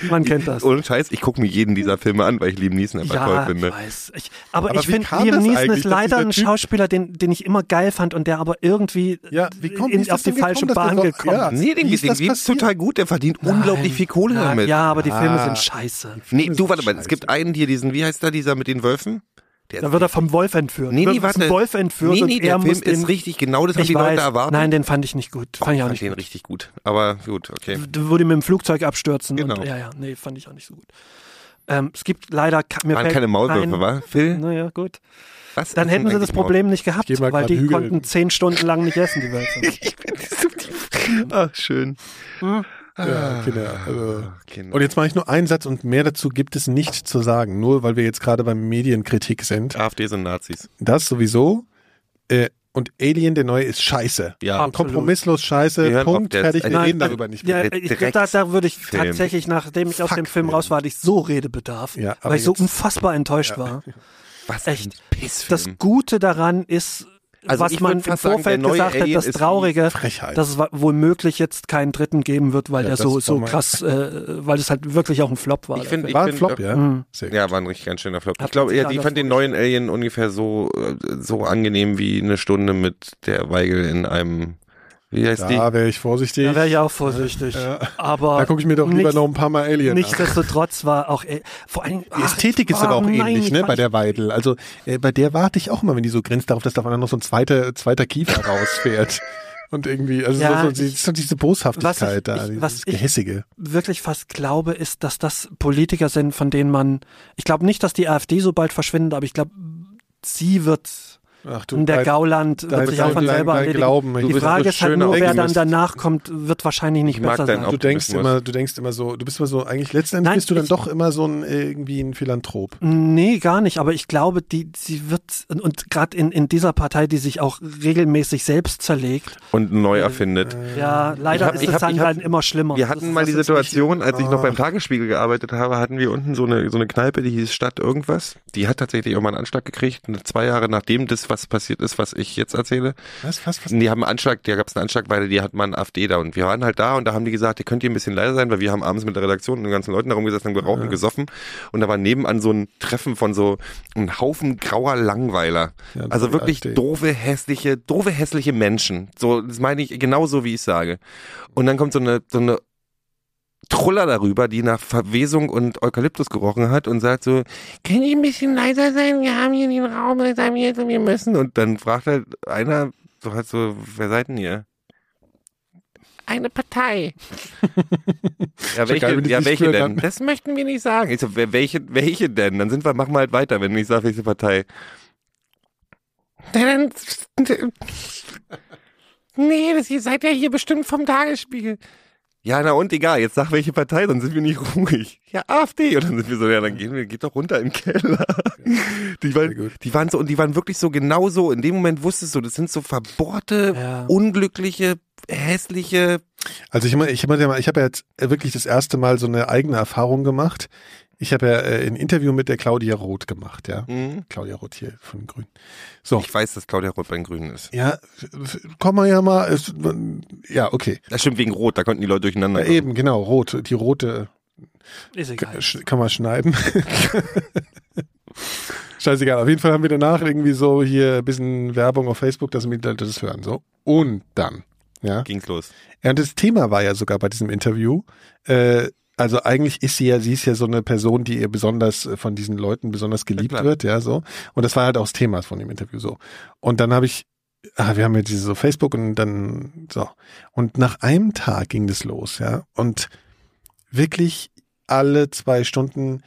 Man kennt das. Ohne Scheiß, ich gucke mir jeden dieser Filme an, weil ich Liam Neeson einfach toll Ja, ich finde. weiß. Ich, aber, Aber ich finde, Liam Neeson ist leider ein Schauspieler, den, den ich immer geil fand und der aber irgendwie Ja, wie kommt- in, auf die gekommen, falsche der Bahn gekommen ja. ist. Nee, den, geht's passiert? total gut, der verdient unglaublich viel Kohle Ja, damit. Ja, aber die Filme Ah. sind scheiße. Nee, du, warte mal, es gibt einen hier, diesen, wie heißt der, dieser mit den Wölfen? Der Da wird er vom Wolf entführt. Nee, nee, vom warte. Wolf entführt nee, nee, und der er Film muss den, ist richtig, genau das haben ich die weiß, Leute erwartet. Nein, den fand ich nicht gut. Fand ich auch fand nicht den gut. richtig gut. Aber gut, okay. Du würde mit dem Flugzeug abstürzen. Genau. Und, ja, ja, nee, fand ich auch nicht so gut. Ähm, es gibt leider mir Waren keine Maulwürfe, wa? Phil? Naja, gut. Was Dann ist hätten sie das Problem nicht gehabt, weil die hügeln. konnten zehn Stunden lang nicht essen, die Wölfe. Ach, schön. Ja, Kinder. Also. Kinder. Und jetzt mache ich nur einen Satz und mehr dazu gibt es nicht zu sagen. Nur weil wir jetzt gerade beim Medienkritik sind. AfD sind Nazis. Das sowieso. Äh, und Alien, der neue, ist scheiße. Ja, Absolut. Kompromisslos scheiße. Punkt. Fertig. Wir reden Nein, darüber nicht Ja, mehr. ich, Drecks- da, da würde ich Film. tatsächlich, nachdem ich aus dem Fuck, Film raus war, hatte ich so Redebedarf, Ja, aber weil ich so unfassbar enttäuscht war. Was Echt. ein Pissfilm. Das Gute daran ist, Also was ich man im sagen, Vorfeld neue gesagt hat, das Traurige, dass es womöglich jetzt keinen dritten geben wird, weil Ja, der so, so krass, äh, weil es halt wirklich auch ein Flop war. Ich finde- Film. War ein find- Flop, ja? Mhm. Ja, war ein richtig ganz schöner Flop. Hat Ich glaube, ja, ich anders fand den neuen Alien ungefähr so, äh, so angenehm wie eine Stunde mit der Weigel in einem, wie heißt die? Da wäre ich vorsichtig. Da wäre ich auch vorsichtig. Aber Da gucke ich mir doch lieber nichts- noch ein paar Mal Alien an. Nichtsdestotrotz war auch, äh, vor allem, Die Ästhetik ist aber auch ähnlich, ne, bei der Weidel. Also äh, bei der warte ich auch immer, wenn die so grinst darauf, dass da noch so ein zweiter, zweiter Kiefer rausfährt. und irgendwie, also Ja, so, so, die- so diese Boshaftigkeit was ich- da, ich- dieses was ich- Gehässige. wirklich fast glaube, ist, dass das Politiker sind, von denen man, ich glaube nicht, dass die AfD so bald verschwindet, aber ich glaube, sie wird, Ach der dein- Gauland dein- wird sich auch von dein- selber dein erledigen. Glauben. Die Du Frage ist halt nur, wer dann danach kommt, wird wahrscheinlich nicht besser sein. Du denkst immer, du denkst immer so, du bist immer so, eigentlich letzten Endes Nein, bist du dann ich- doch immer so ein äh, irgendwie ein Philanthrop. Nee, gar nicht, aber ich glaube, die, sie wird, und, und gerade in, in dieser Partei, die sich auch regelmäßig selbst zerlegt, Und neu erfindet. ja, leider hab- ist es hab- dann hab- halt immer schlimmer. Wir Das hatten ist- mal das die Situation, als ich noch Ah. beim Tagesspiegel gearbeitet habe, hatten wir unten so eine, so eine Kneipe, die hieß Stadt irgendwas. Die hat tatsächlich auch mal einen Anschlag gekriegt, zwei Jahre nachdem das, was passiert ist, was ich jetzt erzähle. Was, was, was? Die haben einen Anschlag, da gab es einen Anschlag, weil die hat man AfD da und wir waren halt da und da haben die gesagt, ihr könnt hier ein bisschen leiser sein, weil wir haben abends mit der Redaktion und den ganzen Leuten darum gesessen, haben geraucht und gesoffen und da war nebenan so ein Treffen von so einem Haufen grauer Langweiler. Ja, also wirklich AfD. doofe, hässliche, doofe, hässliche Menschen. So, das meine ich genauso, wie ich sage. Und dann kommt so eine, so eine Truller darüber, die nach Verwesung und Eukalyptus gerochen hat und sagt so, können Sie ein bisschen leiser sein? Wir haben hier den Raum reserviert und wir müssen. Und dann fragt halt einer, so halt so, wer seid denn ihr? Eine Partei. ja, welche, geil, die ja, welche denn? Das möchten wir nicht sagen. Ich so, welche, welche denn? Dann sind wir, machen wir halt weiter, wenn ich sage, welche Partei. Na, Dann, nee, das, ihr seid ja hier bestimmt vom Tagesspiegel. Ja, na und egal, jetzt sag welche Partei, dann sind wir nicht ruhig. Ja, AfD. Und dann sind wir so, ja, dann gehen wir, geht doch runter in den Keller. Die waren, die waren so, und die waren wirklich so genau so. In dem Moment wusstest du, das sind so verbohrte, Ja. unglückliche, hässliche, Also ich, meine, ich, ich habe ja jetzt wirklich das erste Mal so eine eigene Erfahrung gemacht. Ich habe ja äh, ein Interview mit der Claudia Roth gemacht, ja. hm, Claudia Roth hier von Grünen. So. ich weiß, dass Claudia Roth bei den Grünen ist. Ja, komm mal ja mal. Es, ja, okay. Das stimmt wegen Rot, da konnten die Leute durcheinander Ja, eben, genau, rot. Die rote Ist egal. kann man schneiden. Scheißegal. Auf jeden Fall haben wir danach irgendwie so hier ein bisschen Werbung auf Facebook, dass die Leute das hören. So. Und dann, ja. Ging's los. Ja, und das Thema war ja sogar bei diesem Interview, äh, also eigentlich ist sie ja, sie ist ja so eine Person, die ihr besonders äh, von diesen Leuten besonders geliebt klar. wird, ja, so. Und das war halt auch das Thema von dem Interview so. Und dann habe ich, ah, wir haben ja diese so Facebook und dann so. Und nach einem Tag ging das los, ja. Und wirklich alle zwei Stunden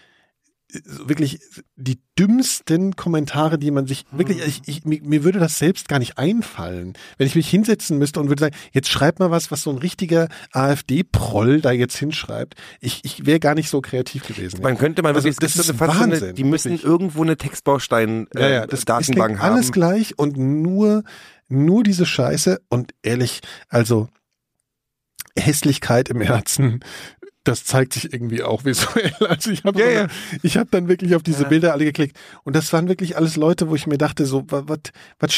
wirklich die dümmsten Kommentare, die man sich wirklich, ich, ich, mir, würde das selbst gar nicht einfallen, wenn ich mich hinsetzen müsste und würde sagen, jetzt schreib mal was, was so ein richtiger AfD-Proll da jetzt hinschreibt. Ich, ich wäre gar nicht so kreativ gewesen. Man könnte mal Also wirklich, das gibt ist so eine- fast so eine- Wahnsinn, die müssen wirklich. irgendwo eine Textbaustein äh, ja, ja, das, das Datenbank haben. alles gleich und nur, nur diese Scheiße und ehrlich, also Hässlichkeit im Herzen, das zeigt sich irgendwie auch visuell. Also ich habe Ja, so, ja. habe dann wirklich auf diese Ja. Bilder alle geklickt und das waren wirklich alles Leute, wo ich mir dachte so, was, was,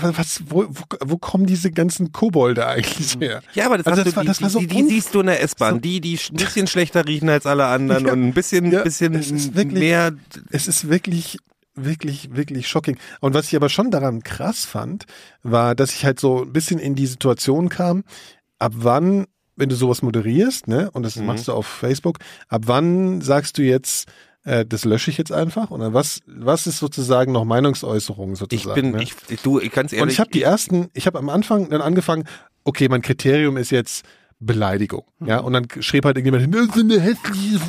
was, wo, wo, wo kommen diese ganzen Kobolde eigentlich her? Ja, aber das, Also das du, war- die, das war so die, die siehst du in der S-Bahn, so- die, die ein bisschen schlechter riechen als alle anderen Ja, und ein bisschen, ja, bisschen es ist wirklich- mehr. Es ist wirklich, wirklich, wirklich shocking. Und was ich aber schon daran krass fand, war, dass ich halt so ein bisschen in die Situation kam, ab wann, wenn du sowas moderierst, ne, und das Mhm. machst du auf Facebook, ab wann sagst du jetzt, äh, das lösche ich jetzt einfach? Oder was, was ist sozusagen noch Meinungsäußerung Ich sozusagen? bin, ne? ich, du, ich ganz ehrlich. Und ich habe die ersten, ich habe am Anfang dann angefangen, okay, mein Kriterium ist jetzt Beleidigung. Ja, und dann schrieb halt irgendjemand hin, das ist eine hässliche.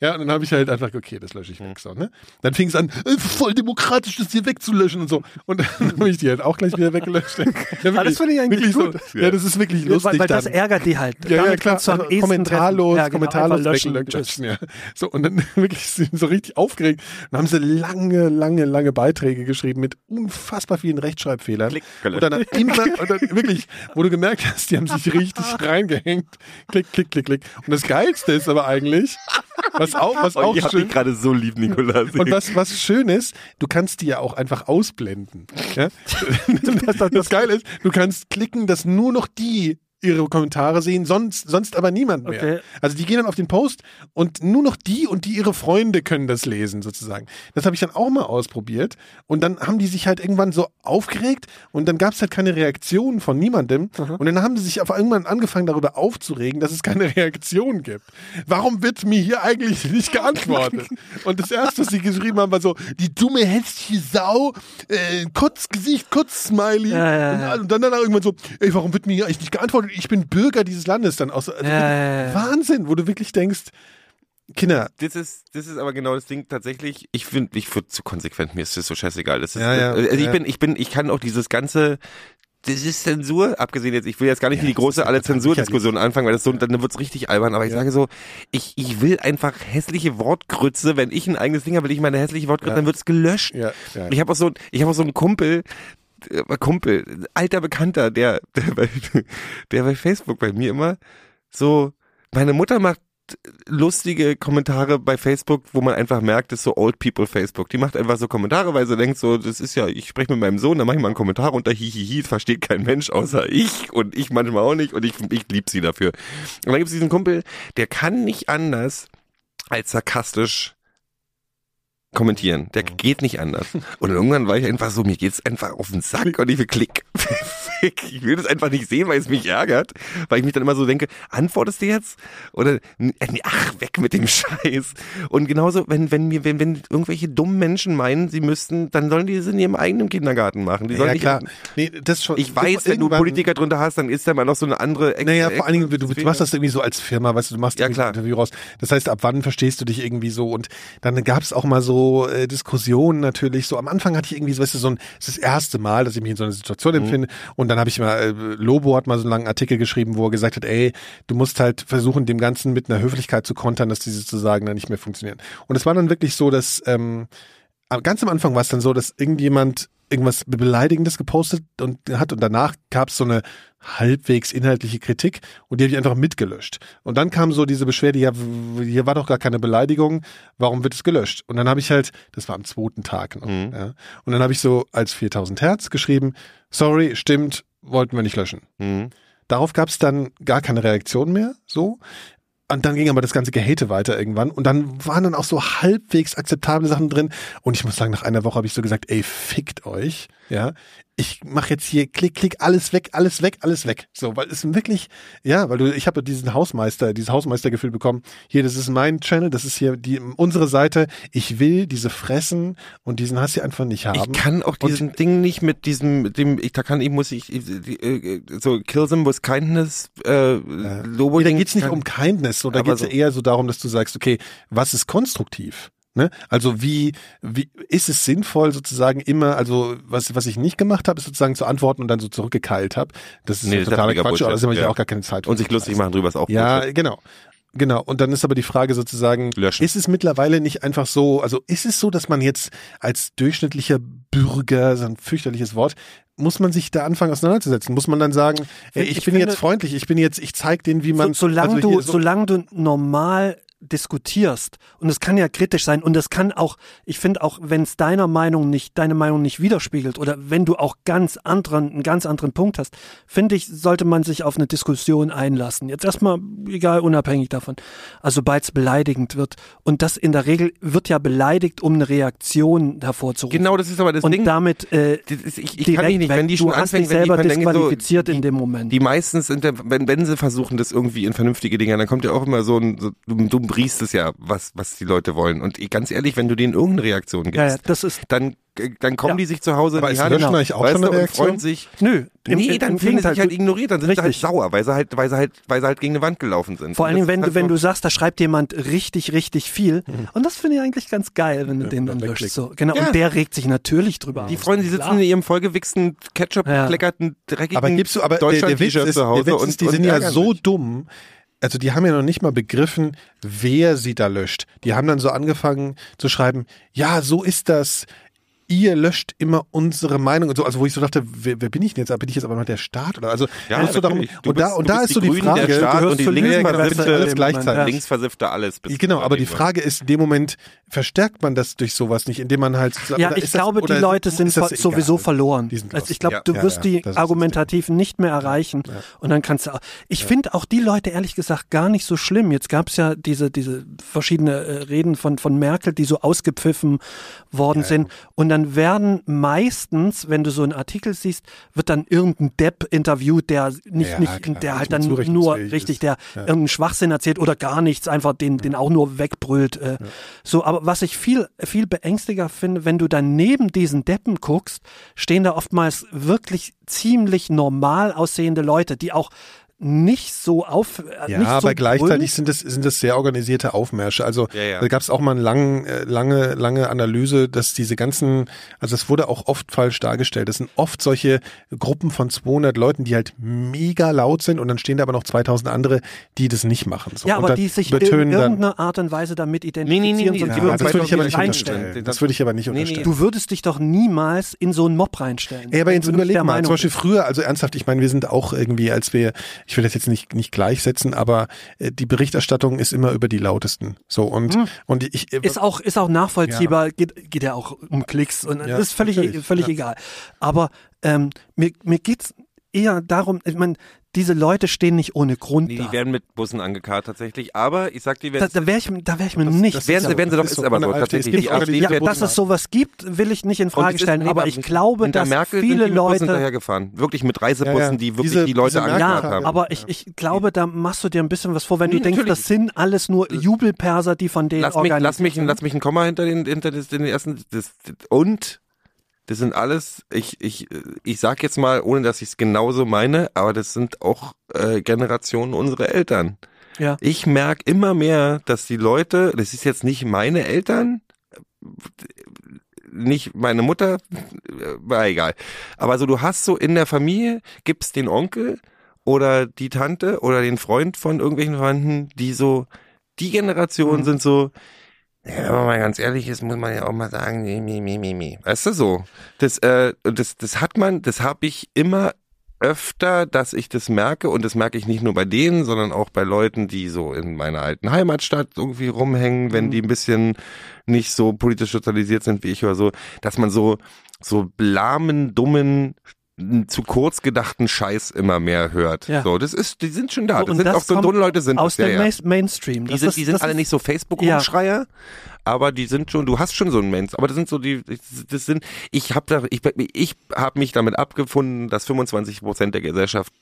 Ja, und dann habe ich halt einfach, okay, das lösche ich weg. So, ne? Dann fing es an, "Es ist voll demokratisch, das hier wegzulöschen und so. Und dann habe ich die halt auch gleich wieder weggelöscht. Ja, wirklich, Ah, das finde ich eigentlich gut. So, ja, das ist wirklich lustig. weil, weil dann. das ärgert die halt. Ja, ja, klar. du am Also, kommentarlos. Ja, genau, kommentarlos löschen. löschen. Ja. So, und dann wirklich sind so richtig aufgeregt. Und haben sie lange, lange, lange Beiträge geschrieben mit unfassbar vielen Rechtschreibfehlern. Klick, und dann immer, und dann wirklich, wo du gemerkt hast, die haben sich richtig reingehängt. Klick, klick, klick, klick. Und das Geilste ist aber eigentlich, was auch, was oh, auch ich hab schön, dich gerade so lieb, Nikolas. und was, was schön ist, du kannst die ja auch einfach ausblenden. Ja? Das, das Geile ist, du kannst klicken, dass nur noch die ihre Kommentare sehen, sonst, sonst aber niemand mehr. Okay. Also die gehen dann auf den Post und nur noch die und die ihre Freunde können das lesen, sozusagen. Das habe ich dann auch mal ausprobiert. Und dann haben die sich halt irgendwann so aufgeregt und dann gab es halt keine Reaktion von niemandem. Und dann haben sie sich auf irgendwann angefangen, darüber aufzuregen, dass es keine Reaktion gibt. Warum wird mir hier eigentlich nicht geantwortet? Und das erste, was sie geschrieben haben, war so, die dumme hässliche Sau, äh, Kurzgesicht, Kurzsmiley. Ja, ja, ja. Und, und dann irgendwann so, ey, warum wird mir hier eigentlich nicht geantwortet? Ich bin Bürger dieses Landes dann aus. Also Ja, ja, ja. Wahnsinn, wo du wirklich denkst, Kinder, Das ist, das ist aber genau das Ding tatsächlich. Ich finde, ich würde zu konsequent, mir ist das so scheißegal. Das ist, Ja, ja, also ich ja. bin, ich bin, ich kann auch dieses ganze, das ist Zensur, abgesehen jetzt, ich will jetzt gar nicht in die große alle Zensurdiskussion anfangen, weil das so, dann wird's richtig albern, aber ich sage so, ich, ich will einfach hässliche Wortgrütze, wenn ich ein eigenes Ding habe, will ich meine hässliche Wortgrütze, Ja. dann wird's gelöscht. Ja, ja. Ich habe auch so, ich habe auch so einen Kumpel, äh, Kumpel, ein alter Bekannter, der, der, bei, der bei Facebook bei mir immer so, meine Mutter macht lustige Kommentare bei Facebook, wo man einfach merkt, das ist so Old People Facebook. Die macht einfach so Kommentare, weil sie denkt so, das ist ja, ich spreche mit meinem Sohn, dann mache ich mal einen Kommentar unter hihihi, versteht kein Mensch außer ich und ich manchmal auch nicht und ich, ich lieb sie dafür. Und dann gibt es diesen Kumpel, der kann nicht anders als sarkastisch kommentieren. Der geht nicht anders. Und irgendwann war ich einfach so, mir geht's einfach auf den Sack und ich will klick. Ich will das einfach nicht sehen, weil es mich ärgert, weil ich mich dann immer so denke, antwortest du jetzt? Oder äh, ach, weg mit dem Scheiß. Und genauso, wenn, wenn mir, wenn, wenn irgendwelche dummen Menschen meinen, sie müssten, dann sollen die es in ihrem eigenen Kindergarten machen. Die sollen ja nicht, klar. Nee, das schon. Ich weiß, wenn du Politiker drunter hast, dann ist da mal noch so eine andere Ex Naja, vor allen Dingen, du, du machst das irgendwie so als Firma, weißt du, du machst Ja, klar. ein Interview raus. Das heißt, ab wann verstehst du dich irgendwie so? Und dann gab es auch mal so äh, Diskussionen natürlich. So am Anfang hatte ich irgendwie, so, weißt du, so ein, ist das erste Mal, dass ich mich in so einer Situation Mhm. empfinde. Und dann habe ich mal, äh, Lobo hat mal so einen langen Artikel geschrieben, wo er gesagt hat, ey, du musst halt versuchen, dem Ganzen mit einer Höflichkeit zu kontern, dass diese sozusagen dann nicht mehr funktionieren. Und es war dann wirklich so, dass ähm, ganz am Anfang war es dann so, dass irgendjemand irgendwas Beleidigendes gepostet und hat und danach gab es so eine halbwegs inhaltliche Kritik und die habe ich einfach mitgelöscht. Und dann kam so diese Beschwerde, ja, hier war doch gar keine Beleidigung, warum wird es gelöscht? Und dann habe ich halt, das war am zweiten Tag noch, Mhm. ja, und dann habe ich so als 4000 Hertz geschrieben, sorry, stimmt, wollten wir nicht löschen. Mhm. Darauf gab es dann gar keine Reaktion mehr, so. Und dann ging aber das ganze Gehate weiter irgendwann. Und dann waren dann auch so halbwegs akzeptable Sachen drin. Und ich muss sagen, nach einer Woche habe ich so gesagt, ey, fickt euch. Ja, ich mache jetzt hier klick, klick, alles weg, alles weg, alles weg. So, weil es wirklich, ja, weil du, ich habe diesen Hausmeister, dieses Hausmeistergefühl bekommen. Hier, das ist mein Channel, das ist hier die unsere Seite. Ich will diese fressen und diesen Hass hier einfach nicht haben. Ich kann auch diesen Ding nicht mit diesem, mit dem, ich, da kann ich, muss ich, ich äh, so kill them with kindness, äh, Lobo. Nee, da geht's nicht kann- um Kindness, so, da geht's ja so- eher so darum, dass du sagst, okay, was ist konstruktiv? Ne? Also wie, wie ist es sinnvoll sozusagen immer, also was, was ich nicht gemacht habe, ist sozusagen zu antworten und dann so zurückgekeilt habe. Das ist Nee, das totaler Quatsch, Bullshit, aber da habe ich ja. auch gar keine Zeit. Und sich lustig machen drüber ist auch Ja, Bullshit. genau. Genau. Und dann ist aber die Frage sozusagen, Löschen. ist es mittlerweile nicht einfach so, also ist es so, dass man jetzt als durchschnittlicher Bürger, so ein fürchterliches Wort, muss man sich da anfangen auseinanderzusetzen? Muss man dann sagen, ey, ich, ich bin finde- jetzt freundlich, ich bin jetzt, ich zeig denen, wie man, so, solange, also du, hier so- solange du normal diskutierst und es kann ja kritisch sein und es kann auch, ich finde auch, wenn es deiner Meinung nicht, deine Meinung nicht widerspiegelt oder wenn du auch ganz anderen, einen ganz anderen Punkt hast, finde ich, sollte man sich auf eine Diskussion einlassen. Jetzt erstmal, egal, unabhängig davon. Also sobald es beleidigend wird und das in der Regel wird ja beleidigt, um eine Reaktion hervorzurufen. Genau, das ist aber das und Ding. damit äh, ist, ich ich direkt kann die nicht, wenn die du schon hast dich die selber denken so, disqualifiziert in dem Moment. Die meistens sind, ja- wenn, wenn sie versuchen, das irgendwie in vernünftige Dinge, dann kommt ja auch immer so ein, so, du, du briest es ja, was, was die Leute wollen. Und ich- ganz ehrlich, wenn du denen irgendeine Reaktion gibst, ja, ja, das ist dann, dann kommen Ja. die sich zu Hause Aber in die Hand, Löschen eigentlich auch weißt schon du, eine und Reaktion? freuen sich. Nö, im- nee, dann fühlen sie sich halt du- ignoriert, dann sind sie halt Richtig. sauer, weil sie halt, weil sie halt, weil sie halt gegen eine Wand gelaufen sind. Vor allen Und Dingen, wenn, kannst du, wenn du sagst, da schreibt jemand richtig, richtig viel. Und das finde ich eigentlich ganz geil, wenn du den dann löscht. So, genau. Ja. Und der regt sich natürlich drüber Die aus. Freunde, die sitzen Klar. in ihrem vollgewichsten, Ketchup Ja. gekleckerten, dreckigen Aber gibst du, aber der, der Witz Deutschland-T-Shirt ist, zu Hause der Witz und, die und sind ja so sich. dumm. Also die haben ja noch nicht mal begriffen, wer sie da löscht. Die haben dann so angefangen zu schreiben, ja, so ist das. Ihr löscht immer unsere Meinung und so, also wo ich so dachte, wer, wer bin ich denn jetzt? Bin ich jetzt aber noch der Staat oder also Ja, es geht so darum. Du und da bist- und du da ist so die Grünen, Frage, der Staat und die Linksversiffte- alles gleichzeitig. Linksversiffte alles. Genau, aber die. Frage ist, in dem Moment verstärkt man das durch sowas nicht, indem man halt. Ja, ich ist das- glaube, die Leute sind sowieso egal? verloren. Also ich glaube, Ja. du Ja, wirst ja, die Argumentativen nicht mehr erreichen. Und dann kannst du auch. Ich finde auch die Leute ehrlich gesagt gar nicht so schlimm. Jetzt gab es ja diese, diese verschiedene äh, Reden von, von Merkel, die so ausgepfiffen worden sind. Und dann werden meistens, wenn du so einen Artikel siehst, wird dann irgendein Depp interviewt, der nicht, Ja, nicht, klar, der halt dann nur richtig, der Ja. irgendeinen Schwachsinn erzählt oder gar nichts, einfach den, den auch nur wegbrüllt. Äh. So, aber was ich viel, viel beängstiger finde, wenn du dann neben diesen Deppen guckst, stehen da oftmals wirklich ziemlich normal aussehende Leute, die auch nicht so auf, äh, Ja, nicht so aber gleichzeitig sind das, sind das sehr organisierte Aufmärsche. Also Ja, ja. da gab es auch mal eine lang, äh, lange, lange Analyse, dass diese ganzen, also es wurde auch oft falsch dargestellt. Das sind oft solche Gruppen von 200 Leuten, die halt mega laut sind und dann stehen da aber noch 2000 andere, die das nicht machen. So. Ja, aber die sich in irgendeiner Art und Weise damit nee, identifizieren, nee, nee, sonst die ja, das würde ich aber nicht einstellen. unterstellen. Das würde ich aber nicht Nee, nee. unterstellen. Du würdest dich doch niemals in so einen Mob reinstellen. Ja, aber jetzt überleg mal, Meinung zum Beispiel bist. früher, also ernsthaft, ich meine, wir sind auch irgendwie, als wir, ich will das jetzt nicht, nicht gleichsetzen, aber äh, die Berichterstattung ist immer über die lautesten. So und, und ich, äh, Ist auch, ist auch nachvollziehbar, geht, geht ja auch um Klicks und Ja, das ist völlig, völlig ja. egal. Aber ähm, mir, mir geht's eher darum, ich meine, diese Leute stehen nicht ohne Grund Nee, da. die werden mit Bussen angekarrt tatsächlich. Aber ich sag dir, Da, da wäre ich, da wär ich mir nicht das werden ist sie, so, werden sie doch, ist ist so. aber Von der so. Tatsächlich, die AfD ja, dass es sowas gibt, will ich nicht in Frage ist- stellen, nee, aber ich glaube, dass Merkel viele mit Bussen Leute hinterhergefahren. Wirklich mit Reisebussen, Ja, ja. die wirklich Diese- die Leute angekarrt ja, haben. aber ich, ich glaube, da machst du dir ein bisschen was vor, wenn Nee, du denkst, natürlich. das sind alles nur Jubelperser, die von denen lass mich, lass organisiert mich, lass mich ein Komma hinter den, hinter das, den ersten, das, und, das sind alles, ich, ich, ich sag jetzt mal, ohne dass ich es genauso meine, aber das sind auch äh, Generationen unserer Eltern. Ja. Ich merke immer mehr, dass die Leute, das ist jetzt nicht meine Eltern, nicht meine Mutter, war egal. Aber so, du hast so in der Familie, gibt's den Onkel oder die Tante oder den Freund von irgendwelchen Verwandten, die so, die Generation Mhm. sind so, ja, wenn man mal ganz ehrlich ist, muss man ja auch mal sagen, mi, mi, mi, mi, mi. Weißt du so? Das, äh, das, das hat man, das habe ich immer öfter, dass ich das merke und das merke ich nicht nur bei denen, sondern auch bei Leuten, die so in meiner alten Heimatstadt irgendwie rumhängen, wenn Mhm. die ein bisschen nicht so politisch sozialisiert sind wie ich oder so, dass man so so lahmen, dummen zu kurz gedachten Scheiß immer mehr hört. Ja. So, das ist, die sind schon da. So, Das sind das auch so dumme Leute sind aus dem ja, ja. Main- Mainstream. Die Das sind, ist- die sind alle nicht so Ja. Facebook-Rumschreier, aber die sind schon, du hast schon so einen Mensch, aber das sind so die, das sind, ich habe da, ich, ich habe mich damit abgefunden, dass 25 Prozent der Gesellschaft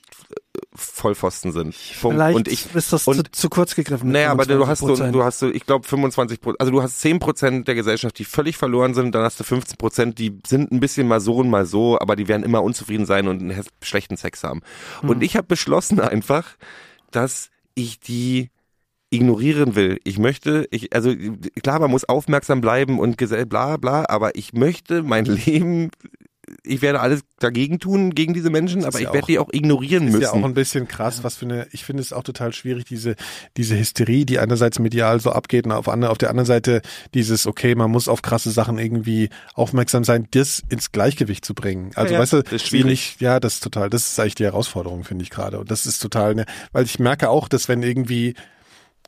Vollpfosten sind. Punkt. Vielleicht und ich, ist das und- zu, zu kurz gegriffen. naja, aber du hast so, 25%. du hast so, ich glaube 25 Prozent, also du hast 10 Prozent der Gesellschaft, die völlig verloren sind, dann hast du 15 Prozent, die sind ein bisschen mal so und mal so, aber die werden immer unzufrieden sein und einen schlechten Sex haben. Und ich habe beschlossen einfach, dass ich die ignorieren will. Ich möchte, ich, also klar, man muss aufmerksam bleiben und gesell, bla bla, aber ich möchte mein Leben, ich werde alles dagegen tun, gegen diese Menschen, aber ist ich ja werde auch- die auch ignorieren ist müssen. ja auch ein bisschen krass, was für eine, ich finde es auch total schwierig, diese, diese Hysterie, die einerseits medial so abgeht und auf, andere, auf der anderen Seite dieses, okay, man muss auf krasse Sachen irgendwie aufmerksam sein, das ins Gleichgewicht zu bringen. Also, Ja, ja, weißt du, das ist wie schwierig. ja, das ist total, das ist eigentlich die Herausforderung, finde ich gerade. Und das ist total, ne, weil ich merke auch, dass wenn irgendwie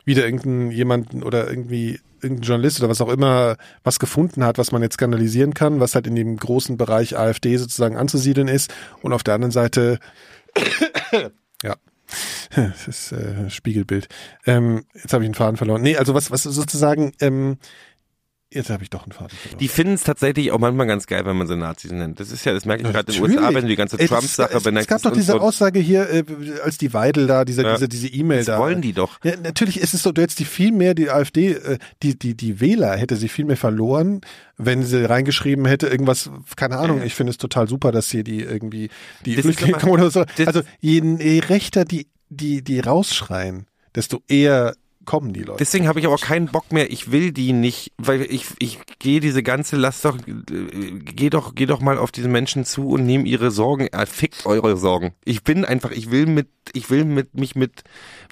wieder irgendein jemanden oder irgendwie irgendein Journalist oder was auch immer was gefunden hat, was man jetzt skandalisieren kann, was halt in dem großen Bereich AfD sozusagen anzusiedeln ist und auf der anderen Seite ja. Das ist äh, Spiegelbild. Ähm, jetzt habe ich einen Faden verloren. Nee, also was, was sozusagen, ähm, jetzt habe ich doch einen Faden verloren. Die finden es tatsächlich auch manchmal ganz geil, wenn man sie Nazis nennt. Das ist ja, das merke ich gerade in den. USA, wenn du die ganze Trump-Sache es, es gab doch diese Aussage hier, äh, als die Weidel da, diese Ja. diese diese E-Mail Das da. wollen die doch. Ja, natürlich ist es so, du hättest die viel mehr, die AfD, äh, die, die, die Wähler hätte sie viel mehr verloren, wenn sie reingeschrieben hätte, irgendwas, keine Ahnung, ich finde es total super, dass hier die irgendwie, die Das Flüchtlinge kommen oder so. Also je, je rechter die, die, die rausschreien, desto eher kommen die Leute. Deswegen habe ich aber auch keinen Bock mehr. Ich will die nicht, weil ich ich gehe diese ganze Last doch äh, geh doch geh doch mal auf diese Menschen zu und nehm ihre Sorgen. Äh, fickt eure Sorgen. Ich bin einfach, ich will mit ich will mit mich mit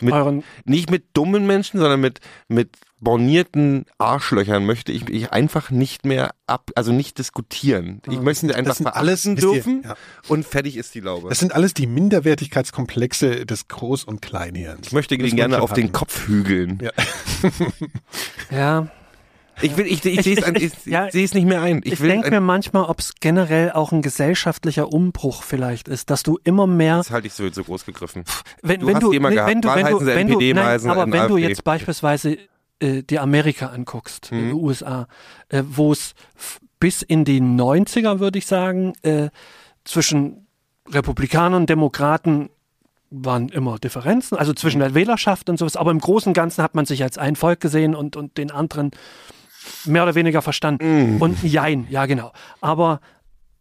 mit Euren- nicht mit dummen Menschen, sondern mit mit bornierten Arschlöchern möchte ich, ich einfach nicht mehr ab, also nicht diskutieren. Ich möchte einfach sind alles- verachten wisst ihr, dürfen ja. und fertig ist die Laube. Das sind alles die Minderwertigkeitskomplexe des Groß- und Kleinhirns. ich möchte den gerne auf den. Kopf hügeln. Ja. Ja. Ich will, ich, ich, Ich- sehe es ich- an- ich, ich- ja, ich sehe es nicht mehr ein. Ich, Ich, will denke mir manchmal, ob es generell auch ein gesellschaftlicher Umbruch vielleicht ist, dass du immer mehr das halte ich so, so groß gegriffen. wenn, Du wenn hast du, jemanden wenn, wenn du, gehabt. wenn Mal du, sie wenn du, NPD, mal nein, sie aber wenn du AfD. jetzt beispielsweise äh, die Amerika anguckst, Mhm. USA, äh, wo es bis in die 90er, würde ich sagen, äh, zwischen Republikanern und Demokraten waren immer Differenzen, also zwischen der Wählerschaft und sowas, aber im Großen und Ganzen hat man sich als ein Volk gesehen und, und den anderen mehr oder weniger verstanden. Mhm. Und jein, ja genau. Aber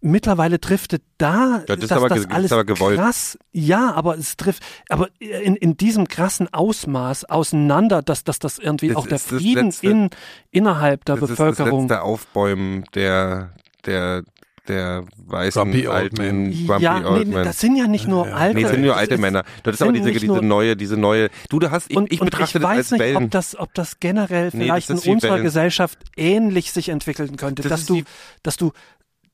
mittlerweile driftet da Ja, das ist dass aber das das ist alles aber gewollt. krass, ja, aber es trifft, aber in, in diesem krassen Ausmaß auseinander, dass, dass das irgendwie Das auch der ist das Frieden letzte- in, innerhalb der Das ist Bevölkerung. das letzte Aufbäumen der, der, der weißen Grumpy Old alten Men. Grumpy ja, Old nee, Men. das sind ja nicht nur Ja. alte. Nee, es sind nur das alte ist- Männer. Das ist aber diese, diese neue, diese neue. Du, du hast, ich, und, ich und betrachte ich das weiß als nicht, Wellen. ob das, ob das generell Nee, vielleicht das ist in unserer Wellen. Gesellschaft ähnlich sich entwickeln könnte, Das dass ist du, dass du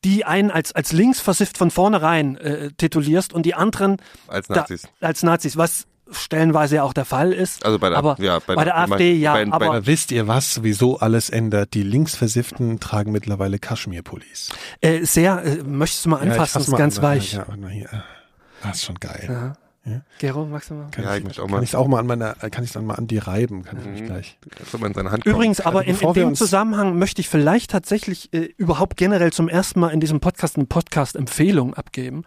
die einen als, als linksversifft von vornherein äh, titulierst und die anderen als da, Nazis. als Nazis, was stellenweise ja auch der Fall ist. Also bei der- aber ja, bei bei, der- der bei- AfD ja, bei- bei- aber Aber wisst ihr was, sowieso alles ändert? Die Linksversifften tragen mittlerweile Kaschmirpullis. äh, sehr, äh, möchtest du mal Ja, anfassen, fass ist mal ganz an. weich. Ja, na hier. Das ist schon geil. Ja. Gero, magst du mal? Kann Ja, ich, ich möchte auch kann mal- ich auch mal an meiner, kann ich dann mal an die reiben, kann ich mich gleich. Das soll man in seine Hand kommen. Übrigens, aber in, bevor in wir dem Zusammenhang möchte ich vielleicht tatsächlich äh, überhaupt generell zum ersten Mal in diesem Podcast eine Podcast-Empfehlung abgeben.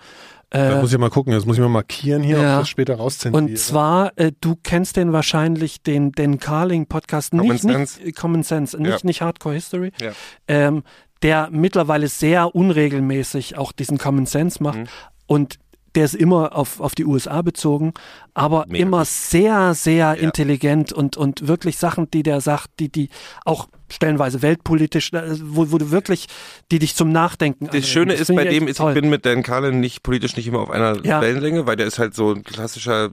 Da Äh, muss ich mal gucken, das muss ich mal markieren hier, ja. ob das später rauszensiere. und zwar, äh, du kennst den wahrscheinlich, den, den Carling-Podcast, Common nicht, nicht Sense. äh, Common Sense, nicht, Ja. nicht Hardcore History, Ja. ähm, der mittlerweile sehr unregelmäßig auch diesen Common Sense macht Mhm. und der ist immer auf, auf die USA bezogen, aber Mega immer gut. sehr, sehr intelligent und, und wirklich Sachen, die der sagt, die, die auch stellenweise weltpolitisch, äh, wo, wo du wirklich, die dich zum Nachdenken Das anregen. Schöne ist finde bei dem, ist, toll. ich bin mit Dan Carlin nicht politisch nicht immer auf einer Ja. Wellenlänge, weil der ist halt so ein klassischer äh,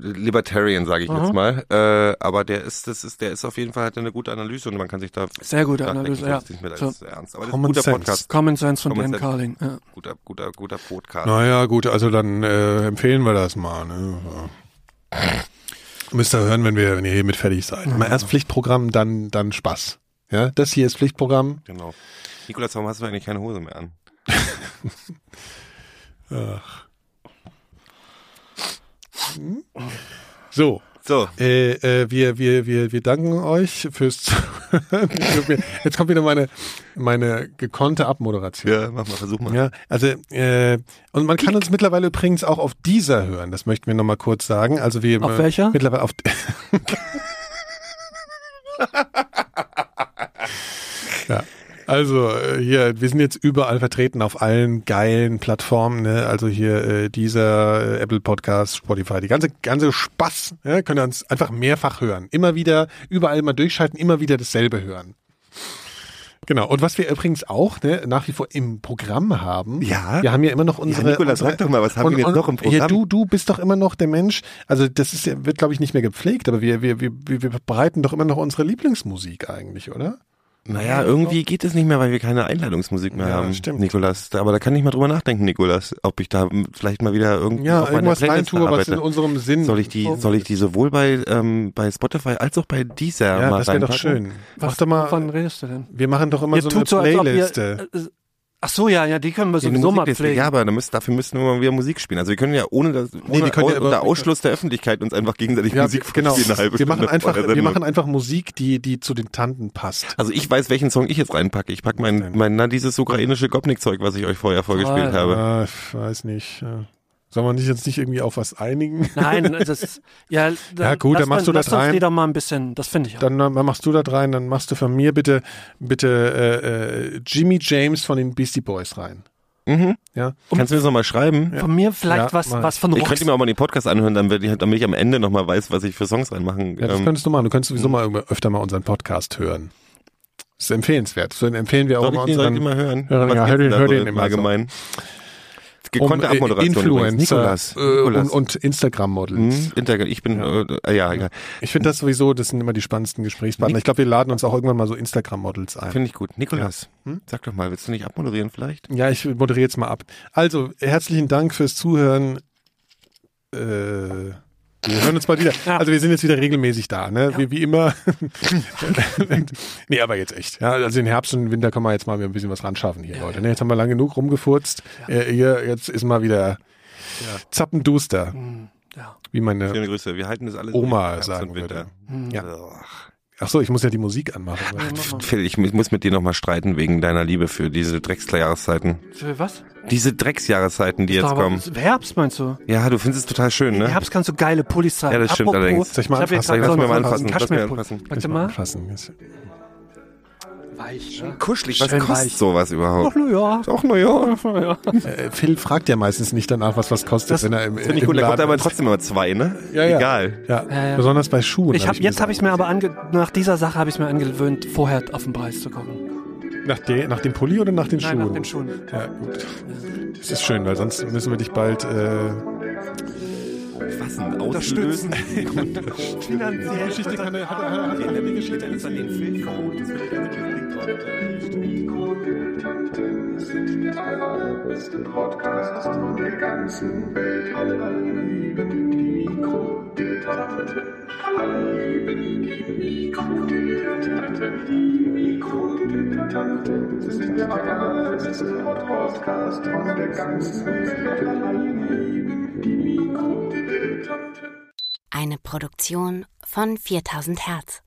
Libertarian, sage ich Mhm. jetzt mal. Äh, aber der ist, das ist, der ist auf jeden Fall hat eine gute Analyse und man kann sich da Sehr gute Analyse, ja. ist nicht mehr So. ernst. Aber das ist ein Common guter Sense. Podcast, Common Sense von Common Dan Sense. Carling. Ja. guter, guter, guter Podcast. Naja, gut, also dann äh, empfehlen wir das mal. Ne? Ja. Müsst ihr hören, wenn wir, wenn ihr hiermit fertig seid. Mal erst Pflichtprogramm, dann, dann Spaß. Ja, das hier ist Pflichtprogramm. Genau. Nikolas, warum hast du eigentlich keine Hose mehr an? So, So, äh, äh, wir, wir, wir, wir danken euch fürs Zuhören. Jetzt kommt wieder meine, meine gekonnte Abmoderation. ja, mach mal, versuch mal. Ja, also äh, und man kann uns mittlerweile übrigens auch auf dieser hören. Das möchten wir noch mal kurz sagen. Also wir Auf welcher? Mittlerweile auf. ja. Also äh, hier, wir sind jetzt überall vertreten auf allen geilen Plattformen, ne? Also hier äh, dieser äh, Apple Podcast, Spotify, die ganze ganze Spaß, ja? könnt ihr uns einfach mehrfach hören, immer wieder überall mal durchschalten, immer wieder dasselbe hören. Genau. Und was wir übrigens auch ne, nach wie vor im Programm haben, Ja? wir haben ja immer noch unsere. Nikolas, unsere sag doch mal, was haben wir jetzt noch im Programm? du, du bist doch immer noch der Mensch. Also das ist ja, wird glaube ich nicht mehr gepflegt, aber wir, wir, wir, wir wir bereiten doch immer noch unsere Lieblingsmusik eigentlich, oder? Naja, irgendwie geht es nicht mehr, weil wir keine Einladungsmusik mehr Ja, haben, stimmt. Nikolas. Aber da kann ich mal drüber nachdenken, Nikolas, ob ich da vielleicht mal wieder irgendwie Ja, irgendwas reintue, was in unserem Sinn. Soll ich die, soll ich die sowohl bei, ähm, bei Spotify als auch bei dieser ja, mal das wäre doch schön. Mach doch mal. Wovon redest du denn? Wir machen doch immer Ihr so eine tut so, als ob ihr, Playliste. äh, äh, ach so, ja, ja, die können wir Ja, sowieso mal pflegen. Ja, aber müsst, dafür müssen wir mal wieder Musik spielen. Also wir können ja ohne das, ohne wir können ja au- aber- unter Ausschluss der Öffentlichkeit uns einfach gegenseitig ja, Musik genau. vorspielen, eine halbe Wir machen Stunde einfach, wir Sendung. machen einfach Musik, die, die zu den Tanten passt. Also ich weiß, welchen Song ich jetzt reinpacke. Ich packe mein, mein, na, dieses ukrainische Gopnik-Zeug, was ich euch vorher vorgespielt Toll. habe. Ah, ich weiß nicht. ja. Sollen wir nicht jetzt nicht irgendwie auf was einigen? Nein, das ist, ja, dann, Ja, gut, dann machst mal- du das rein. die doch mal ein bisschen, das finde ich auch. Dann äh, machst du da rein, dann machst du von mir bitte, bitte äh, äh, Jimmy James von den Beastie Boys rein. Mhm. Ja. Kannst du mir das nochmal schreiben? Von mir vielleicht Ja, was, mal. was von Ich Rox. könnte mir auch mal den Podcast anhören, dann werde ich, damit ich am Ende nochmal weiß, was ich für Songs reinmachen. Ja, das ähm, könntest du machen. Du könntest sowieso mal irgendwann öfter mal unseren Podcast hören. Das ist empfehlenswert. So empfehlen wir auch soll mal ich den, soll ich unseren. den mal hören? Ja, Was ja, hör denn den- hör den im immer so. Gekonnte um, äh, Abmoderation. Influencer Nikolas. äh, Nikolas. und, und Instagram-Models. Hm, Inter ich bin, ja, äh, ja, ja. Ich finde das sowieso, das sind immer die spannendsten Gesprächspartner. Ich glaube, wir laden uns auch irgendwann mal so Instagram-Models ein. finde ich gut. Nikolas, sag doch mal, willst du nicht abmoderieren vielleicht? Ja, ich moderiere jetzt mal ab. Also, herzlichen Dank fürs Zuhören. Äh, wir hören uns mal wieder. Ja. Also wir sind jetzt wieder regelmäßig da, ne? Wie, wie immer. nee, aber jetzt echt. Ja, also in Herbst und Winter kann man jetzt mal wieder ein bisschen was ran schaffen hier, Leute. Ne? Jetzt haben wir lang genug rumgefurzt. Äh, hier, jetzt ist mal wieder zappenduster, Ja. wie meine Schöne Grüße. Wir halten das alles Oma sagen würde. Ja. Ach so, ich muss ja die Musik anmachen. Phil, ich muss mit dir nochmal streiten wegen deiner Liebe für diese Drecksjahreszeiten. Für was? Diese Drecksjahreszeiten, die jetzt kommen. Herbst meinst du? Ja, du findest es total schön, ne? Im Herbst kannst du geile Pullis tragen. Ja, das stimmt Apropos, allerdings. Soll ich mal anfassen? Lass mir mal anfassen, lass mir anfassen. Warte mal. Anfassen. Weich. ne? Kuschelig, was Schön kostet weich. sowas überhaupt? Ach, na ja. Auch ja. ja. Äh, Phil fragt ja meistens nicht danach, was was kostet, Das wenn er im, Finde ich im gut, da kommt Laden aber trotzdem immer zwei, ne? Ja, ja. Egal. Ja, Ja, besonders bei Schuhen. Ich hab, mir jetzt habe ich mir aber ange nach dieser Sache habe ich mir angewöhnt, vorher auf den Preis zu gucken. Nach, de, nach dem Pulli oder nach den Nein, Schuhen? nach den Schuhen. Ja, gut. Das ist schön, weil sonst müssen wir dich bald. Äh, Was ein Auslösen. Finanziell. Geschichte kann er, hat er, hat er, hat er die Geschichte ist an den Film Der allerbeste Podcast von der ganzen Welt. Alle lieben die Mikrodilettanten. Alle lieben die Mikrodilettanten. Die ist der allerbeste Podcast von der ganzen Welt. Alle lieben die Mikrodilettanten. Eine Produktion von 4000 Hertz.